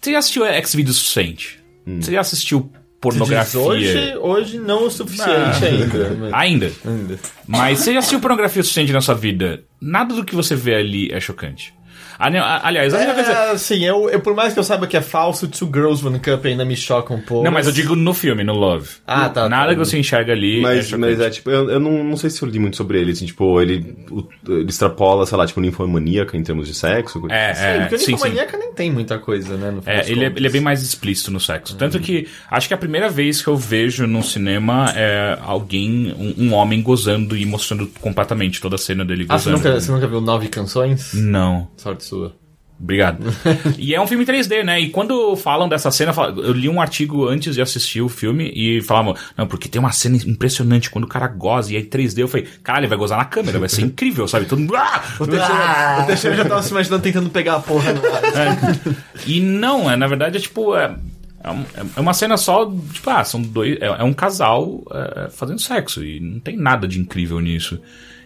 Speaker 1: Você já assistiu X-Video suficiente? Hum. Você já assistiu pornografia?
Speaker 2: Hoje, hoje não o suficiente ah. ainda.
Speaker 1: Mas... Ainda? Ainda. Mas você já assistiu pornografia suficiente na sua vida? Nada do que você vê ali é chocante. Aliás, a única
Speaker 2: é, coisa. Sim, eu, eu, por mais que eu saiba que é falso, Two Girls One Cup ainda me choca um pouco.
Speaker 1: Não, mas eu digo no filme, no Love.
Speaker 2: Ah, tá.
Speaker 1: Nada
Speaker 2: tá.
Speaker 1: que você enxerga ali.
Speaker 3: Mas é, mas é tipo, eu, eu não, não sei se eu li muito sobre ele, assim, tipo, ele, o, ele extrapola, sei lá, tipo, ninfomaníaca em termos de sexo.
Speaker 1: É,
Speaker 2: sim, é, porque sim, ninfomaníaca nem tem muita coisa, né? No
Speaker 1: é, ele é, ele é bem mais explícito no sexo. Tanto uhum. que acho que a primeira vez que eu vejo no cinema é alguém, um, um homem gozando e mostrando completamente toda a cena dele gozando.
Speaker 2: Ah, você nunca, você nunca viu Nove Canções?
Speaker 1: Não.
Speaker 2: Sorte sua.
Speaker 1: Obrigado. e é um filme 3D, né? E quando falam dessa cena, eu li um artigo antes de assistir o filme e falavam, não, porque tem uma cena impressionante quando o cara goza e aí 3D. Eu falei, caralho, ele vai gozar na câmera, vai ser incrível, sabe? Todo mundo. Ah!
Speaker 2: O Teixeira, já tava se imaginando tentando pegar a porra no ar.
Speaker 1: É. E não, é, na verdade é tipo. É, é uma cena só, tipo, ah, são dois. É, é um casal é, fazendo sexo e não tem nada de incrível nisso.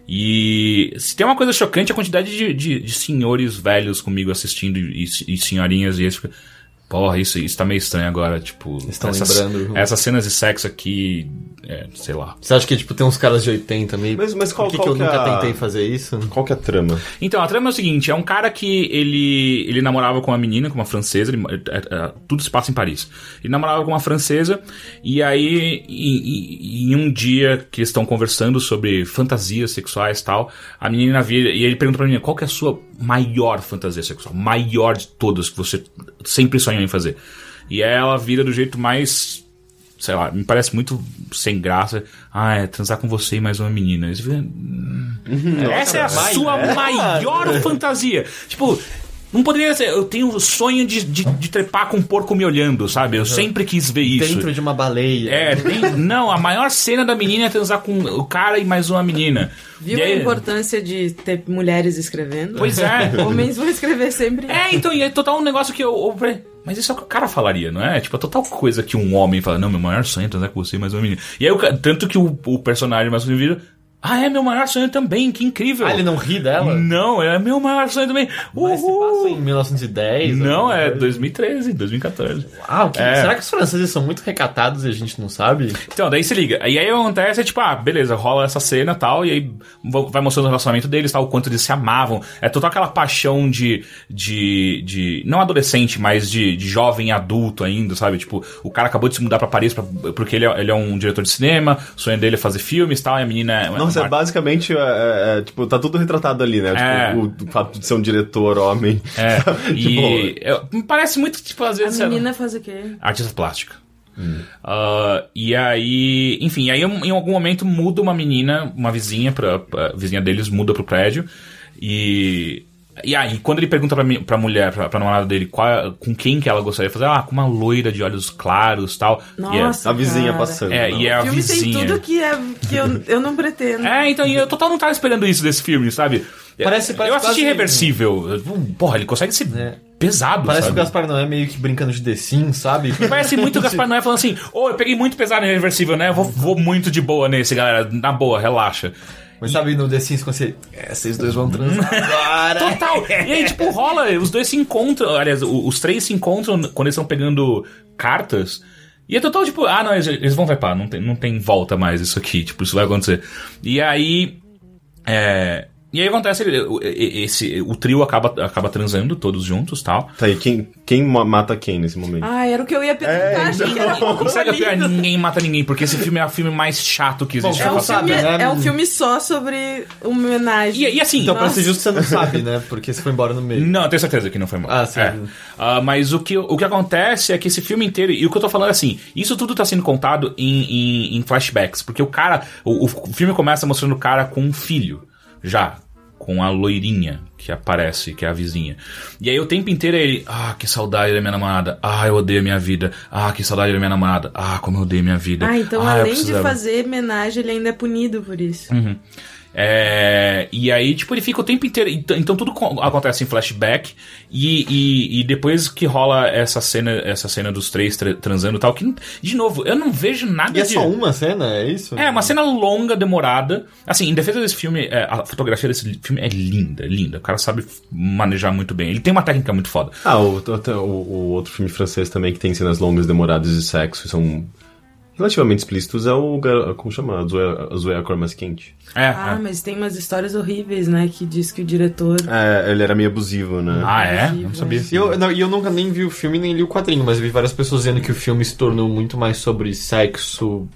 Speaker 1: E se tem uma coisa chocante, a quantidade de, de, de senhores velhos comigo assistindo e, e senhorinhas e esse. Porra, isso, isso tá meio estranho agora, tipo.
Speaker 2: Estão essas,
Speaker 1: lembrando. Essas cenas de sexo aqui, é, sei lá.
Speaker 2: Você acha que, tipo, tem uns caras de 80 meio.
Speaker 3: Mas, mas qual,
Speaker 2: Por que,
Speaker 3: qual
Speaker 2: que eu
Speaker 3: que
Speaker 2: nunca
Speaker 3: é a...
Speaker 2: tentei fazer isso?
Speaker 3: Qual que é a trama?
Speaker 1: Então, a trama é o seguinte: é um cara que ele, ele namorava com uma menina, com uma francesa, ele, é, é, tudo se passa em Paris. Ele namorava com uma francesa, e aí, em, em um dia que eles estão conversando sobre fantasias sexuais e tal, a menina vira, e ele pergunta pra menina: qual que é a sua maior fantasia sexual? Maior de todas que você sempre sonhou em fazer? E ela vira do jeito mais. Sei lá, me parece muito sem graça. Ah, é transar com você e mais uma menina. Hum, essa é a sua é. maior fantasia. Tipo, não poderia ser. Eu tenho o sonho de, de, de, trepar com um porco me olhando, sabe? Eu sempre quis ver isso.
Speaker 2: Dentro de uma baleia.
Speaker 1: É, tem, não, a maior cena da menina é transar com o cara e mais uma menina.
Speaker 4: Viu aí, a importância de ter mulheres escrevendo?
Speaker 1: Pois é.
Speaker 4: Homens vão escrever sempre.
Speaker 1: É, então, e é total um negócio que eu. eu mas isso é o que o cara falaria, não é? Tipo, a total coisa que um homem fala, não, meu maior sonho é transar com você, mais uma menina. E aí, tanto que o, o personagem masculino vira, Ah, é meu maior sonho também, que incrível.
Speaker 2: Ah, ele não ri dela?
Speaker 1: Não, é meu maior sonho também.
Speaker 2: Mas se
Speaker 1: Uhul.
Speaker 2: passa em 1910?
Speaker 1: Não, é
Speaker 2: coisa?
Speaker 1: 2013, 2014.
Speaker 2: Ah, o que-
Speaker 1: É.
Speaker 2: será que os franceses são muito recatados e a gente não sabe?
Speaker 1: Então, daí se liga. E aí acontece é tipo, ah, beleza, rola essa cena e tal, e aí vai mostrando o relacionamento deles, tal, o quanto eles se amavam. É total aquela paixão de. de. de não adolescente, mas de, de jovem adulto ainda, sabe? Tipo, o cara acabou de se mudar pra Paris pra- porque ele é, ele é um diretor de cinema, o sonho dele é fazer filmes e tal, e a menina é.
Speaker 3: Nossa, é basicamente, é, é, é, tipo, tá tudo retratado ali, né?
Speaker 1: É.
Speaker 3: Tipo, o, o fato de ser um diretor homem.
Speaker 1: É,
Speaker 3: Tipo,
Speaker 1: e é, me parece muito, tipo, às
Speaker 4: A
Speaker 1: vezes. ela-
Speaker 4: menina faz o quê?
Speaker 1: Artista plástica. Ah, e aí, enfim, aí em algum momento muda uma menina, uma vizinha, pra, pra- a vizinha deles muda pro prédio. E. E aí, quando ele pergunta pra, mi- pra mulher, pra, pra namorada dele, qual, é- com quem que ela gostaria de fazer, ah, com uma loira de olhos claros tal. E é-
Speaker 4: Nossa,
Speaker 3: a vizinha
Speaker 4: cara.
Speaker 3: passando.
Speaker 1: É,
Speaker 3: não.
Speaker 1: e é a
Speaker 4: O filme
Speaker 1: vizinha.
Speaker 4: tem tudo que, é, que eu, eu não pretendo.
Speaker 1: É, então, e eu total não tava esperando isso desse filme, sabe?
Speaker 2: Parece- parece
Speaker 1: eu assisti
Speaker 2: quase-
Speaker 1: Reversível. Porra, ele consegue ser
Speaker 2: É.
Speaker 1: pesado,
Speaker 2: Parece
Speaker 1: sabe?
Speaker 2: que o Gaspar Noé meio que brincando de The Sims, sabe?
Speaker 1: Parece muito o Gaspar Noé falando assim: Ô, eu peguei muito pesado no Irreversível, né? Eu vou, vou muito de boa nesse, galera. Na boa, relaxa.
Speaker 2: Mas sabe no The Sims quando você... É, vocês dois vão transar agora.
Speaker 1: Total! E aí, tipo, rola, os dois se encontram. Aliás, os três se encontram quando eles estão pegando cartas. E é total, tipo, ah, não, eles, eles vão vypar, não tem, não tem volta mais isso aqui, tipo, isso vai acontecer. E aí. É. E aí acontece, e- esse, o trio acaba, acaba transando todos juntos tal.
Speaker 3: Tá aí, quem, quem ma- mata quem nesse momento?
Speaker 4: Ah, era o que eu ia perguntar.
Speaker 3: É,
Speaker 4: achei que era pouco
Speaker 1: E sabe o que pior?
Speaker 4: polido.
Speaker 1: Ninguém mata ninguém, porque esse filme é o filme mais chato que existe.
Speaker 2: Bom,
Speaker 4: É um, filme,
Speaker 2: né?
Speaker 4: é um filme só sobre homenagem.
Speaker 1: E, e assim.
Speaker 2: Então, pra
Speaker 4: Nossa.
Speaker 2: ser justo, você não sabe, né? Porque você foi embora no meio.
Speaker 1: Não, eu tenho certeza que não foi mal.
Speaker 2: Ah, sim.
Speaker 1: É. Ah, mas o que, o que acontece é que esse filme inteiro, e o que eu tô falando é assim, isso tudo tá sendo contado em, em, em flashbacks, porque o cara, o, o filme começa mostrando o cara com um filho, já, com a loirinha que aparece, que é a vizinha. E aí o tempo inteiro ele, ah, que saudade da minha namorada, ah, eu odeio a minha vida, ah, que saudade da minha namorada, ah, como eu odeio a minha vida.
Speaker 4: Ah, então
Speaker 1: ah,
Speaker 4: além de
Speaker 1: precisava."
Speaker 4: fazer homenagem, ele ainda é punido por isso.
Speaker 1: É, e aí, tipo, ele fica o tempo inteiro. Então, então tudo co- acontece em flashback. E, e, e depois que rola essa cena, essa cena dos três tra- transando e tal, que, de novo, eu não vejo nada
Speaker 2: E é
Speaker 1: de.
Speaker 2: só uma cena, é isso?
Speaker 1: É, uma cena longa, demorada. Assim, em defesa desse filme, é, a fotografia desse filme é linda, linda. O cara sabe manejar muito bem. Ele tem uma técnica muito foda.
Speaker 3: Ah, o, o, o- o outro filme francês também que tem cenas longas, demoradas de sexo, são relativamente explícitos, é o. Como chama? A Zoe, a Zoe a Cor Mais Quente.
Speaker 1: É,
Speaker 4: Ah,
Speaker 1: é.
Speaker 4: mas tem umas histórias horríveis, né? Que diz que o diretor.
Speaker 3: É, ele era meio abusivo, né?
Speaker 1: Ah, é?
Speaker 4: Horrível.
Speaker 1: Não sabia.
Speaker 2: E eu, não, eu nunca nem vi o filme nem li o quadrinho, mas vi várias pessoas dizendo que o filme se tornou muito mais sobre sexo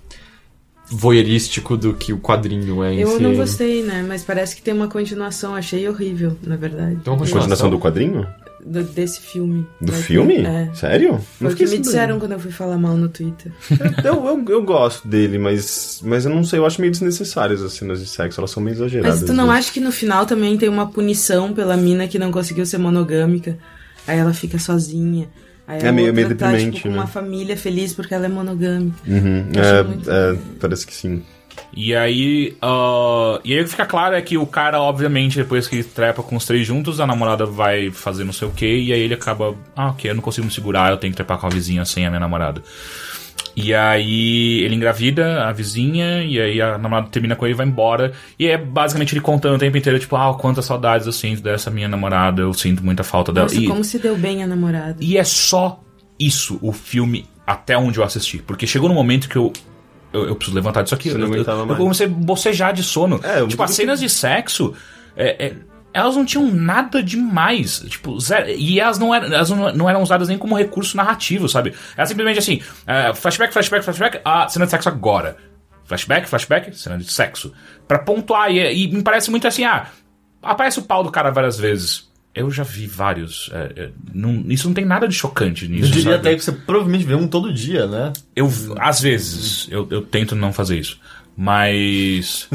Speaker 2: voyeurístico do que o quadrinho é em
Speaker 4: Eu
Speaker 2: si.
Speaker 4: não gostei, né? Mas parece que tem uma continuação. Achei horrível, na verdade.
Speaker 2: Tem uma
Speaker 3: Continuação do quadrinho?
Speaker 4: Do- desse filme.
Speaker 3: Do
Speaker 4: Vai ter-
Speaker 3: filme?
Speaker 4: É.
Speaker 3: Sério?
Speaker 4: Foi o que me disseram quando eu fui falar mal no Twitter.
Speaker 3: Eu, eu, eu gosto dele, mas, mas eu não sei, eu acho meio desnecessárias as cenas de sexo, elas são meio exageradas.
Speaker 4: Mas tu não
Speaker 3: né?
Speaker 4: acha que no final também tem uma punição pela mina que não conseguiu ser monogâmica? Aí ela fica sozinha. Aí
Speaker 3: É meio-
Speaker 4: outra
Speaker 3: meio
Speaker 4: tá,
Speaker 3: deprimente,
Speaker 4: tipo, com
Speaker 3: né?
Speaker 4: uma família feliz porque ela é monogâmica.
Speaker 3: Uhum, é, é, parece que sim.
Speaker 1: E aí, ah, e aí o que fica claro é que o cara, obviamente, depois que trepa com os três juntos, a namorada vai fazer não sei o que, e aí ele acaba, ah, ok, eu não consigo me segurar, eu tenho que trepar com a vizinha sem a minha namorada. E aí ele engravida a vizinha, e aí a namorada termina com ele e vai embora. E é basicamente ele contando o tempo inteiro, tipo, ah, quantas saudades eu sinto dessa minha namorada, eu sinto muita falta dela.
Speaker 4: Nossa,
Speaker 1: E-
Speaker 4: como se deu bem a namorada.
Speaker 1: e é só isso o filme até onde eu assisti. Porque chegou no momento que eu. Eu, eu preciso levantar disso aqui. Eu, eu, eu comecei a bocejar de sono.
Speaker 3: É,
Speaker 1: tipo, as cenas de sexo. é, é, elas não tinham nada demais. Tipo, zero, e elas não eram, elas não, não eram usadas nem como recurso narrativo, sabe? Era simplesmente assim: é, flashback, flashback, flashback, a cena de sexo agora. Flashback, flashback, cena de sexo. Pra pontuar. E, e me parece muito assim: ah, aparece o pau do cara várias vezes. Eu já vi vários. é, é, não- isso não tem nada de chocante nisso.
Speaker 2: Eu diria
Speaker 1: sabe?
Speaker 2: até que você provavelmente vê um todo dia, né?
Speaker 1: Eu, às vezes, eu, eu tento não fazer isso. Mas.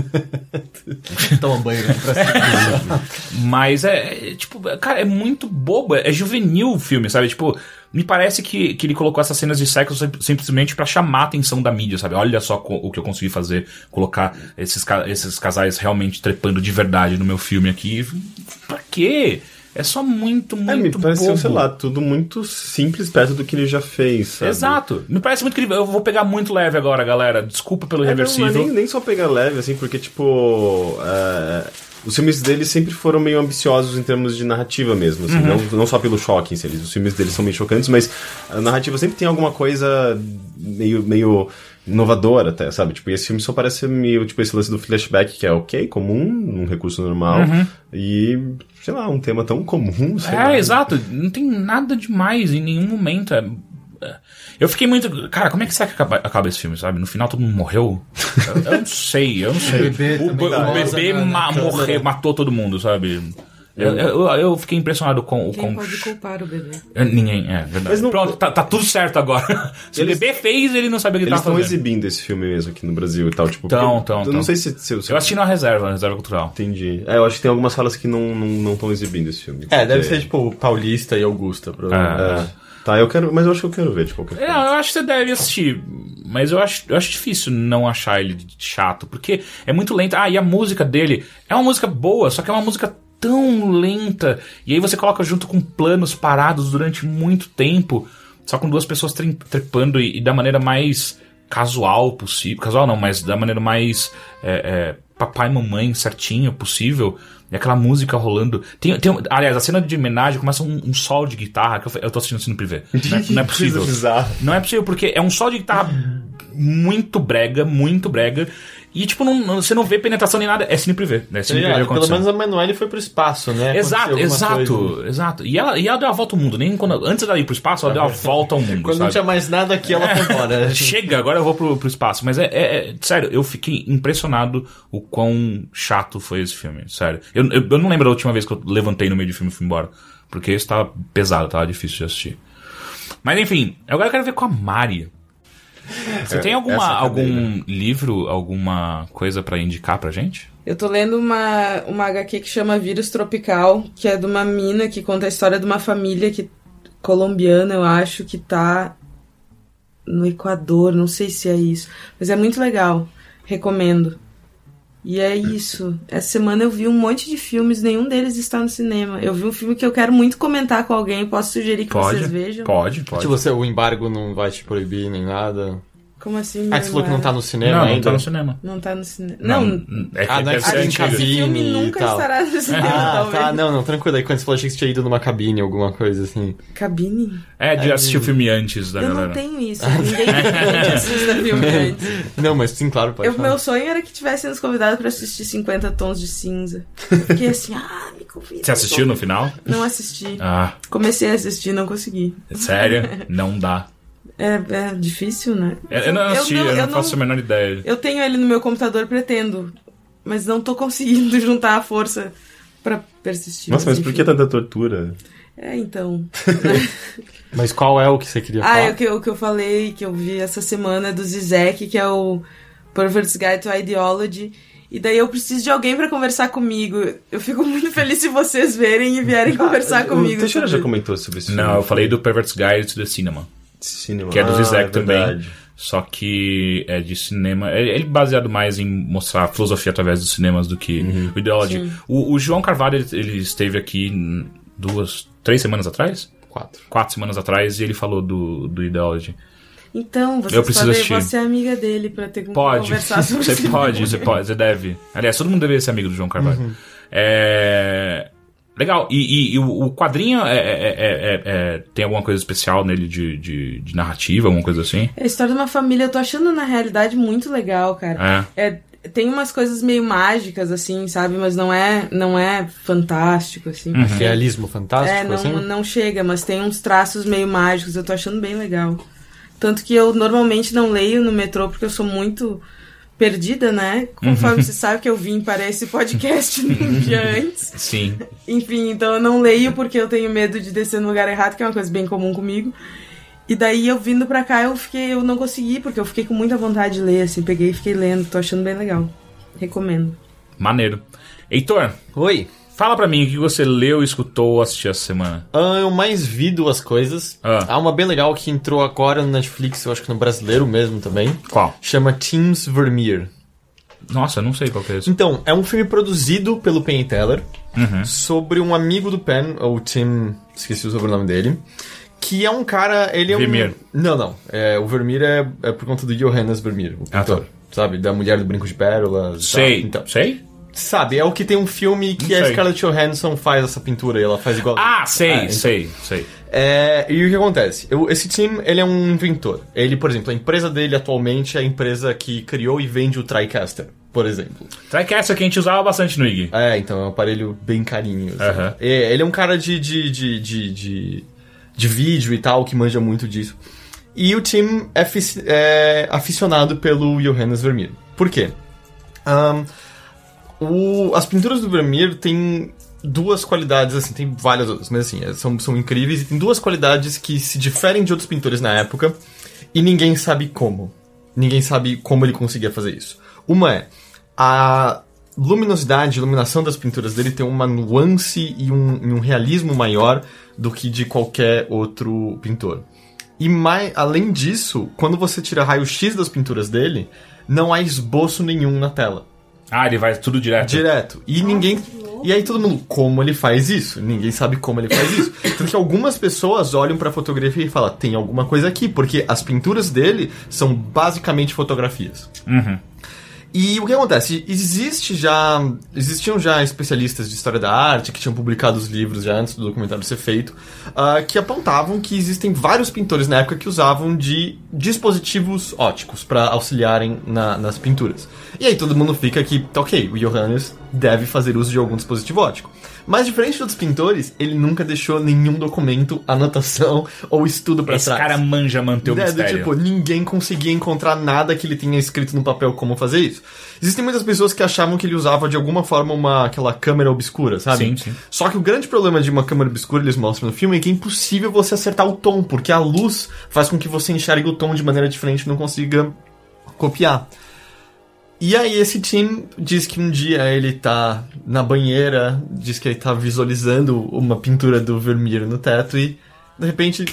Speaker 2: Toma banho né, pra.
Speaker 1: Mas é, é, tipo, cara, é muito bobo, é juvenil o filme, sabe? Tipo, me parece que, que ele colocou essas cenas de sexo sim- simplesmente pra chamar a atenção da mídia, sabe? Olha só o que eu consegui fazer, colocar esses, esses casais realmente trepando de verdade no meu filme aqui. Pra quê? É só muito,
Speaker 3: É, me
Speaker 1: muito
Speaker 3: pareceu,
Speaker 1: bobo.
Speaker 3: sei lá, tudo muito simples perto do que ele já fez, sabe?
Speaker 1: Exato. Me parece muito que eu vou pegar muito leve agora, galera. Desculpa pelo
Speaker 3: É, não,
Speaker 1: reversível.
Speaker 3: mas nem, nem só pegar leve, assim, porque, tipo. é, os filmes dele sempre foram meio ambiciosos em termos de narrativa mesmo, assim, não, não só pelo choque em si. Os filmes dele são meio chocantes, mas a narrativa sempre tem alguma coisa meio, meio inovadora até, sabe? Tipo, e esse filme só parece meio, tipo, esse lance do flashback, que é ok, comum, um recurso normal, e, sei lá, um tema tão comum, sei
Speaker 1: É,
Speaker 3: lá.
Speaker 1: exato. Não tem nada demais em nenhum momento. É- é. Eu fiquei muito. Cara, como é que será que acaba, acaba esse filme, sabe? No final todo mundo morreu? Eu, eu não sei, eu não sei.
Speaker 5: O bebê
Speaker 1: o, o bebê ma- morreu, matou todo mundo, sabe? Eu, eu, eu fiquei impressionado com o.
Speaker 4: Quem
Speaker 1: Com...
Speaker 4: pode culpar o bebê?
Speaker 1: Ninguém, é verdade.
Speaker 3: Mas não-
Speaker 1: Pronto, tá, tá tudo certo agora. Se
Speaker 3: Eles-
Speaker 1: o bebê fez, ele não sabia o que ele
Speaker 3: Eles
Speaker 1: tava
Speaker 3: estão
Speaker 1: fazendo.
Speaker 3: exibindo esse filme mesmo aqui no Brasil e tal, tipo.
Speaker 1: Tão,
Speaker 3: porque
Speaker 1: tão,
Speaker 3: Eu
Speaker 1: tão.
Speaker 3: não sei se. se, se
Speaker 1: Eu assisti na reserva, na reserva cultural.
Speaker 3: Entendi. É, eu acho que tem algumas salas que não estão não, estão exibindo esse filme.
Speaker 2: É, deve ser tipo Paulista e Augusta, provavelmente.
Speaker 3: É. Tá, eu quero. Mas eu acho que eu quero ver de qualquer
Speaker 1: É,
Speaker 3: forma.
Speaker 1: Não, eu acho que você deve assistir. Mas eu acho, eu acho difícil não achar ele chato. Porque é muito lento. Ah, e a música dele é uma música boa, só que é uma música tão lenta. E aí você coloca junto com planos parados durante muito tempo. Só com duas pessoas tre- trepando e, e da maneira mais casual possível. Casual não, mas da maneira mais é, é, papai e mamãe certinho possível. E aquela música rolando. Tem, tem, aliás, a cena de homenagem começa um, um sol de guitarra que eu, eu tô assistindo assim no privê. Não é, não é possível. Não é possível, porque é um sol de guitarra muito brega, muito brega. E, tipo, não, não- você não vê penetração nem nada. É cine privê, né? Cine
Speaker 2: É,
Speaker 1: privê
Speaker 2: pelo menos a Manuele foi pro espaço, né?
Speaker 1: Exato, exato,
Speaker 2: coisa.
Speaker 1: exato. E ela, e ela deu a volta ao mundo. Nem quando, antes dela ir pro espaço, ela deu a volta ao mundo.
Speaker 2: Quando não
Speaker 1: sabe?
Speaker 2: tinha mais nada aqui, ela foi embora.
Speaker 1: Chega, agora eu vou pro, pro espaço. Mas é, é- é- Sério, eu fiquei impressionado o quão chato foi esse filme. Sério. Eu, eu, eu não lembro a última vez que eu levantei no meio de filme e fui embora. Porque esse tava pesado, tava difícil de assistir. Mas enfim, agora eu quero ver com a Mari. Você
Speaker 3: É,
Speaker 1: tem alguma,
Speaker 3: essa cadeira.
Speaker 1: algum livro, alguma coisa pra indicar pra gente?
Speaker 4: Eu tô lendo uma, uma HQ que chama Vírus Tropical, que é de uma mina que conta a história de uma família que colombiana, eu acho, que tá no Equador, não sei se é isso, mas é muito legal. Recomendo. E é isso. Essa semana eu vi um monte de filmes, nenhum deles está no cinema. Eu vi um filme que eu quero muito comentar com alguém, posso sugerir que
Speaker 1: Pode,
Speaker 4: vocês vejam.
Speaker 1: pode, pode.
Speaker 2: Se você, o embargo não vai te proibir nem nada.
Speaker 4: Como assim?
Speaker 2: Ah, você falou que não tá no cinema
Speaker 1: não, não
Speaker 2: ainda.
Speaker 1: tá no cinema.
Speaker 4: Não tá no cinema. Não,
Speaker 1: é que
Speaker 2: Ah, não é que tem
Speaker 1: antigo.
Speaker 2: cabine.
Speaker 4: esse filme nunca
Speaker 2: tal.
Speaker 4: estará no cinema,
Speaker 2: Ah,
Speaker 4: talvez.
Speaker 2: tá. Não, não, tranquilo. Aí quando você falou, achei que você tinha ido numa cabine, alguma coisa assim.
Speaker 4: Cabine?
Speaker 1: É, de assistir o filme antes da
Speaker 4: Eu
Speaker 1: galera.
Speaker 4: não tenho isso. Ninguém assiste filme antes.
Speaker 2: Não, mas sim, claro, pode
Speaker 4: Eu,
Speaker 2: falar.
Speaker 4: meu sonho era que tivessem nos convidado pra assistir 50 Tons de Cinza. Eu Fiquei assim, ah, me convida.
Speaker 1: Você assistiu no final?
Speaker 4: Não assisti.
Speaker 1: Ah,
Speaker 4: Comecei a assistir, não consegui.
Speaker 1: sério? Não dá.
Speaker 4: É, é difícil, né?
Speaker 1: Eu, eu não assisti, eu não, faço a menor ideia.
Speaker 4: Eu tenho ele no meu computador, pretendo. Mas não tô conseguindo juntar a força pra persistir.
Speaker 3: Nossa, mas por
Speaker 4: enfim.
Speaker 3: que tanta tortura?
Speaker 4: É, então.
Speaker 2: Mas qual é o que você queria
Speaker 4: Ah,
Speaker 2: falar?
Speaker 4: é o que, o que eu falei, que eu vi essa semana é do Zizek, que é o Pervert's Guide to Ideology. E daí eu preciso de alguém pra conversar comigo. Eu fico muito feliz se vocês verem e vierem conversar
Speaker 3: O
Speaker 4: comigo.
Speaker 3: Teixeira já comentou sobre isso.
Speaker 1: Não, eu falei do Pervert's Guide to the Cinema,
Speaker 3: Cinema.
Speaker 1: que é do
Speaker 3: Ah,
Speaker 1: Zizek
Speaker 3: é
Speaker 1: também. Só que é de cinema. é- Ele é baseado mais em mostrar a filosofia através dos cinemas do que o Ideology. O, o João Carvalho, ele, ele esteve aqui duas, três semanas atrás?
Speaker 2: Quatro.
Speaker 1: Quatro semanas atrás e ele falou do, do Ideology.
Speaker 4: Então, vocês
Speaker 1: Eu preciso
Speaker 4: podem
Speaker 1: assistir.
Speaker 4: você é amiga dele pra ter
Speaker 1: Pode.
Speaker 4: conversar sobre
Speaker 1: Você
Speaker 4: isso.
Speaker 1: pode, você pode, você deve. Aliás, todo mundo deveria ser amigo do João Carvalho. É. Legal. E, e- e o quadrinho é, é- é- é- é- tem alguma coisa especial nele de, de, de narrativa, alguma coisa assim?
Speaker 4: É a história de uma família, eu tô achando na realidade muito legal, cara. É, tem umas coisas meio mágicas, assim, sabe? Mas não é, não é fantástico, assim.
Speaker 1: Uhum.
Speaker 2: Realismo fantástico,
Speaker 4: É, não,
Speaker 2: assim?
Speaker 4: não chega, mas tem uns traços meio mágicos, eu tô achando bem legal. Tanto que eu normalmente não leio no metrô porque eu sou muito perdida, né? Conforme
Speaker 1: Uhum.
Speaker 4: você sabe que eu vim para esse podcast um dia antes.
Speaker 1: Sim.
Speaker 4: Enfim, então eu não leio porque eu tenho medo de descer no lugar errado, que é uma coisa bem comum comigo. E daí eu vindo pra cá eu fiquei, eu não consegui, porque eu fiquei com muita vontade de ler, assim, peguei e fiquei lendo, tô achando bem legal. Recomendo.
Speaker 1: Maneiro. Heitor,
Speaker 2: Oi.
Speaker 1: Fala pra mim o que você leu, escutou ou assistiu essa semana.
Speaker 2: Ah, eu mais vi duas coisas.
Speaker 1: Ah.
Speaker 2: Há uma bem legal que entrou agora no Netflix, eu acho que no brasileiro mesmo também.
Speaker 1: Qual?
Speaker 2: Chama Teams Vermeer.
Speaker 1: Nossa, eu não sei qual que é esse.
Speaker 2: Então, é um filme produzido pelo Penn Teller sobre um amigo do Penn, o Tim, esqueci o sobrenome dele, que é um cara, ele é
Speaker 1: Vermeer.
Speaker 2: um... Não, não, é, o Vermeer é, é por conta do Johannes Vermeer, o
Speaker 1: Ah,
Speaker 2: pintor,
Speaker 1: tá.
Speaker 2: sabe, da Mulher do Brinco de Pérolas. e tal.
Speaker 1: Sei.
Speaker 2: Então,
Speaker 1: Sei?
Speaker 2: Sabe, é o que tem um filme que a. Scarlett Johansson faz essa pintura e ela faz igual.
Speaker 1: Ah, sei,
Speaker 2: Ah, então.
Speaker 1: sei, sei.
Speaker 2: É, e o que acontece? Eu- esse Tim, ele é um inventor. Ele, por exemplo, a empresa dele atualmente é a empresa que criou e vende o TriCaster, por exemplo.
Speaker 1: TriCaster que a gente usava bastante no IG.
Speaker 2: É, então é um aparelho bem carinho. assim. É, ele é um cara de, de, de, de, de, de vídeo e tal, que manja muito disso. E o Tim é, é aficionado pelo Johannes Vermeer. Por quê? Ahn, o- as pinturas do Vermeer têm duas qualidades, assim, tem várias outras, mas assim, é, são, são incríveis e tem duas qualidades que se diferem de outros pintores na época e ninguém sabe como. Ninguém sabe como ele conseguia fazer isso. Uma é a luminosidade, iluminação das pinturas dele tem uma nuance e um, um realismo maior do que de qualquer outro pintor. E mais, além disso, quando você tira raio-x das pinturas dele, não há esboço nenhum na tela.
Speaker 1: Ah, ele vai tudo direto.
Speaker 2: Direto. E ninguém. E aí todo mundo, como ele faz isso? Ninguém sabe como ele faz isso. Tanto que algumas pessoas olham pra fotografia e falam, tem alguma coisa aqui, porque as pinturas dele são basicamente fotografias.
Speaker 1: Uhum.
Speaker 2: E o que acontece? Existe já. Existiam já especialistas de história da arte que tinham publicado os livros já antes do documentário ser feito, ah, que apontavam que existem vários pintores na época que usavam de dispositivos óticos para auxiliarem na- nas pinturas. E aí todo mundo fica que, tá, ok, o Johannes deve fazer uso de algum dispositivo ótico. Mas diferente dos pintores, ele nunca deixou nenhum documento, anotação ou estudo para
Speaker 1: Esse
Speaker 2: trás.
Speaker 1: cara manja manter o
Speaker 2: É, do
Speaker 1: mistério.
Speaker 2: tipo, ninguém conseguia encontrar nada que ele tinha escrito no papel como fazer isso. Existem muitas pessoas que achavam que ele usava de alguma forma uma aquela câmera obscura, sabe?
Speaker 1: Sim, sim.
Speaker 2: Só que o grande problema de uma câmera obscura, eles mostram no filme, é que é impossível você acertar o tom, porque a luz faz com que você enxergue o tom de maneira diferente e não consiga copiar. E aí esse Tim diz que um dia ele tá na banheira, diz que ele tá visualizando uma pintura do Vermeer no teto e de repente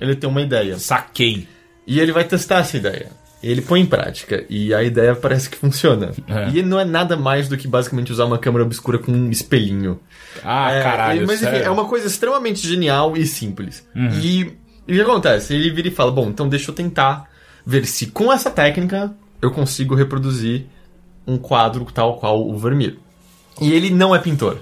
Speaker 2: ele tem uma ideia.
Speaker 1: Saquei.
Speaker 2: E ele vai testar essa ideia. Ele põe em prática e a ideia parece que funciona.
Speaker 1: É.
Speaker 2: E não é nada mais do que basicamente usar uma câmera obscura com um espelhinho.
Speaker 1: Ah,
Speaker 2: É,
Speaker 1: caralho,
Speaker 2: Mas enfim,
Speaker 1: sério? Uhum.
Speaker 2: é uma coisa extremamente genial e simples. E, e o que acontece? Ele vira e fala: Bom, então deixa eu tentar ver se com essa técnica eu consigo reproduzir um quadro tal qual o Vermeer. E ele não é pintor.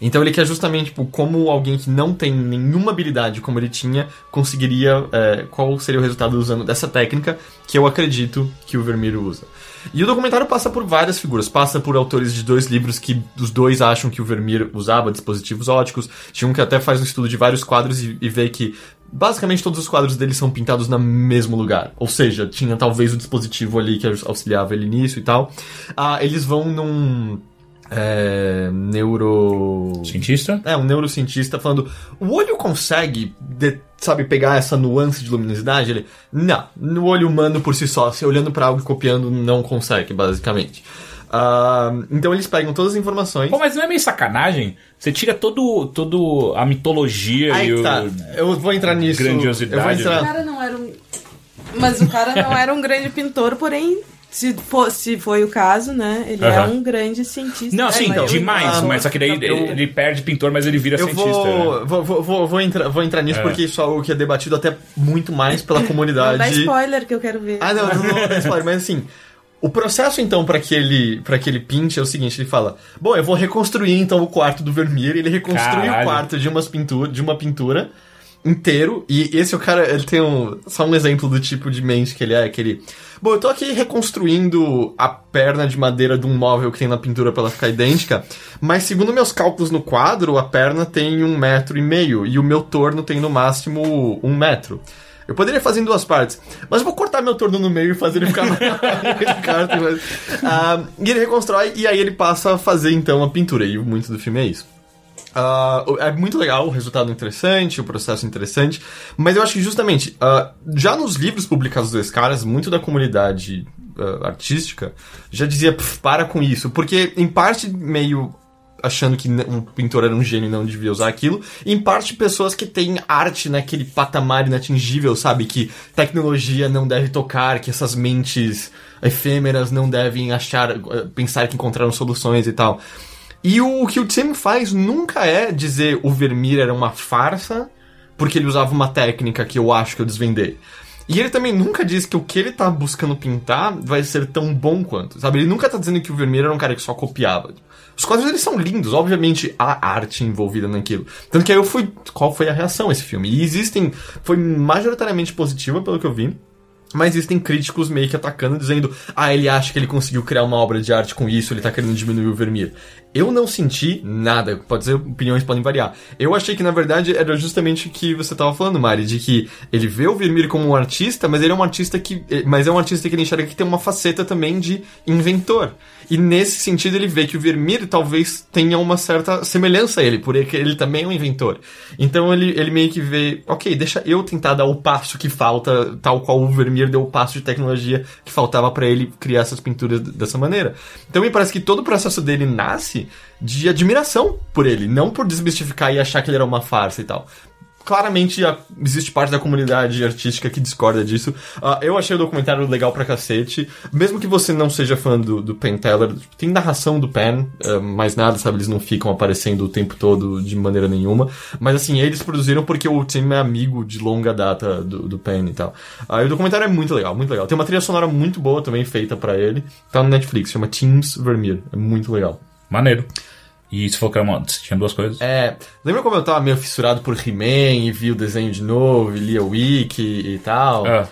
Speaker 2: Então ele quer justamente, tipo, como alguém que não tem nenhuma habilidade como ele tinha, conseguiria. é, qual seria o resultado usando dessa técnica que eu acredito que o Vermeer usa. E o documentário passa por várias figuras. Passa por autores de dois livros que os dois acham que o Vermeer usava dispositivos óticos. Tinha um que até faz um estudo de vários quadros e, e vê que basicamente todos os quadros dele são pintados no mesmo lugar. Ou seja, tinha talvez o dispositivo ali que auxiliava ele nisso e tal. Ah, eles vão num. É, neuro.
Speaker 1: Cientista?
Speaker 2: É, um neurocientista falando, o olho consegue, de- sabe, pegar essa nuance de luminosidade? Ele, não, no olho humano por si só, se olhando pra algo e copiando, não consegue, basicamente. Ah, então eles pegam todas as informações.
Speaker 1: Pô, mas não é meio sacanagem? Você tira todo, todo a mitologia
Speaker 2: Aí
Speaker 1: e o...
Speaker 2: tá, eu vou entrar nisso.
Speaker 1: Grandiosidade,
Speaker 2: Eu vou
Speaker 4: O
Speaker 2: entrar.
Speaker 4: cara não era um. Mas o cara não era um grande pintor, porém, se, for, se foi o caso, né? Ele é
Speaker 1: Aham.
Speaker 4: um grande cientista.
Speaker 1: Não,
Speaker 4: É,
Speaker 1: sim,
Speaker 4: mas eu-
Speaker 1: demais,
Speaker 2: ah,
Speaker 1: mas só que daí
Speaker 2: eu-
Speaker 1: ele, ele perde pintor, mas ele vira
Speaker 2: Eu
Speaker 1: cientista. né?
Speaker 2: vou, vou, vou, vou, vou entrar, vou entrar nisso
Speaker 1: É.
Speaker 2: porque isso é algo que é debatido até muito mais pela
Speaker 4: Não
Speaker 2: comunidade.
Speaker 4: dá spoiler que eu quero ver.
Speaker 2: Ah, não, não, não, não spoiler, mas assim. O processo, então, para que ele para que ele pinte é o seguinte, ele fala: "Bom, eu vou reconstruir então o quarto do Vermeer". Ele reconstrui
Speaker 1: Caralho.
Speaker 2: o quarto de umas pintura, de uma pintura inteiro, e esse é o cara, ele tem um só um exemplo do tipo de mente que ele é, que ele Bom, eu tô aqui reconstruindo a perna de madeira de um móvel que tem na pintura pra ela ficar idêntica, mas segundo meus cálculos no quadro, a perna tem um metro e meio e o meu torno tem no máximo um metro. Eu poderia fazer em duas partes, mas vou cortar meu torno no meio e fazer ele ficar Carta, mas- Ah, E ele reconstrói e aí ele passa a fazer então a pintura. E muito do filme é isso. Ah, é muito legal, o resultado interessante, o processo interessante, mas eu acho que justamente, ah, já nos livros publicados dos caras, muito da comunidade ah, artística já dizia, "Pff, para com isso, porque em parte meio achando que o pintor era um gênio e não devia usar aquilo. E em parte pessoas que têm arte naquele patamar inatingível, sabe? Que tecnologia não deve tocar, que essas mentes efêmeras não devem achar, eh, pensar que encontraram soluções e tal. E o, que o Tim faz nunca é dizer o Vermeer era uma farsa porque ele usava uma técnica que eu acho que eu desvendei. E ele também nunca diz que o que ele tá buscando pintar vai ser tão bom quanto, sabe? Ele nunca tá dizendo que o Vermeer era um cara que só copiava. Os quadros eles são lindos, obviamente há arte envolvida naquilo. Tanto que aí eu fui, qual foi a reação a esse filme? E existem, foi majoritariamente positiva pelo que eu vi. Mas existem críticos meio que atacando, dizendo: ah, ele acha que ele conseguiu criar uma obra de arte com isso, ele tá querendo diminuir o Vermeer. Eu não senti nada, pode ser, opiniões podem variar. Eu achei que na verdade era justamente o que você tava falando, Mari, de que ele vê o Vermeer como um artista, mas ele é um artista que. Mas é um artista que ele enxerga que tem uma faceta também de inventor. E nesse sentido ele vê que o Vermeer talvez tenha uma certa semelhança a ele, porque ele também é um inventor. Então ele, ele meio que vê, ok, deixa eu tentar dar o passo que falta, tal qual o Vermeer deu o passo de tecnologia que faltava para ele criar essas pinturas dessa maneira. Então me parece que todo o processo dele nasce de admiração por ele, não por desmistificar e achar que ele era uma farsa e tal. Claramente existe parte da comunidade artística que discorda disso. Ah, eu achei o documentário legal pra cacete. Mesmo que você não seja fã do, do Penn Teller, tem narração do Penn, ah, mais nada, sabe? Eles não ficam aparecendo o tempo todo de maneira nenhuma. Mas assim, eles produziram porque o Tim é amigo de longa data do, do Penn e tal. Ah, e o documentário é muito legal, muito legal. Tem uma trilha sonora muito boa também feita pra ele. Tá no Netflix, chama Teams Vermeer. É muito legal.
Speaker 1: Maneiro. E que é uma- tinha duas coisas.
Speaker 2: É, lembra como eu tava meio fissurado por He-Man e vi o desenho de novo, e li a wiki e tal?
Speaker 1: Ah,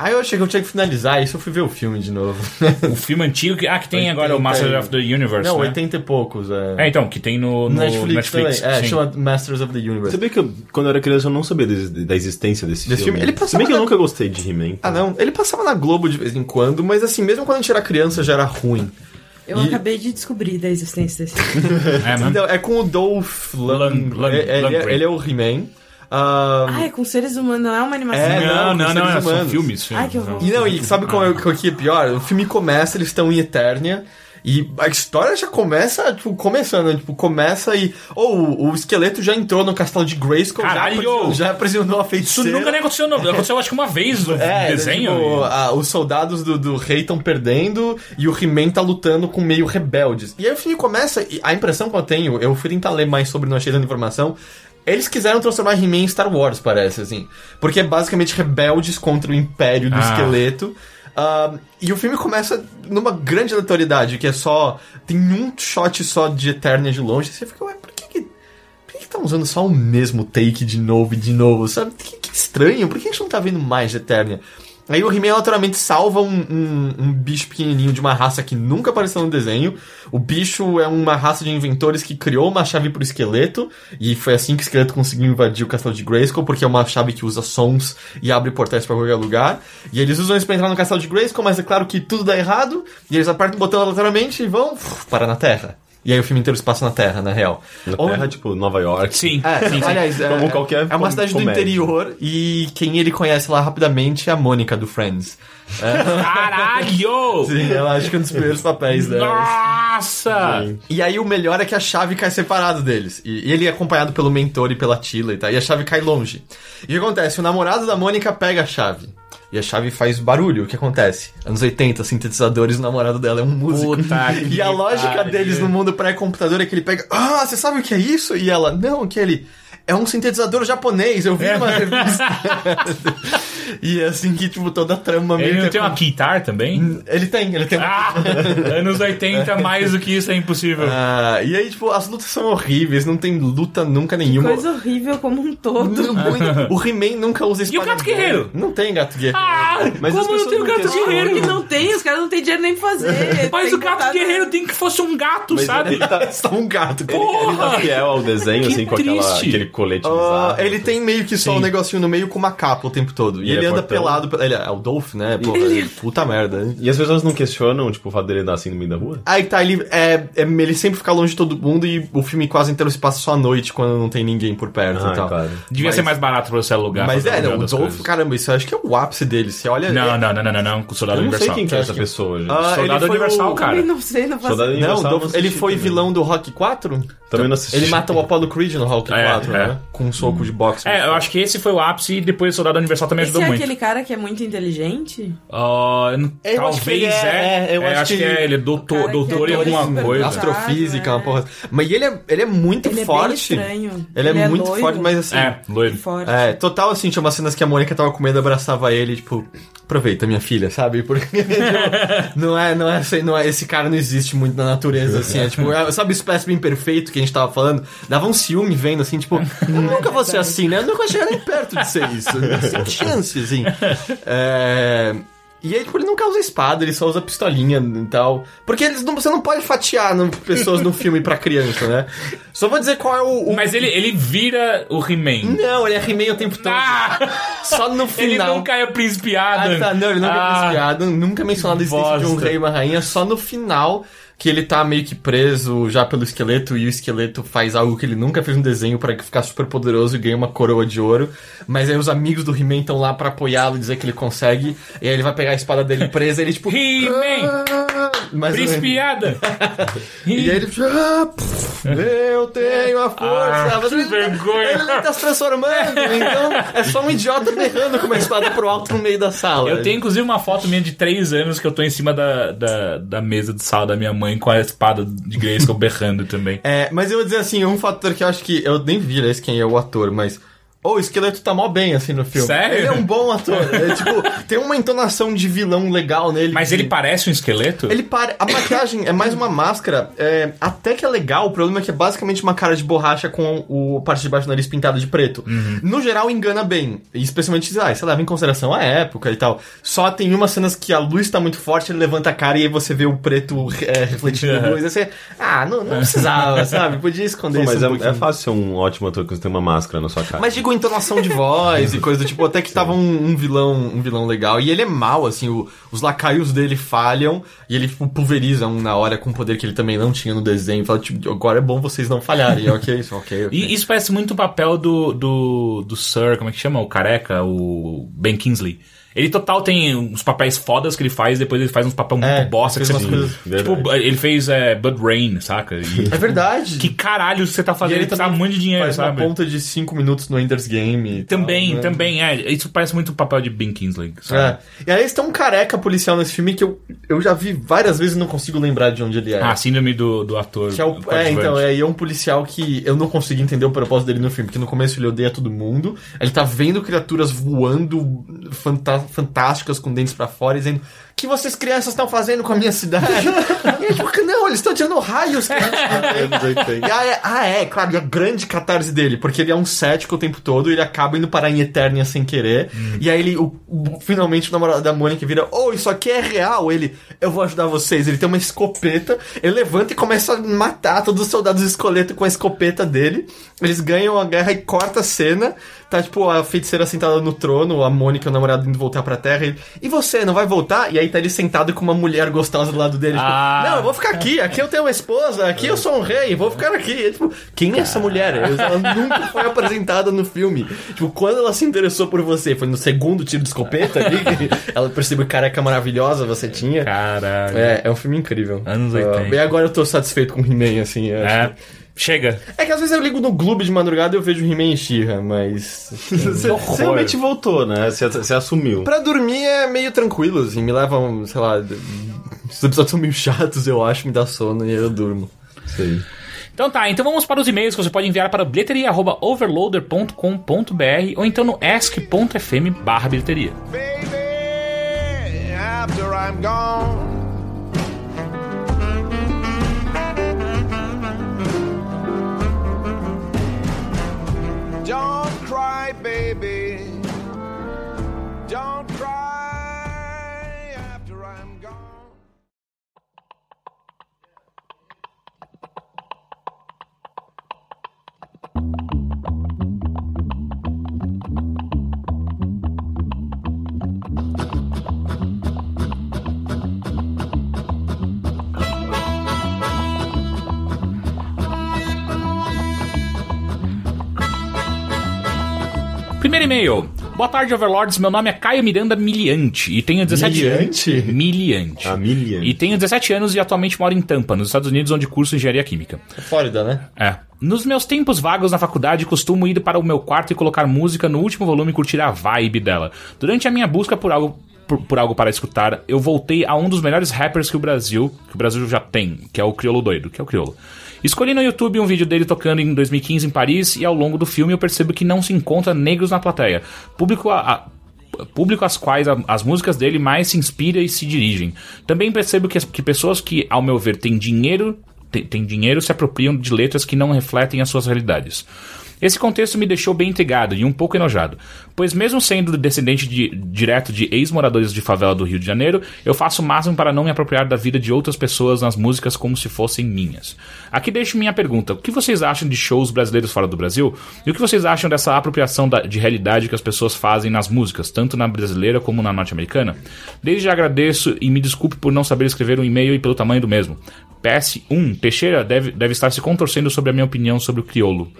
Speaker 2: Aí eu achei que eu tinha que finalizar isso, eu fui ver o filme de novo.
Speaker 1: o filme antigo que. Ah, que tem agora o Masters of the Universe.
Speaker 2: Não,
Speaker 1: né?
Speaker 2: 80 e poucos, é.
Speaker 1: É, então, que tem no, no
Speaker 2: Netflix,
Speaker 1: Netflix.
Speaker 2: também. É,
Speaker 1: sim.
Speaker 2: chama Masters of the Universe.
Speaker 3: Sabia que eu, quando eu era criança eu não sabia da existência desse,
Speaker 2: Desse filme? Ele passava
Speaker 3: Se bem que eu
Speaker 2: na-
Speaker 3: nunca gostei de He-Man.
Speaker 2: Ah, não, ele passava na Globo de vez em quando, mas assim, mesmo quando a gente era criança já era ruim.
Speaker 4: Eu
Speaker 2: E-
Speaker 4: acabei de descobrir da existência desse filme.
Speaker 1: É, mano.
Speaker 2: Então, é com o Dolph Lund...
Speaker 1: Lund- Lund-
Speaker 2: é- ele, é, ele é o He-Man. Ah,
Speaker 4: ah, é com seres humanos, não é uma animação.
Speaker 2: É,
Speaker 1: não,
Speaker 2: não,
Speaker 1: não, não, são filmes. filmes
Speaker 4: Ai, que horror.
Speaker 2: E não, e sabe qual é, qual que é pior? O filme começa, eles estão em Eternia. E a história já começa, tipo, começando, né? Tipo, começa e. Ou o, o esqueleto já entrou no castelo de Grayskull, já
Speaker 1: Caralho!
Speaker 2: aprisionou- já aprisionou a
Speaker 1: Isso
Speaker 2: feiticeira.
Speaker 1: nunca nem aconteceu, não. Aconteceu acho que uma vez no
Speaker 2: É,
Speaker 1: desenho.
Speaker 2: tipo, a- os soldados do, do rei estão perdendo e o He-Man tá lutando com meio rebeldes. E aí o filme começa, e a impressão que eu tenho, eu fui tentar ler mais sobre, não achei tanta informação. Eles quiseram transformar He-Man em Star Wars, parece, assim. Porque é basicamente rebeldes contra o império do
Speaker 1: Ah.
Speaker 2: esqueleto. Ah, e o filme começa numa grande aleatoriedade, que é só. Tem um shot só de Eternia de longe. E você fica, ué, por que que. Por que tá usando só o mesmo take de novo e de novo? Sabe? Que, que estranho, por que a gente não tá vendo mais Eternia? Aí o He-Man naturalmente salva um, um, um bicho pequenininho de uma raça que nunca apareceu no desenho. O bicho é uma raça de inventores que criou uma chave pro esqueleto. E foi assim que o esqueleto conseguiu invadir o castelo de Grayskull, porque é uma chave que usa sons e abre portais pra qualquer lugar. E eles usam isso pra entrar no castelo de Grayskull, mas é claro que tudo dá errado. E eles apertam o botão aleatoriamente e vão uf, parar na Terra. E aí o filme inteiro se passa na Terra, na real.
Speaker 3: Na
Speaker 2: Onde-
Speaker 3: Terra, tipo, Nova York.
Speaker 1: Sim.
Speaker 2: é,
Speaker 1: sim, sim.
Speaker 2: aliás, é,
Speaker 3: Como qualquer
Speaker 2: é uma cidade do
Speaker 3: comédia.
Speaker 2: interior e quem ele conhece lá rapidamente é a Mônica do Friends.
Speaker 1: Caralho!
Speaker 2: Sim, ela acho que é um dos primeiros papéis dela.
Speaker 1: Nossa!
Speaker 2: E aí o melhor é que a chave cai separado deles. E, e ele é acompanhado pelo mentor e pela Tila e tal. E a chave cai longe. E o que acontece? O namorado da Mônica pega a chave. E a chave faz barulho. O que acontece? Anos 80, sintetizadores, o namorado dela é um músico.
Speaker 1: Puta
Speaker 2: e a lógica
Speaker 1: pariu.
Speaker 2: deles no mundo pré-computador é que ele pega. Ah, você sabe o que é isso? E ela, não, que ele. É um sintetizador japonês, eu vi
Speaker 1: É.
Speaker 2: uma revista. e é assim que, tipo, toda a trama meio
Speaker 1: Ele
Speaker 2: que
Speaker 1: não tem uma guitar também?
Speaker 2: Ele tem, ele tem uma
Speaker 1: Ah! Anos 80, mais do que isso é impossível.
Speaker 2: Ah, e aí, tipo, as lutas são horríveis, não tem luta nunca nenhuma.
Speaker 4: Coisa horrível como um todo.
Speaker 2: Não, o He-Man nunca usa
Speaker 1: E o
Speaker 2: espada
Speaker 1: Gato. Guerreiro?
Speaker 2: Não tem gato guerreiro.
Speaker 1: Ah!
Speaker 3: Mas as
Speaker 1: como não tem o gato guerreiro?
Speaker 4: que não tem, os caras não têm dinheiro nem pra fazer.
Speaker 1: Mas o gato
Speaker 4: que
Speaker 1: guerreiro tem que fosse um gato,
Speaker 3: Mas
Speaker 1: sabe?
Speaker 3: ele tá,
Speaker 2: Só um gato.
Speaker 1: Porra!
Speaker 3: ele tá fiel ao desenho,
Speaker 1: Que
Speaker 3: assim, com aquela, aquele colete
Speaker 2: Ah,
Speaker 3: bizarro.
Speaker 2: ele tem meio que só
Speaker 1: Sim.
Speaker 2: um negocinho no meio com uma capa o tempo todo. E,
Speaker 3: E
Speaker 2: ele,
Speaker 3: ele é
Speaker 2: anda
Speaker 3: fortão.
Speaker 2: pelado. Ele é o Dolph, né? Pô, puta merda. hein?
Speaker 3: E as pessoas não questionam, tipo, o fato dele andar assim no meio da rua?
Speaker 2: Aí tá, ele, é, é- ele sempre fica longe de todo mundo e o filme quase inteiro se passa só à noite quando não tem ninguém por perto
Speaker 3: Ah,
Speaker 2: e tal.
Speaker 3: claro.
Speaker 1: Devia
Speaker 2: Mas-
Speaker 1: ser mais barato pra você alugar.
Speaker 2: Mas é, não, o Dolph,
Speaker 1: coisas.
Speaker 2: caramba, isso eu acho que é o ápice dele. Você olha.
Speaker 1: Não,
Speaker 2: é-
Speaker 1: não, não, não, não, não, com o Soldado
Speaker 3: Eu não sei
Speaker 1: Universal.
Speaker 3: quem que é essa pessoa, gente.
Speaker 2: Ah,
Speaker 1: Soldado
Speaker 2: ele foi
Speaker 1: Universal,
Speaker 2: o-
Speaker 1: cara.
Speaker 4: Também não sei, não faço
Speaker 3: Soldado
Speaker 2: Não,
Speaker 3: Universal eu
Speaker 2: ele foi vilão do Rock 4?
Speaker 3: Também não assisti.
Speaker 2: Ele mata o Apollo Creed no
Speaker 1: É,
Speaker 2: 4,
Speaker 1: é.
Speaker 2: né? Com um soco de boxe.
Speaker 1: É, eu acho que esse foi o ápice e depois o Soldado Universal também
Speaker 4: Esse
Speaker 1: ajudou
Speaker 4: é
Speaker 1: muito.
Speaker 4: aquele cara que é muito inteligente?
Speaker 1: N-
Speaker 2: Eu acho que ele
Speaker 1: talvez
Speaker 2: é,
Speaker 1: é.
Speaker 2: é, eu
Speaker 1: É,
Speaker 2: acho
Speaker 1: acho que
Speaker 2: que-
Speaker 1: é, ele é
Speaker 4: O
Speaker 1: doutor,
Speaker 4: cara que
Speaker 1: doutor
Speaker 4: é
Speaker 1: em alguma
Speaker 4: super
Speaker 1: coisa.
Speaker 2: Astrofísica,
Speaker 4: é.
Speaker 2: uma porra. Mas ele é, ele é muito
Speaker 4: Ele é
Speaker 2: forte.
Speaker 4: bem estranho.
Speaker 2: Ele, é, muito
Speaker 4: loiro
Speaker 2: forte, mas assim.
Speaker 1: É, loiro.
Speaker 4: forte.
Speaker 2: É, total assim, tinha umas cenas que a Mônica tava comendo, abraçava ele, tipo, aproveita minha filha, sabe? Porque tipo, não é, não é, assim, não é, esse cara não existe muito na natureza, assim, é tipo, é, sabe o espécime perfeito que a gente tava falando? Dava um ciúme vendo, assim, tipo, eu nunca vou ser assim, né? Eu nunca vou chegar nem perto de ser isso, sem chance, assim. É... E aí, tipo, ele nunca usa espada, ele só usa pistolinha e tal. Porque eles não, você não pode fatiar no- pessoas no filme pra criança, né? Só vou dizer qual é o, o
Speaker 1: Mas ele, ele vira o He-Man.
Speaker 2: não, ele é He-Man o tempo todo.
Speaker 1: Ah!
Speaker 2: Só no
Speaker 1: Ele
Speaker 2: final.
Speaker 1: nunca é príncipe Adam.
Speaker 2: Ah, tá, não, ele nunca
Speaker 1: Ah,
Speaker 2: é espiado, nunca é mencionado a existência de um rei e uma rainha, só no final que ele tá meio que preso já pelo esqueleto e o esqueleto faz algo que ele nunca fez no desenho pra ficar super poderoso e ganha uma coroa de ouro. Mas aí os amigos do He-Man estão lá pra apoiá-lo e dizer que ele consegue. E aí ele vai pegar a espada dele presa e ele tipo.
Speaker 1: He-Man! Príncipe Adam!
Speaker 2: E aí ele ah, pff, Eu tenho a força!
Speaker 1: Ah,
Speaker 2: Mas
Speaker 1: que
Speaker 2: ele,
Speaker 1: vergonha.
Speaker 2: ele tá se transformando! Então é só um idiota berrando com uma espada pro alto no meio da sala.
Speaker 1: Eu tenho inclusive uma foto minha de 3 anos que eu tô em cima da, da, da mesa de sala da minha mãe com a espada de Grayskull berrando também.
Speaker 2: É, mas eu vou dizer assim, um fator que eu acho que. Eu nem vi esse quem é o ator, mas. Oh, o esqueleto tá mó bem, assim, no filme.
Speaker 1: Sério?
Speaker 2: Ele é um bom ator. É, tipo, tem uma entonação de vilão legal nele.
Speaker 1: Mas
Speaker 2: que-
Speaker 1: ele parece um esqueleto?
Speaker 2: Ele para. A maquiagem é mais uma máscara. é, até que é legal. O problema é que é basicamente uma cara de borracha com o parte de baixo do nariz pintado de preto.
Speaker 1: Uhum.
Speaker 2: No geral, engana bem. E especialmente, ah, você leva em consideração a época e tal. Só tem umas cenas que a luz tá muito forte, ele levanta a cara e aí você vê o preto é, refletindo
Speaker 1: Uhum.
Speaker 2: a luz. Aí você. Ah, não, não precisava, sabe? Podia esconder
Speaker 3: Pô,
Speaker 2: isso.
Speaker 3: mas
Speaker 2: um
Speaker 3: é, é fácil ser um ótimo ator quando você tem uma máscara na sua cara.
Speaker 2: Mas digo entonação de voz e coisa do tipo, até que tava um, um vilão um vilão legal. E ele é mal, assim, o- os lacaios dele falham e ele tipo, pulveriza um na hora com um poder que ele também não tinha no desenho. Fala, tipo, agora é bom vocês não falharem. E, ok, isso, ok, ok.
Speaker 1: E isso parece muito o papel do, do, do Sir, como é que chama? O careca, o Ben Kingsley. Ele total tem uns papéis fodas que ele faz, depois ele faz uns papéis muito
Speaker 2: É,
Speaker 1: bosta que você...
Speaker 2: coisas-
Speaker 1: Tipo,
Speaker 3: Verdade.
Speaker 1: ele fez é, Bud Rain, saca? E-
Speaker 2: É verdade.
Speaker 1: que caralho você tá
Speaker 2: E
Speaker 1: fazendo? Ele precisa muito de dinheiro,
Speaker 2: faz
Speaker 1: sabe?
Speaker 2: uma ponta de 5 minutos no Ender's Game. e
Speaker 1: Também,
Speaker 2: tal, né?
Speaker 1: também, é. Isso parece muito o papel de Ben Kingsley, sabe?
Speaker 2: É. E aí tem um careca policial nesse filme que eu, eu já vi várias vezes e não consigo lembrar de onde ele é.
Speaker 1: Ah, síndrome do, do ator.
Speaker 2: Que é, o, é, então, é, e é um policial que eu não consegui entender o propósito dele no filme, porque no começo ele odeia todo mundo, ele tá vendo criaturas voando fanta- fantásticas com dentes pra fora dizendo que vocês crianças estão fazendo com a minha cidade? e ele, tipo, não, eles estão tirando raios. que a gente E aí, ah, é, claro, e a grande catarse dele, porque ele é um cético o tempo todo, ele acaba indo parar em Eternia sem querer, e aí ele, o, o- finalmente o namorado da Mônica vira, oh, isso aqui é real, ele, eu vou ajudar vocês, ele tem uma escopeta, ele levanta e começa a matar todos os soldados escoleto com a escopeta dele, eles ganham a guerra e corta a cena, tá tipo a feiticeira sentada no trono, a Mônica, o namorado indo voltar pra terra, e, e você, não vai voltar? E aí tá ele sentado com uma mulher gostosa do lado dele, tipo,
Speaker 1: Ah.
Speaker 2: não, eu vou ficar aqui, aqui eu tenho uma esposa, aqui eu sou um rei, vou ficar aqui. E, tipo, quem é essa mulher? Ela nunca foi apresentada no filme. Tipo, quando ela se interessou por você? Foi no segundo tiro de escopeta ali? que ela percebeu que careca maravilhosa você tinha.
Speaker 1: Caralho.
Speaker 2: É, é um filme incrível.
Speaker 1: Anos
Speaker 2: Ah,
Speaker 1: 80.
Speaker 2: e agora eu tô satisfeito com He-Man, assim.
Speaker 1: É. Chega.
Speaker 2: É que às vezes eu ligo no Globo de madrugada e eu vejo He-Man e She-Ra, mas...
Speaker 3: Você você realmente voltou, né? Você, você assumiu.
Speaker 2: Pra dormir é meio tranquilo, assim, me levam, sei lá... Os episódios são meio chatos, eu acho, me dá sono e eu durmo.
Speaker 3: Sei.
Speaker 1: Então tá, então vamos para os e-mails que você pode enviar para bilheteria.overloader.com.br ou então no ask.fm barra bilheteria.
Speaker 5: Baby, after I'm gone. Don't cry, baby. Don't cry
Speaker 1: e-mail. Boa tarde, Overlords. Meu nome é Caio Miranda Miliante e tenho 17
Speaker 2: Miliante?
Speaker 1: anos. Miliante.
Speaker 3: A Miliante.
Speaker 1: E tenho 17 anos e atualmente moro em Tampa, nos Estados Unidos, onde curso engenharia química.
Speaker 2: Flórida, né?
Speaker 1: É. Nos meus tempos vagos na faculdade, costumo ir para o meu quarto e colocar música no último volume e curtir a vibe dela. Durante a minha busca por algo por, por algo para escutar, eu voltei a um dos melhores rappers que o Brasil, que o Brasil já tem, que é o Criolo Doido, que é o Criolo. Escolhi no YouTube um vídeo dele tocando em 2015 em Paris e ao longo do filme eu percebo que não se encontra negros na plateia. Público a- a, público às quais as músicas dele mais se inspiram e se dirigem. Também percebo que, que pessoas que, ao meu ver, têm dinheiro, têm dinheiro se apropriam de letras que não refletem as suas realidades. Esse contexto me deixou bem intrigado e um pouco enojado, pois mesmo sendo descendente de- direto de ex-moradores de favela do Rio de Janeiro, eu faço o máximo para não me apropriar da vida de outras pessoas nas músicas como se fossem minhas. Aqui deixo minha pergunta: o que vocês acham de shows brasileiros fora do Brasil? E o que vocês acham dessa apropriação da- de realidade que as pessoas fazem nas músicas, tanto na brasileira como na norte-americana? Desde já agradeço e me desculpe por não saber escrever um e-mail e pelo tamanho do mesmo. PS1, Teixeira deve, deve estar se contorcendo sobre a minha opinião sobre o criolo.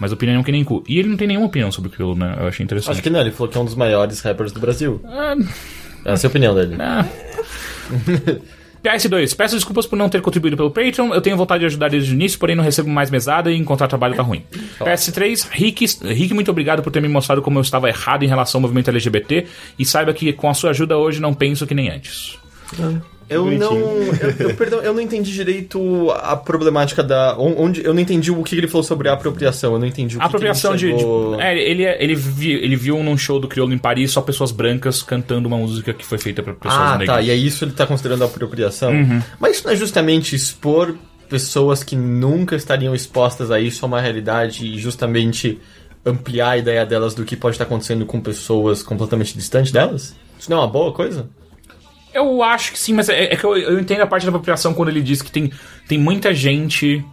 Speaker 1: Mas opinião que nem cu. E ele não tem nenhuma opinião sobre o criolo, né? Eu achei interessante.
Speaker 2: Acho que não, ele falou que é um dos maiores rappers do Brasil. Essa é a opinião dele.
Speaker 1: PS2, peço desculpas por não ter contribuído pelo Patreon. Eu tenho vontade de ajudar desde o início, porém não recebo mais mesada e encontrar trabalho tá ruim. PS3, Rick, Rick, muito obrigado por ter me mostrado como eu estava errado em relação ao movimento LGBT e saiba que com a sua ajuda hoje não penso que nem antes.
Speaker 2: Eu não. Eu, eu- perdão, eu não entendi direito a problemática da. on- Onde, eu não entendi o que ele falou sobre a apropriação. Eu não entendi o que
Speaker 1: A apropriação
Speaker 2: que
Speaker 1: de.
Speaker 2: ele chegou...
Speaker 1: de- é, ele, ele, vi- ele viu num show do Criolo em Paris só pessoas brancas cantando uma música que foi feita para pessoas
Speaker 2: Ah,
Speaker 1: negras.
Speaker 2: tá. E é isso ele tá considerando apropriação.
Speaker 1: Uhum.
Speaker 2: Mas isso não é justamente expor pessoas que nunca estariam expostas a isso a uma realidade e justamente ampliar a ideia delas do que pode estar acontecendo com pessoas completamente distantes delas? Isso não é uma boa coisa?
Speaker 1: Eu acho que sim, mas é, é que eu, eu entendo a parte da apropriação quando ele diz que tem, tem muita gente,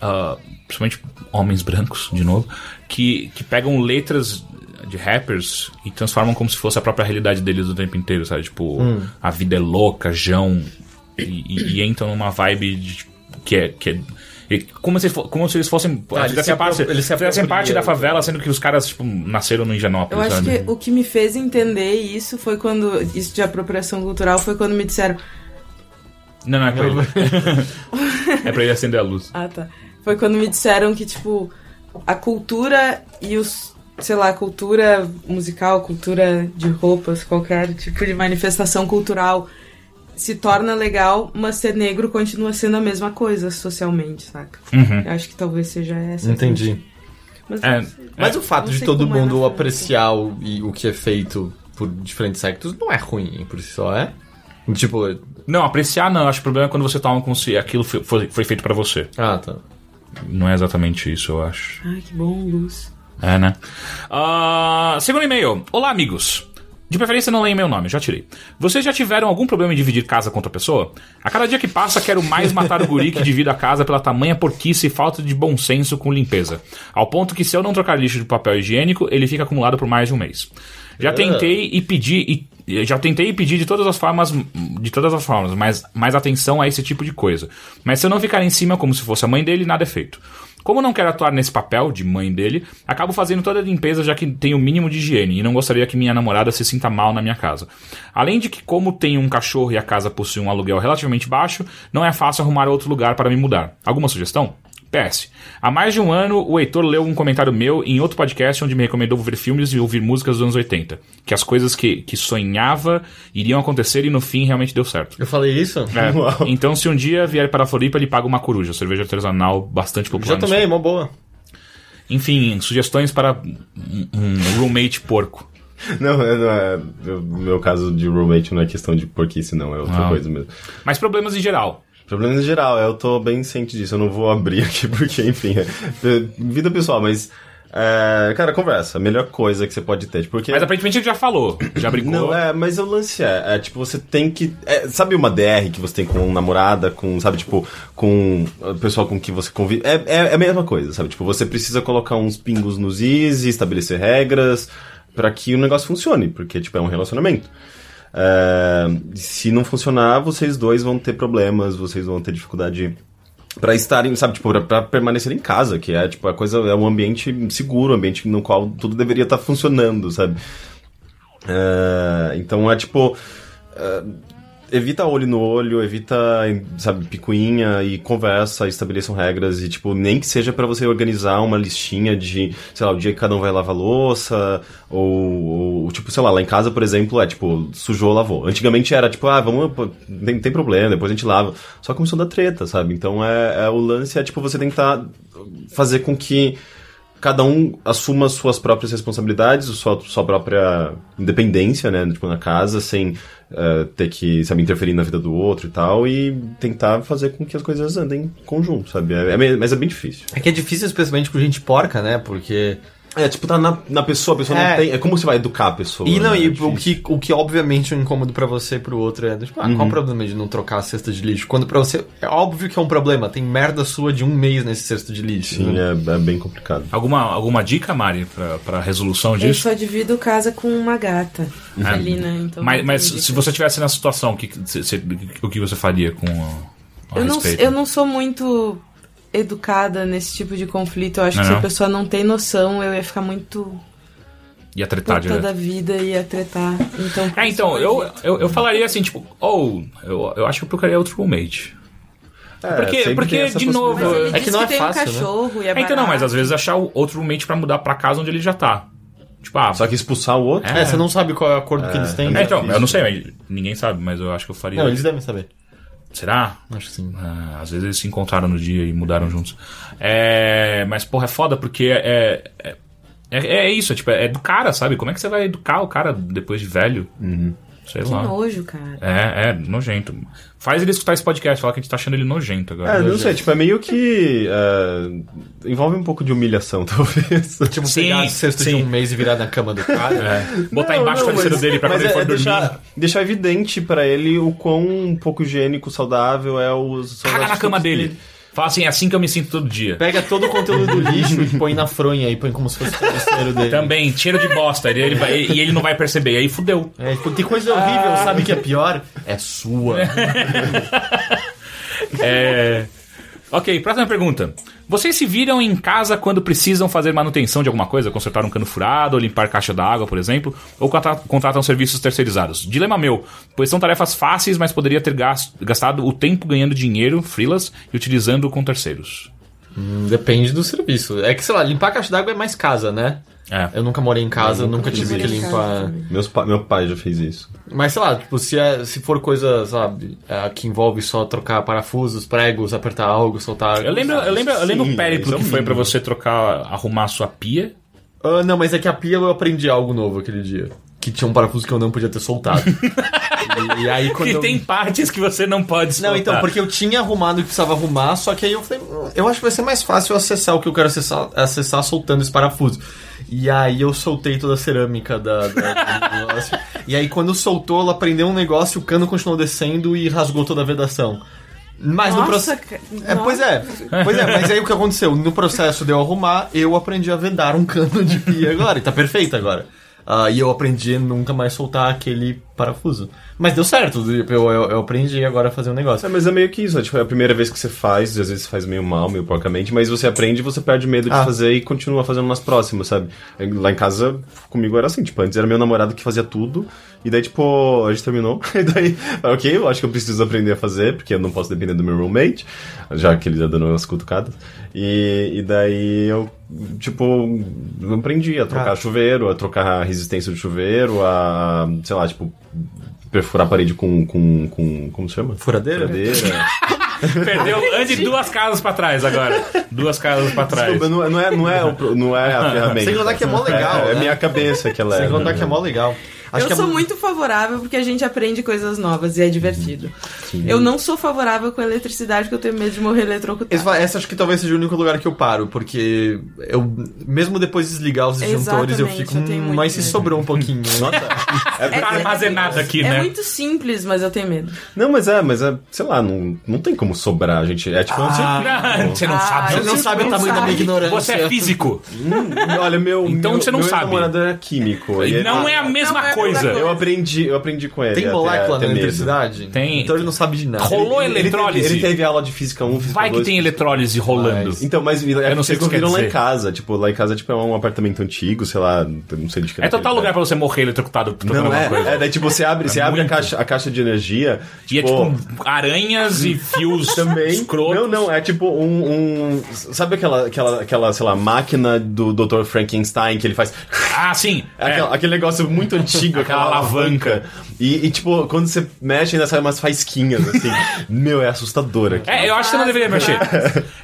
Speaker 1: ah, principalmente homens brancos, de novo, que, que pegam letras de rappers e transformam como se fosse a própria realidade deles o tempo inteiro, sabe? Tipo, a vida é louca, Jão, e, e- e entram numa vibe de, que é. Que é e como, se, como se eles fossem.
Speaker 2: Ah, eles
Speaker 1: fizessem parte,
Speaker 2: eles se
Speaker 1: fizessem parte da
Speaker 2: apropriam.
Speaker 1: favela, sendo que os caras, tipo, nasceram no
Speaker 4: Eu
Speaker 1: Indianópolis,
Speaker 4: acho
Speaker 1: sabe?
Speaker 4: que o que me fez entender isso foi quando. Isso de apropriação cultural foi quando me disseram.
Speaker 1: Não, não, é pra ele. é pra ele acender a luz.
Speaker 4: Ah, tá. Foi quando me disseram que, tipo, a cultura e os. Sei lá, cultura musical, cultura de roupas, qualquer tipo de manifestação cultural se torna legal, mas ser negro continua sendo a mesma coisa socialmente, saca?
Speaker 1: Uhum.
Speaker 4: Eu acho que talvez seja essa. a
Speaker 2: Entendi.
Speaker 4: Mas,
Speaker 1: É,
Speaker 2: Mas o fato de todo
Speaker 4: é
Speaker 2: mundo
Speaker 4: França.
Speaker 2: apreciar o, e o que é feito por diferentes sectos não é ruim por si só, é? Tipo,
Speaker 1: Não, apreciar não. Acho que o problema é quando você toma como se aquilo foi, foi, foi feito pra você.
Speaker 2: ah, tá.
Speaker 1: Não é exatamente isso, eu acho.
Speaker 4: Ai, que bom, Luz.
Speaker 1: É, né? Ah, segundo e-mail. Olá, amigos. De preferência não leia meu nome, já tirei. Vocês já tiveram algum problema em dividir casa com outra pessoa? A cada dia que passa, quero mais matar o guri que divide a casa pela tamanha porquice e falta de bom senso com limpeza. Ao ponto que se eu não trocar lixo de papel higiênico, ele fica acumulado por mais de um mês. Já tentei e pedi e já tentei pedir de todas as formas, de todas as formas, mas mais atenção a esse tipo de coisa. Mas se eu não ficar em cima como se fosse a mãe dele, nada é feito. Como não quero atuar nesse papel de mãe dele, acabo fazendo toda a limpeza já que tenho o mínimo de higiene e não gostaria que minha namorada se sinta mal na minha casa. Além de que, como tenho um cachorro e a casa possui um aluguel relativamente baixo, não é fácil arrumar outro lugar para me mudar. Alguma sugestão? PS. Há mais de um ano, o Heitor leu um comentário meu em outro podcast onde me recomendou ver filmes e ouvir músicas dos anos 80. Que as coisas que, que sonhava iriam acontecer e no fim realmente deu certo.
Speaker 2: Eu falei isso?
Speaker 1: É, então, se um dia vier para a Floripa, ele paga uma coruja, cerveja artesanal bastante popular.
Speaker 2: Já tomei, mó boa.
Speaker 1: enfim, sugestões para um, roommate porco.
Speaker 3: Não, é- não é. No meu caso de roommate não é questão de porquice, não, é outra
Speaker 1: Não.
Speaker 3: coisa mesmo.
Speaker 1: Mas problemas em geral.
Speaker 3: Problemas em geral, eu tô bem ciente disso, eu não vou abrir aqui porque, enfim, é, é vida pessoal, mas. é, cara, conversa, a melhor coisa que você pode ter. Porque...
Speaker 1: Mas aparentemente ele já falou, já brincou.
Speaker 3: Não, é, mas o lance é, é, tipo, você tem que. é, sabe uma DR que você tem com namorada, com, sabe, tipo, com o pessoal com que você convive? É, é, é a mesma coisa, sabe? Tipo, você precisa colocar uns pingos nos is, estabelecer regras pra que o negócio funcione, porque, tipo, é um relacionamento. É, se não funcionar, vocês dois vão ter problemas, vocês vão ter dificuldade Pra estarem, sabe, tipo, pra, pra permanecer em casa, que é, tipo, a coisa, é um ambiente seguro, um ambiente no qual tudo deveria estar funcionando, sabe? É, então é tipo. é, evita olho no olho, evita, sabe, picuinha e conversa, estabeleçam regras e, tipo, nem que seja pra você organizar uma listinha de, sei lá, o dia que cada um vai lavar louça, ou, ou, tipo, sei lá, lá em casa, por exemplo, é tipo, sujou, lavou. Antigamente era tipo, ah, vamos, tem, tem problema, depois a gente lava. Só começou a dar treta, sabe? Então é, é o lance é, tipo, você tentar fazer com que cada um assuma suas próprias responsabilidades, sua, sua própria independência, né, tipo, na casa, sem eh, ter que, sabe, interferir na vida do outro e tal, e tentar fazer com que as coisas andem em conjunto, sabe? É, é mas é bem difícil.
Speaker 2: É que é difícil, especialmente com gente porca, né? Porque.
Speaker 3: É, tipo, tá na, na pessoa, a pessoa
Speaker 2: É.
Speaker 3: não tem... É como você vai educar a pessoa,
Speaker 2: E não,
Speaker 3: né?
Speaker 2: e
Speaker 3: É
Speaker 2: o que, o que obviamente é um incômodo pra você e pro outro é, tipo, ah, qual o problema de não trocar a cesta de lixo? Quando pra você, é óbvio que é um problema, tem merda sua de um mês nesse cesto de lixo.
Speaker 3: Sim,
Speaker 2: né?
Speaker 3: é, é bem complicado.
Speaker 1: Alguma, alguma dica, Mari, pra, pra resolução
Speaker 4: Eu
Speaker 1: disso?
Speaker 4: só divido casa com uma gata
Speaker 1: Ah,
Speaker 4: ali, né? Então
Speaker 1: mas
Speaker 4: não
Speaker 1: mas se você tivesse nessa situação, o que, se- se- o que você faria com a, a
Speaker 4: eu não,
Speaker 1: respeito?
Speaker 4: eu não sou muito educada nesse tipo de conflito. Eu acho
Speaker 1: Não,
Speaker 4: que se
Speaker 1: não?
Speaker 4: a pessoa não tem noção, eu ia ficar muito
Speaker 1: Ia tretar
Speaker 4: puta da vida e ia tretar. Então,
Speaker 1: É, então, eu, eu, eu falaria assim, tipo, ou, eu, eu acho que eu procuraria outro roommate.
Speaker 3: É,
Speaker 1: Porque- porque, de novo,
Speaker 3: possibilidade.
Speaker 2: É que não
Speaker 4: que
Speaker 2: é
Speaker 4: tem
Speaker 2: fácil,
Speaker 4: um
Speaker 2: né?
Speaker 4: cachorro e é
Speaker 1: É, então não, mas às vezes achar o outro roommate pra mudar pra casa onde ele já tá. Tipo, ah,
Speaker 3: Só que expulsar o outro...
Speaker 2: É, você não sabe qual é o acordo que eles têm.
Speaker 1: é, então, eu não sei, mas ninguém sabe, mas eu acho que eu faria.
Speaker 2: Não, eles devem saber.
Speaker 1: Será?
Speaker 2: Acho que sim.
Speaker 1: Ah, às vezes eles se encontraram no dia e mudaram juntos. É, mas, porra, é foda porque é, é, é, é isso, é, tipo, é do cara, sabe? Como é que você vai educar o cara depois de velho? Sei
Speaker 4: Que
Speaker 1: lá.
Speaker 4: nojo, cara.
Speaker 1: É, é, nojento. Faz ele escutar esse podcast, falar que a gente tá achando ele nojento agora.
Speaker 3: É, não sei, tipo, é meio que. é, envolve um pouco de humilhação, talvez.
Speaker 2: Tipo,
Speaker 1: Sim,
Speaker 2: pegar a cesta de
Speaker 1: sim.
Speaker 2: um mês e virar na cama do cara.
Speaker 1: É. Botar
Speaker 3: Não,
Speaker 1: embaixo
Speaker 3: não,
Speaker 1: do travesseiro
Speaker 3: mas-
Speaker 1: dele pra quando
Speaker 3: mas
Speaker 1: ele for
Speaker 3: é
Speaker 1: dormir.
Speaker 3: deixar, deixar evidente pra ele o quão um pouco higiênico, saudável é o. são
Speaker 1: Caga
Speaker 3: as
Speaker 1: na cama dele. Fala assim, é assim que eu me sinto todo dia.
Speaker 2: Pega todo o conteúdo do lixo e põe na fronha e põe como se fosse o travesseiro dele.
Speaker 1: Também, cheiro de bosta. Ele, ele vai- e ele não vai perceber. E aí fudeu.
Speaker 2: É, tipo, que coisa horrível, sabe que é pior? É sua.
Speaker 1: É... Ok, próxima pergunta. Vocês se viram em casa quando precisam fazer manutenção de alguma coisa? Consertar um cano furado, ou limpar caixa d'água, por exemplo? Ou contra- contratam serviços terceirizados? Dilema meu, pois são tarefas fáceis, mas poderia ter gas- gastado o tempo ganhando dinheiro, freelas, e utilizando com terceiros.
Speaker 2: Hum, Depende do serviço. É que, sei lá, limpar caixa d'água é mais casa, né?
Speaker 1: É.
Speaker 2: Eu nunca morei em casa, nunca tive
Speaker 4: morei
Speaker 2: que limpar.
Speaker 3: Meus pa- meu pai já fez isso.
Speaker 2: Mas sei lá, tipo, se, é, se for coisa, sabe, é, que envolve só trocar parafusos, pregos, apertar algo, soltar.
Speaker 1: Eu lembro, eu lembro, eu lembro
Speaker 3: Sim,
Speaker 1: o périplo
Speaker 3: é
Speaker 1: que
Speaker 3: o
Speaker 1: foi pra
Speaker 3: mínimo.
Speaker 1: você trocar, arrumar a sua pia.
Speaker 2: Ah, não, mas é que a pia eu aprendi algo novo aquele dia. Que tinha um parafuso que eu não podia ter soltado. e, e aí quando
Speaker 1: que
Speaker 2: eu...
Speaker 1: tem partes que você não pode soltar.
Speaker 2: Não, então, porque eu tinha arrumado o que precisava arrumar, só que aí eu falei, "Hum, eu acho que vai ser mais fácil eu acessar o que eu quero acessar, acessar soltando esse parafuso. E aí eu soltei toda a cerâmica da, da- do negócio. E aí quando soltou, ela prendeu um negócio, o cano continuou descendo e rasgou toda a vedação. Mas no
Speaker 4: Nossa,
Speaker 2: processo.
Speaker 4: ca-
Speaker 2: É, pois é, pois é, mas aí o que aconteceu? No processo de eu arrumar, eu aprendi a vedar um cano de pia agora, e tá perfeito agora. Ah, e eu aprendi a nunca mais soltar aquele parafuso. Mas deu certo, tipo, eu, eu, eu aprendi agora a fazer um negócio.
Speaker 3: É, mas é meio que isso, né? Tipo, é a primeira vez que você faz, às vezes você faz meio mal, meio porcamente, mas você aprende e você perde medo de
Speaker 2: Ah.
Speaker 3: fazer e continua fazendo nas próximas, sabe? Lá em casa, comigo era assim, tipo, antes era meu namorado que fazia tudo, e daí, tipo, a gente terminou, e daí, ok, eu acho que eu preciso aprender a fazer, porque eu não posso depender do meu roommate, já que ele já dando umas cutucadas, e, e daí eu, tipo, aprendi a trocar
Speaker 2: Ah.
Speaker 3: chuveiro, a trocar a resistência do chuveiro, a, sei lá, tipo, perfurar a parede com, com, com como se chama?
Speaker 2: Furadeira?
Speaker 3: Furadeira.
Speaker 1: Perdeu, ande duas casas pra trás agora. Duas casas pra trás.
Speaker 3: Desculpa, não, é- não é, não, é, não é a ferramenta.
Speaker 2: Sem contar que é mó legal,
Speaker 3: É, é
Speaker 2: né?
Speaker 3: minha cabeça que ela é.
Speaker 2: Sem contar
Speaker 3: né?
Speaker 2: que é mó legal. Acho
Speaker 4: eu
Speaker 2: que é
Speaker 4: sou
Speaker 2: mu-
Speaker 4: muito favorável porque a gente aprende coisas novas e é divertido. Eu não sou favorável com eletricidade porque eu tenho medo de morrer eletrocutado.
Speaker 2: Esse- Essa acho que talvez seja o único lugar que eu paro, porque eu, mesmo depois de desligar os disjuntores, eu fico,
Speaker 4: eu tenho
Speaker 2: hum,
Speaker 4: muito
Speaker 2: mas se sobrou um pouquinho.
Speaker 3: É
Speaker 1: Tá armazenado aqui,
Speaker 4: É
Speaker 1: né?
Speaker 4: muito simples, mas eu tenho medo.
Speaker 3: Não, mas é, mas é, sei lá, não, não tem como sobrar, gente. É tipo,
Speaker 1: Não, você não
Speaker 4: Ah,
Speaker 1: sabe.
Speaker 4: eu
Speaker 2: Você não sabe o tamanho da minha
Speaker 4: sabe.
Speaker 2: ignorância.
Speaker 1: Você é físico.
Speaker 3: hum, olha, meu,
Speaker 1: Então
Speaker 3: meu,
Speaker 1: você não
Speaker 3: meu
Speaker 1: sabe.
Speaker 3: namorado era químico. e
Speaker 1: Não é a mesma
Speaker 4: é-
Speaker 1: coisa.
Speaker 3: Eu aprendi, eu aprendi com ele.
Speaker 2: Tem molécula
Speaker 3: até
Speaker 2: na eletricidade?
Speaker 1: Tem.
Speaker 2: Então ele não sabe de nada.
Speaker 1: Rolou
Speaker 3: Ele- ele teve-
Speaker 1: eletrólise.
Speaker 3: Ele teve aula de física 1, física
Speaker 1: Vai que
Speaker 3: 2,
Speaker 1: tem
Speaker 3: física-
Speaker 1: eletrólise rolando.
Speaker 2: Mas-
Speaker 3: Então, mas
Speaker 1: Eu não sei o que
Speaker 3: vocês viram lá em casa. Tipo, lá em casa tipo, é um apartamento antigo, sei lá, não sei de que
Speaker 1: É total lugar pra você morrer eletrocutado
Speaker 3: Não,
Speaker 1: alguma
Speaker 3: é,
Speaker 1: coisa.
Speaker 3: é, daí tipo, você abre, você abre a caixa, a caixa de energia.
Speaker 1: E é tipo aranhas e fios
Speaker 3: também.
Speaker 1: escrotos.
Speaker 3: Não, não, é tipo um. um- sabe aquela, aquela, aquela, sei lá, máquina do Dr. Frankenstein que ele faz.
Speaker 1: Ah, sim. É.
Speaker 3: Aquela- Aquele negócio muito antigo, aquela,
Speaker 1: Aquela
Speaker 3: alavanca. E, e, tipo, quando você mexe, ainda sai umas faisquinhas, assim. Meu, é assustador aqui.
Speaker 1: É, eu acho que você não deveria mexer.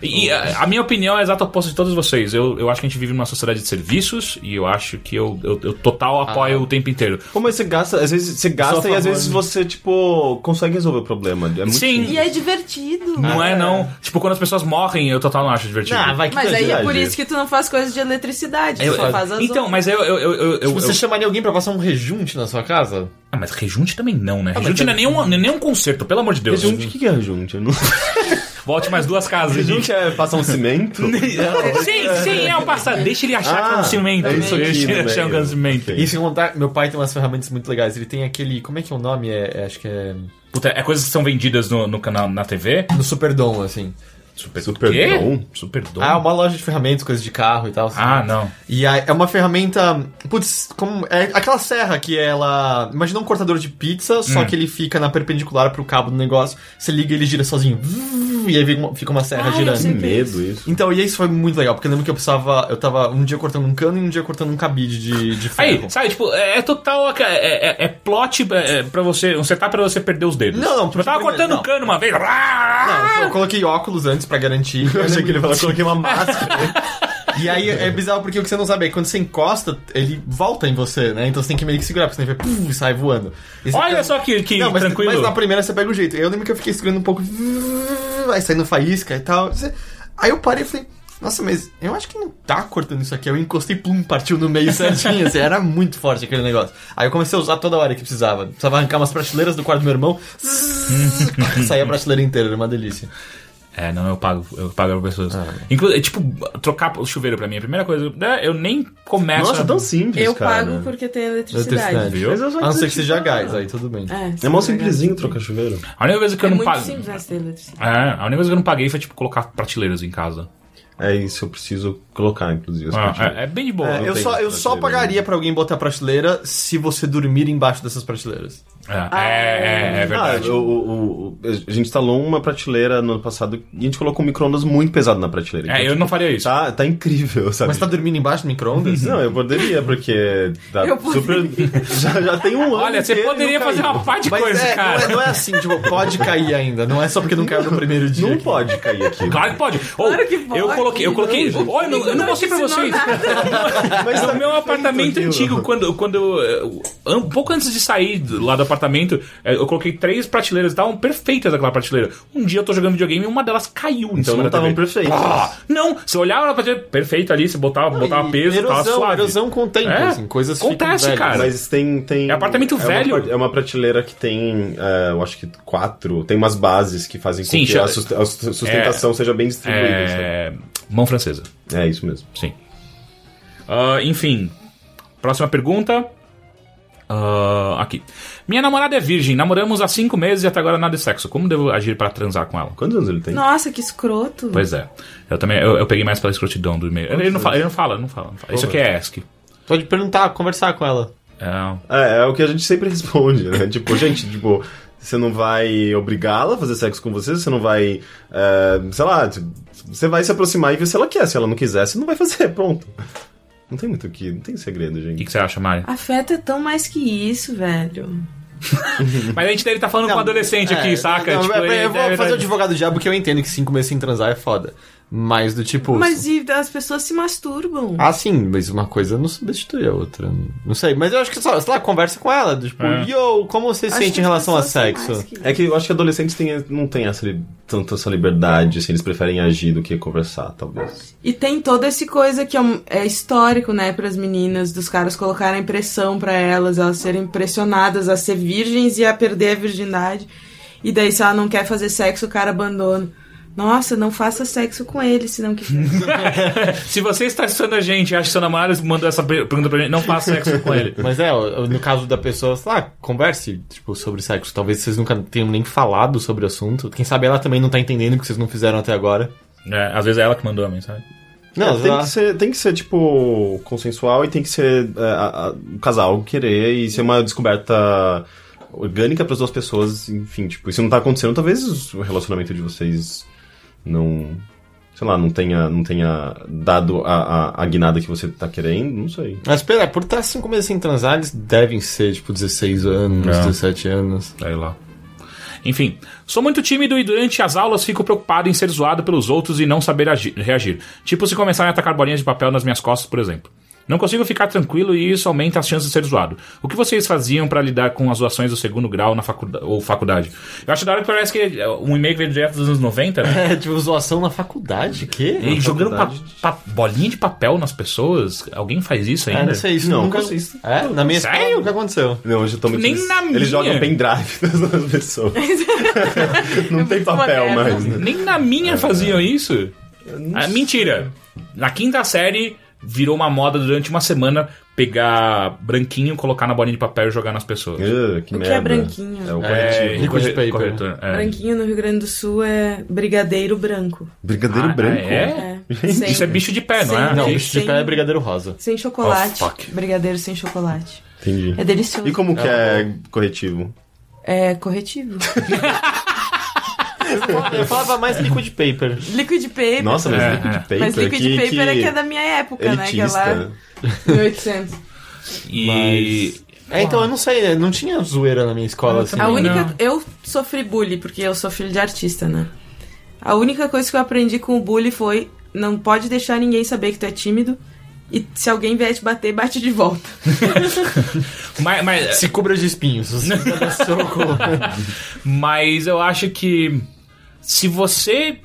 Speaker 1: E a, a minha opinião é exata oposta de todos vocês. Eu, eu acho que a gente vive numa sociedade de serviços e eu acho que eu, eu, eu total apoio o tempo inteiro.
Speaker 3: Mas você gasta, às vezes você gasta e
Speaker 2: a
Speaker 3: às vezes você, tipo, consegue resolver o problema. É muito
Speaker 1: Sim.
Speaker 4: E é divertido.
Speaker 1: Não é, não. Tipo, quando as pessoas morrem, eu total não acho divertido.
Speaker 2: Ah, vai que
Speaker 4: Mas aí é por isso que tu não faz coisas de eletricidade, tu
Speaker 1: Eu-
Speaker 4: só
Speaker 1: eu-
Speaker 4: faz as
Speaker 1: então,
Speaker 4: outras.
Speaker 1: mas eu. eu, eu, eu, eu-
Speaker 2: Tipo, Você
Speaker 1: eu-
Speaker 2: chamaria alguém pra passar um rejunte na sua casa?
Speaker 1: Ah, mas rejunte também não, né? Rejunte
Speaker 2: mas-
Speaker 1: não é nenhum, não é nenhum concerto, pelo amor de Deus.
Speaker 3: Rejunte, o que que é rejunte? Eu não...
Speaker 1: Volte mais duas casas.
Speaker 3: Rejunte é passar um cimento?
Speaker 1: Sim, sim, é o passado. Deixa ele achar que é um
Speaker 3: Ah,
Speaker 1: cimento.
Speaker 3: é isso aqui
Speaker 1: Deixa ele
Speaker 3: no
Speaker 1: achar que é um cimento.
Speaker 2: E sem contar, meu pai tem umas ferramentas muito legais. Ele tem aquele. Como é que é o nome? É, é- acho que é.
Speaker 1: Puta, é coisas que são vendidas no, no canal, na TV.
Speaker 2: No Superdom, assim.
Speaker 1: Super,
Speaker 3: Super
Speaker 1: quê?
Speaker 3: Dom?
Speaker 1: Super Dom?
Speaker 2: Ah, uma loja de ferramentas, coisas de carro e tal. assim.
Speaker 1: Ah, não.
Speaker 2: E aí, é uma ferramenta. Putz, como. É aquela serra que ela. Imagina um cortador de pizza, só
Speaker 1: Hum.
Speaker 2: que ele fica na perpendicular pro cabo do negócio. Você liga ele gira sozinho. E aí fica uma- fica uma serra
Speaker 4: eu
Speaker 2: girando.
Speaker 3: Que medo isso.
Speaker 2: Então, e isso foi muito legal, porque eu lembro que eu precisava. Eu tava um dia cortando um cano e um dia cortando um cabide de, de ferro.
Speaker 1: Aí, sabe, tipo, é, é total. É, é, é plot é, pra você. Um setup pra você perder os dedos.
Speaker 2: Não, não,
Speaker 1: Tipo, eu tava
Speaker 2: porque-
Speaker 1: cortando
Speaker 2: não.
Speaker 1: um cano uma vez.
Speaker 2: Não, eu coloquei óculos antes pra garantir. Eu achei que ele falou, eu coloquei uma máscara. E aí é bizarro porque o que você não sabe é que quando você encosta, ele volta em você, né? Então você tem que meio que segurar, porque senão ele vai puf, sai voando. Você
Speaker 1: Olha
Speaker 2: fica-
Speaker 1: só que, que
Speaker 2: Não, mas,
Speaker 1: tranquilo.
Speaker 2: mas na primeira você pega o jeito. Eu lembro que eu fiquei segurando um pouco, vai saindo faísca e tal. Você- Aí eu parei e falei, nossa, mas eu acho que não tá cortando isso aqui. Eu encostei, plum, partiu no meio certinho, assim, era muito forte aquele negócio. Aí eu comecei a usar toda hora que precisava. Precisava arrancar umas prateleiras do quarto do meu irmão, saía a prateleira inteira, era uma delícia.
Speaker 1: É, não, eu pago, eu pago pra pessoas.
Speaker 2: Ah.
Speaker 1: Inclusive, tipo, trocar o chuveiro pra mim, a primeira coisa, né, eu nem começo.
Speaker 3: Nossa,
Speaker 1: a...
Speaker 3: tão simples,
Speaker 4: Eu
Speaker 3: cara.
Speaker 4: pago porque tem eletricidade.
Speaker 2: Eletricidade.
Speaker 1: Viu?
Speaker 3: Mas eu só
Speaker 2: A não ser que seja gás, aí tudo bem.
Speaker 4: É,
Speaker 3: É mó
Speaker 4: sim,
Speaker 3: simplesinho trocar chuveiro.
Speaker 1: A única coisa que
Speaker 4: É
Speaker 1: eu não
Speaker 4: muito
Speaker 1: pago.
Speaker 4: simples essa ter eletricidade.
Speaker 1: É, a única coisa que eu não paguei foi, tipo, colocar prateleiras em casa.
Speaker 3: É isso, eu preciso colocar, inclusive. as
Speaker 1: Ah,
Speaker 3: prateleiras.
Speaker 1: é, é bem de boa.
Speaker 2: É, eu só, eu só pagaria pra alguém botar prateleira se você dormir embaixo dessas prateleiras.
Speaker 1: É, é, é, é verdade.
Speaker 3: Ah, o, o- o- a gente instalou uma prateleira no ano passado e a gente colocou um micro-ondas muito pesado na prateleira.
Speaker 1: É, eu não faria isso.
Speaker 3: Tá, tá incrível, sabe?
Speaker 2: Mas tá dormindo embaixo do micro-ondas?
Speaker 3: Não, eu poderia, porque tá
Speaker 4: Eu
Speaker 3: super. Já, já tem um ano.
Speaker 1: Olha, você poderia
Speaker 3: não
Speaker 1: fazer uma parte de
Speaker 2: Mas
Speaker 1: coisa,
Speaker 2: é, não,
Speaker 1: cara.
Speaker 2: é, não é assim, tipo, pode cair ainda. Não é só porque não caiu no primeiro dia.
Speaker 3: Não
Speaker 2: que-
Speaker 3: pode cair aqui.
Speaker 1: Claro que pode. Ou,
Speaker 4: Claro que pode.
Speaker 1: Eu coloquei, eu coloquei.
Speaker 4: Não.
Speaker 1: Olha, eu não, eu não
Speaker 4: Não
Speaker 1: mostrei pra vocês. Mas no meu apartamento
Speaker 3: aquilo.
Speaker 1: antigo, quando, quando eu, um pouco antes de sair lá do apartamento, eh, eu coloquei três prateleiras, estavam perfeitas aquela prateleira. Um dia eu tô jogando videogame e uma delas caiu.
Speaker 3: Então
Speaker 1: cima
Speaker 3: não estavam perfeitas.
Speaker 1: Ah, não, você olhava na prateleira perfeita ali, você botava, botava
Speaker 2: E
Speaker 1: peso, tava
Speaker 2: erosão,
Speaker 1: suave.
Speaker 2: erosão com o tempo,
Speaker 1: É,
Speaker 2: assim, coisas
Speaker 1: acontece, cara.
Speaker 3: Mas tem, tem.
Speaker 1: É apartamento
Speaker 3: uma
Speaker 1: velho.
Speaker 3: pra- É uma, prateleira que tem, é, eu acho que quatro. Tem umas bases que fazem com
Speaker 1: Sim,
Speaker 3: que
Speaker 1: chama-
Speaker 3: a sust- a sustentação seja bem distribuída.
Speaker 1: É, mão francesa.
Speaker 3: É isso mesmo.
Speaker 1: Sim. Ah, enfim, próxima pergunta. Ah, aqui. Minha namorada é virgem, namoramos há cinco meses e até agora nada de sexo. Como devo agir para transar com ela?
Speaker 3: Quantos anos ele tem?
Speaker 4: Nossa, que escroto.
Speaker 1: Pois é. Eu também eu, eu peguei mais pela escrotidão do e-mail. Ele, ele não fala, ele não fala, não fala. Não fala. Isso aqui é ESC.
Speaker 2: Pode perguntar, conversar com ela.
Speaker 1: É,
Speaker 3: É, é o que a gente sempre responde, né? tipo, gente, tipo, você não vai obrigá-la a fazer sexo com você, você não vai, é, sei lá, você vai se aproximar e ver se ela quer. Se ela não quiser, você não vai fazer, pronto. Não tem muito o que, não tem segredo,
Speaker 1: o que,
Speaker 3: gente.
Speaker 1: que você acha, Mari?
Speaker 4: Afeto é tão mais que isso, velho.
Speaker 1: Mas a gente deve estar falando com um adolescente aqui,
Speaker 2: É,
Speaker 1: saca?
Speaker 2: não,
Speaker 1: Tipo,
Speaker 2: eu,
Speaker 1: ele
Speaker 2: eu vou
Speaker 1: deve
Speaker 2: fazer
Speaker 1: tá-
Speaker 2: o advogado do diabo que eu entendo que cinco meses sem transar é foda. Mas do tipo.
Speaker 4: Mas e as pessoas se masturbam.
Speaker 2: Ah, sim, mas uma coisa não substitui a outra. Não sei, mas eu acho que só, sei lá, conversa com ela. do Tipo,
Speaker 1: É.
Speaker 2: yo, como você se sente em
Speaker 4: as
Speaker 2: relação a sexo?
Speaker 4: que.
Speaker 3: É que eu acho que adolescentes têm, não têm essa, tanto essa liberdade, assim, eles preferem agir do que conversar, talvez.
Speaker 4: E tem toda essa coisa que é, um- é histórico, né, pras meninas, dos caras colocarem pressão pra elas, elas serem pressionadas a ser virgens e a perder a virgindade. E daí, se ela não quer fazer sexo, o cara abandona. Nossa, não faça sexo com ele, senão que.
Speaker 1: Se você está assistindo a gente e acha que seu namorado mandou essa per- pergunta pra gente, não faça sexo com ele.
Speaker 2: Mas é, no caso da pessoa, sei lá, converse, tipo, sobre sexo. Talvez vocês nunca tenham nem falado sobre o assunto. Quem sabe ela também não tá entendendo o que vocês não fizeram até agora.
Speaker 1: É, às vezes é ela que mandou a mensagem.
Speaker 2: Não,
Speaker 3: É, tem, que ser, tem que ser, tipo, consensual e tem que ser é, a- a- o casal querer e ser uma descoberta orgânica para as duas pessoas, enfim, tipo, isso não tá acontecendo, talvez o relacionamento de vocês não, sei lá, não tenha, não tenha dado a, a, a guinada que você tá querendo, não sei.
Speaker 2: Mas pera, por estar cinco meses sem transar, eles devem ser, tipo, 16 anos,
Speaker 1: É.
Speaker 2: 17 anos.
Speaker 1: Sei lá. Enfim, sou muito tímido e durante as aulas fico preocupado em ser zoado pelos outros e não saber agi- reagir. Tipo se começarem a atacar bolinhas de papel nas minhas costas, por exemplo. Não consigo ficar tranquilo e isso aumenta as chances de ser zoado. O que vocês faziam pra lidar com as zoações do segundo grau na faculdade ou faculdade? Eu acho da hora que parece que é um e-mail veio direto dos anos 90, né?
Speaker 2: É, tipo, zoação na faculdade? Que?
Speaker 1: E jogando pa-
Speaker 3: faculdade.
Speaker 1: pa- bolinha de papel nas pessoas. Alguém faz isso
Speaker 2: É,
Speaker 1: ainda?
Speaker 2: não sei, isso
Speaker 3: Não,
Speaker 2: nunca...
Speaker 3: nunca isso.
Speaker 2: É, na minha
Speaker 1: Sério?
Speaker 2: escola nunca aconteceu.
Speaker 3: Não, hoje eu tô muito...
Speaker 1: Nem na minha.
Speaker 3: Eles jogam pendrive nas pessoas. não tem papel mais, né?
Speaker 1: Nem na minha faziam isso. Ah, mentira. Na quinta série, virou uma moda durante uma semana pegar branquinho, colocar na bolinha de papel e jogar nas pessoas.
Speaker 3: Ah, que
Speaker 4: O que
Speaker 3: merda.
Speaker 4: é branquinho?
Speaker 3: É o
Speaker 1: É,
Speaker 3: corretivo.
Speaker 2: Liquid
Speaker 1: corre-
Speaker 2: paper.
Speaker 1: corretor, é.
Speaker 4: Branquinho no Rio Grande do Sul é brigadeiro branco.
Speaker 3: Brigadeiro
Speaker 1: Ah,
Speaker 3: branco.
Speaker 1: é?
Speaker 4: É. Sem,
Speaker 1: Isso é bicho de pé, não é?
Speaker 4: Sem-
Speaker 2: Não,
Speaker 4: Sem-
Speaker 2: bicho de pé é brigadeiro rosa.
Speaker 4: sem chocolate.
Speaker 1: Oh,
Speaker 4: brigadeiro sem chocolate.
Speaker 3: Entendi.
Speaker 4: É delicioso.
Speaker 3: E como que é corretivo?
Speaker 4: É corretivo.
Speaker 2: Eu falava mais liquid paper.
Speaker 4: Liquid paper.
Speaker 3: Nossa, mas
Speaker 1: É,
Speaker 3: liquid
Speaker 1: é.
Speaker 3: paper.
Speaker 4: Mas liquid
Speaker 3: que,
Speaker 4: paper é
Speaker 3: que
Speaker 4: que é da minha época, né? Que é lá
Speaker 3: elitista.
Speaker 4: 1800.
Speaker 1: E.
Speaker 2: É, então eu não sei, né? não tinha zoeira na minha escola, assim.
Speaker 4: A
Speaker 1: Também
Speaker 4: única.
Speaker 1: não.
Speaker 4: Eu sofri bullying, porque eu sou filho de artista, né? A única coisa que eu aprendi com o bullying foi não pode deixar ninguém saber que tu é tímido. E se alguém vier te bater, bate de volta.
Speaker 1: Mas, mas,
Speaker 2: Se cubra de espinhos.
Speaker 1: Mas eu acho que se você.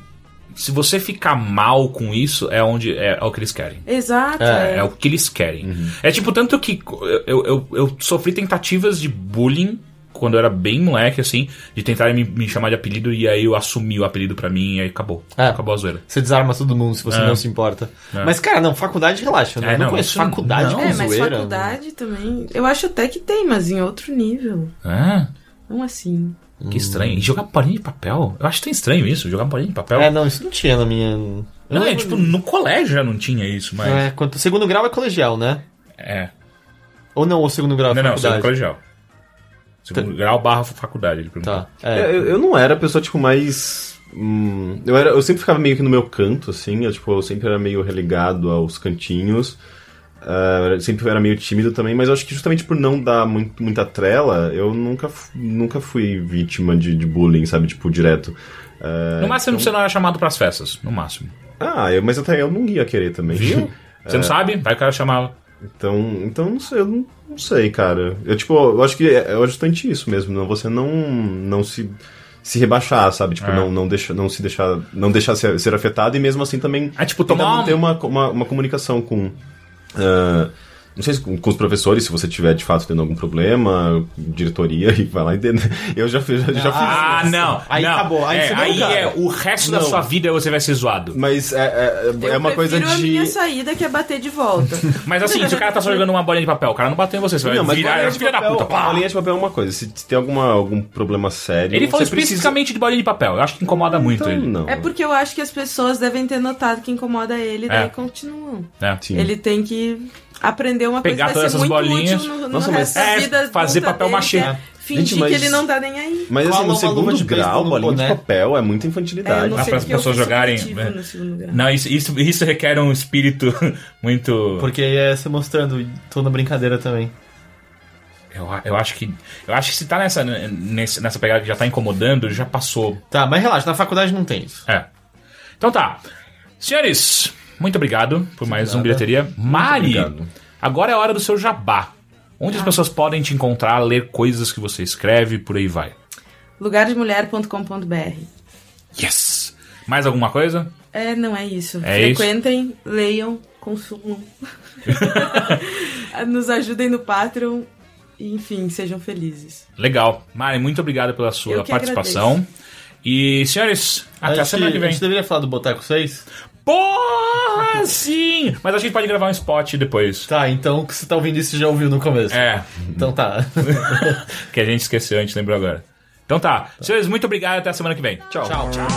Speaker 1: Se você ficar mal com isso, é onde é, é o que eles querem.
Speaker 4: Exato.
Speaker 2: É,
Speaker 4: É,
Speaker 1: É o que eles querem. É tipo, tanto que eu, eu, eu sofri tentativas de bullying quando eu era bem moleque, assim, de tentarem me, me chamar de apelido e aí eu assumi o apelido pra mim e aí acabou.
Speaker 2: É.
Speaker 1: Acabou a zoeira.
Speaker 2: Você desarma todo mundo se você
Speaker 1: É.
Speaker 2: não se importa.
Speaker 1: É.
Speaker 2: Mas, cara, não, faculdade, relaxa.
Speaker 1: É,
Speaker 2: eu não,
Speaker 1: não,
Speaker 2: conheço
Speaker 1: isso
Speaker 2: faculdade
Speaker 1: não.
Speaker 2: com
Speaker 4: É, mas
Speaker 2: zoeira.
Speaker 4: faculdade também. Eu acho até que tem, mas em outro nível.
Speaker 1: Ah,
Speaker 4: Não assim.
Speaker 1: Que estranho. E jogar bolinha de papel? Eu acho tão estranho isso, jogar bolinha de papel.
Speaker 2: É, não, isso não tinha na minha... eu
Speaker 1: não, é tipo, no colégio já não tinha isso, mas.
Speaker 2: É, quanto... Segundo grau é colegial, né?
Speaker 1: É.
Speaker 2: Ou não, o segundo grau é
Speaker 1: Não, não,
Speaker 2: faculdade?
Speaker 1: segundo colegial. Segundo grau barra faculdade, ele perguntou.
Speaker 2: Tá, é.
Speaker 3: Eu, eu não era a pessoa, tipo, mais. hum, eu, era, eu sempre ficava meio que no meu canto, assim. Eu, tipo, eu sempre era meio relegado aos cantinhos. Eu sempre era meio tímido também, mas eu acho que justamente por não dar muito, muita trela, eu nunca, nunca fui vítima de, de bullying, sabe? Tipo, direto. Ah,
Speaker 1: No máximo você não era chamado pras festas, no máximo.
Speaker 3: Ah, eu, mas até eu não ia querer também.
Speaker 1: Viu? Você não sabe? Vai o cara chamá-lo.
Speaker 3: Então, então não sei, eu não, não sei, cara. Eu tipo, eu acho que é, é justamente isso mesmo, não você não não se se rebaixar, sabe? Tipo,
Speaker 1: É.
Speaker 3: não não deixa não se deixar não deixar ser, ser afetado e mesmo assim também
Speaker 1: É tipo, tomar
Speaker 3: manter
Speaker 1: um-
Speaker 3: uma, uma, uma comunicação com ah, não sei se com, com os professores, se você tiver de fato tendo algum problema, diretoria e vai lá e eu já fiz, já, já fiz
Speaker 1: Ah,
Speaker 3: isso.
Speaker 1: não.
Speaker 2: Aí
Speaker 1: não.
Speaker 2: acabou, aí
Speaker 1: é, aí é o resto da
Speaker 3: Não.
Speaker 1: sua vida você vai ser zoado.
Speaker 3: Mas é, é, é
Speaker 4: Eu
Speaker 3: uma coisa
Speaker 4: prefiro a
Speaker 3: de
Speaker 4: minha saída que é bater de volta.
Speaker 1: Mas assim, se o cara tá só jogando uma bolinha de papel, o cara não bateu em você, você vai
Speaker 3: não, mas
Speaker 1: virar
Speaker 3: bolinha de
Speaker 1: filha da
Speaker 3: papel,
Speaker 1: puta. pá.
Speaker 3: bolinha de papel é uma coisa. Se, se tem alguma, algum problema sério.
Speaker 1: Ele falou
Speaker 3: você precisa-
Speaker 1: especificamente de bolinha de papel. Eu acho que incomoda muito
Speaker 3: Então,
Speaker 1: ele.
Speaker 3: não.
Speaker 4: É porque eu acho que as pessoas devem ter notado que incomoda ele, daí
Speaker 1: É.
Speaker 4: continuam.
Speaker 1: É.
Speaker 3: Sim.
Speaker 4: Ele tem que aprender uma
Speaker 1: Pegar
Speaker 4: coisa que vai
Speaker 1: todas
Speaker 4: ser
Speaker 1: essas
Speaker 4: muito
Speaker 1: bolinhas.
Speaker 4: útil no, no
Speaker 3: Nossa,
Speaker 4: resto
Speaker 3: mas-
Speaker 4: da
Speaker 1: É,
Speaker 4: vida
Speaker 1: fazer papel
Speaker 4: dele,
Speaker 1: machê.
Speaker 4: que é Fingir
Speaker 3: Gente, mas-
Speaker 4: que ele não tá nem aí.
Speaker 3: Mas assim, no segundo grau,
Speaker 2: no
Speaker 3: bolinha de
Speaker 2: boné.
Speaker 3: papel é muita
Speaker 4: É,
Speaker 3: infantilidade.
Speaker 4: não sei
Speaker 1: para as pessoas jogarem, né? Não, isso, isso, isso requer um espírito muito.
Speaker 2: Porque é você mostrando, tô na brincadeira também.
Speaker 1: Eu, eu acho que. Eu acho que se tá nessa, nessa pegada que já tá incomodando, já passou.
Speaker 2: Tá, mas relaxa, na faculdade não tem isso.
Speaker 1: É. Então tá. Senhores, muito obrigado por mais um
Speaker 2: nada.
Speaker 1: bilheteria. Mari,
Speaker 3: obrigado.
Speaker 1: agora é a hora do seu jabá. Onde as pessoas podem te encontrar, ler coisas que você escreve, por aí vai.
Speaker 4: Lugardemulher.com.br
Speaker 1: Yes! Mais alguma coisa?
Speaker 4: É, não é isso.
Speaker 1: É isso?
Speaker 4: Frequentem, leiam, consumam. Nos ajudem no Patreon. E, enfim, sejam felizes.
Speaker 1: Legal. Mari, muito obrigado pela sua
Speaker 4: Eu que
Speaker 1: participação. E, senhores, até a semana que
Speaker 2: A
Speaker 1: vem.
Speaker 2: gente deveria falar do Boteco 6?
Speaker 1: Porra, sim! Mas a gente pode gravar um spot depois.
Speaker 2: Tá, então que você tá ouvindo isso já ouviu no começo.
Speaker 1: É,
Speaker 2: Então tá.
Speaker 1: que a gente esqueceu, a gente lembrou agora. Então tá. Senhores, muito obrigado até a semana que vem.
Speaker 3: Tchau.
Speaker 1: Tchau.
Speaker 2: Tchau.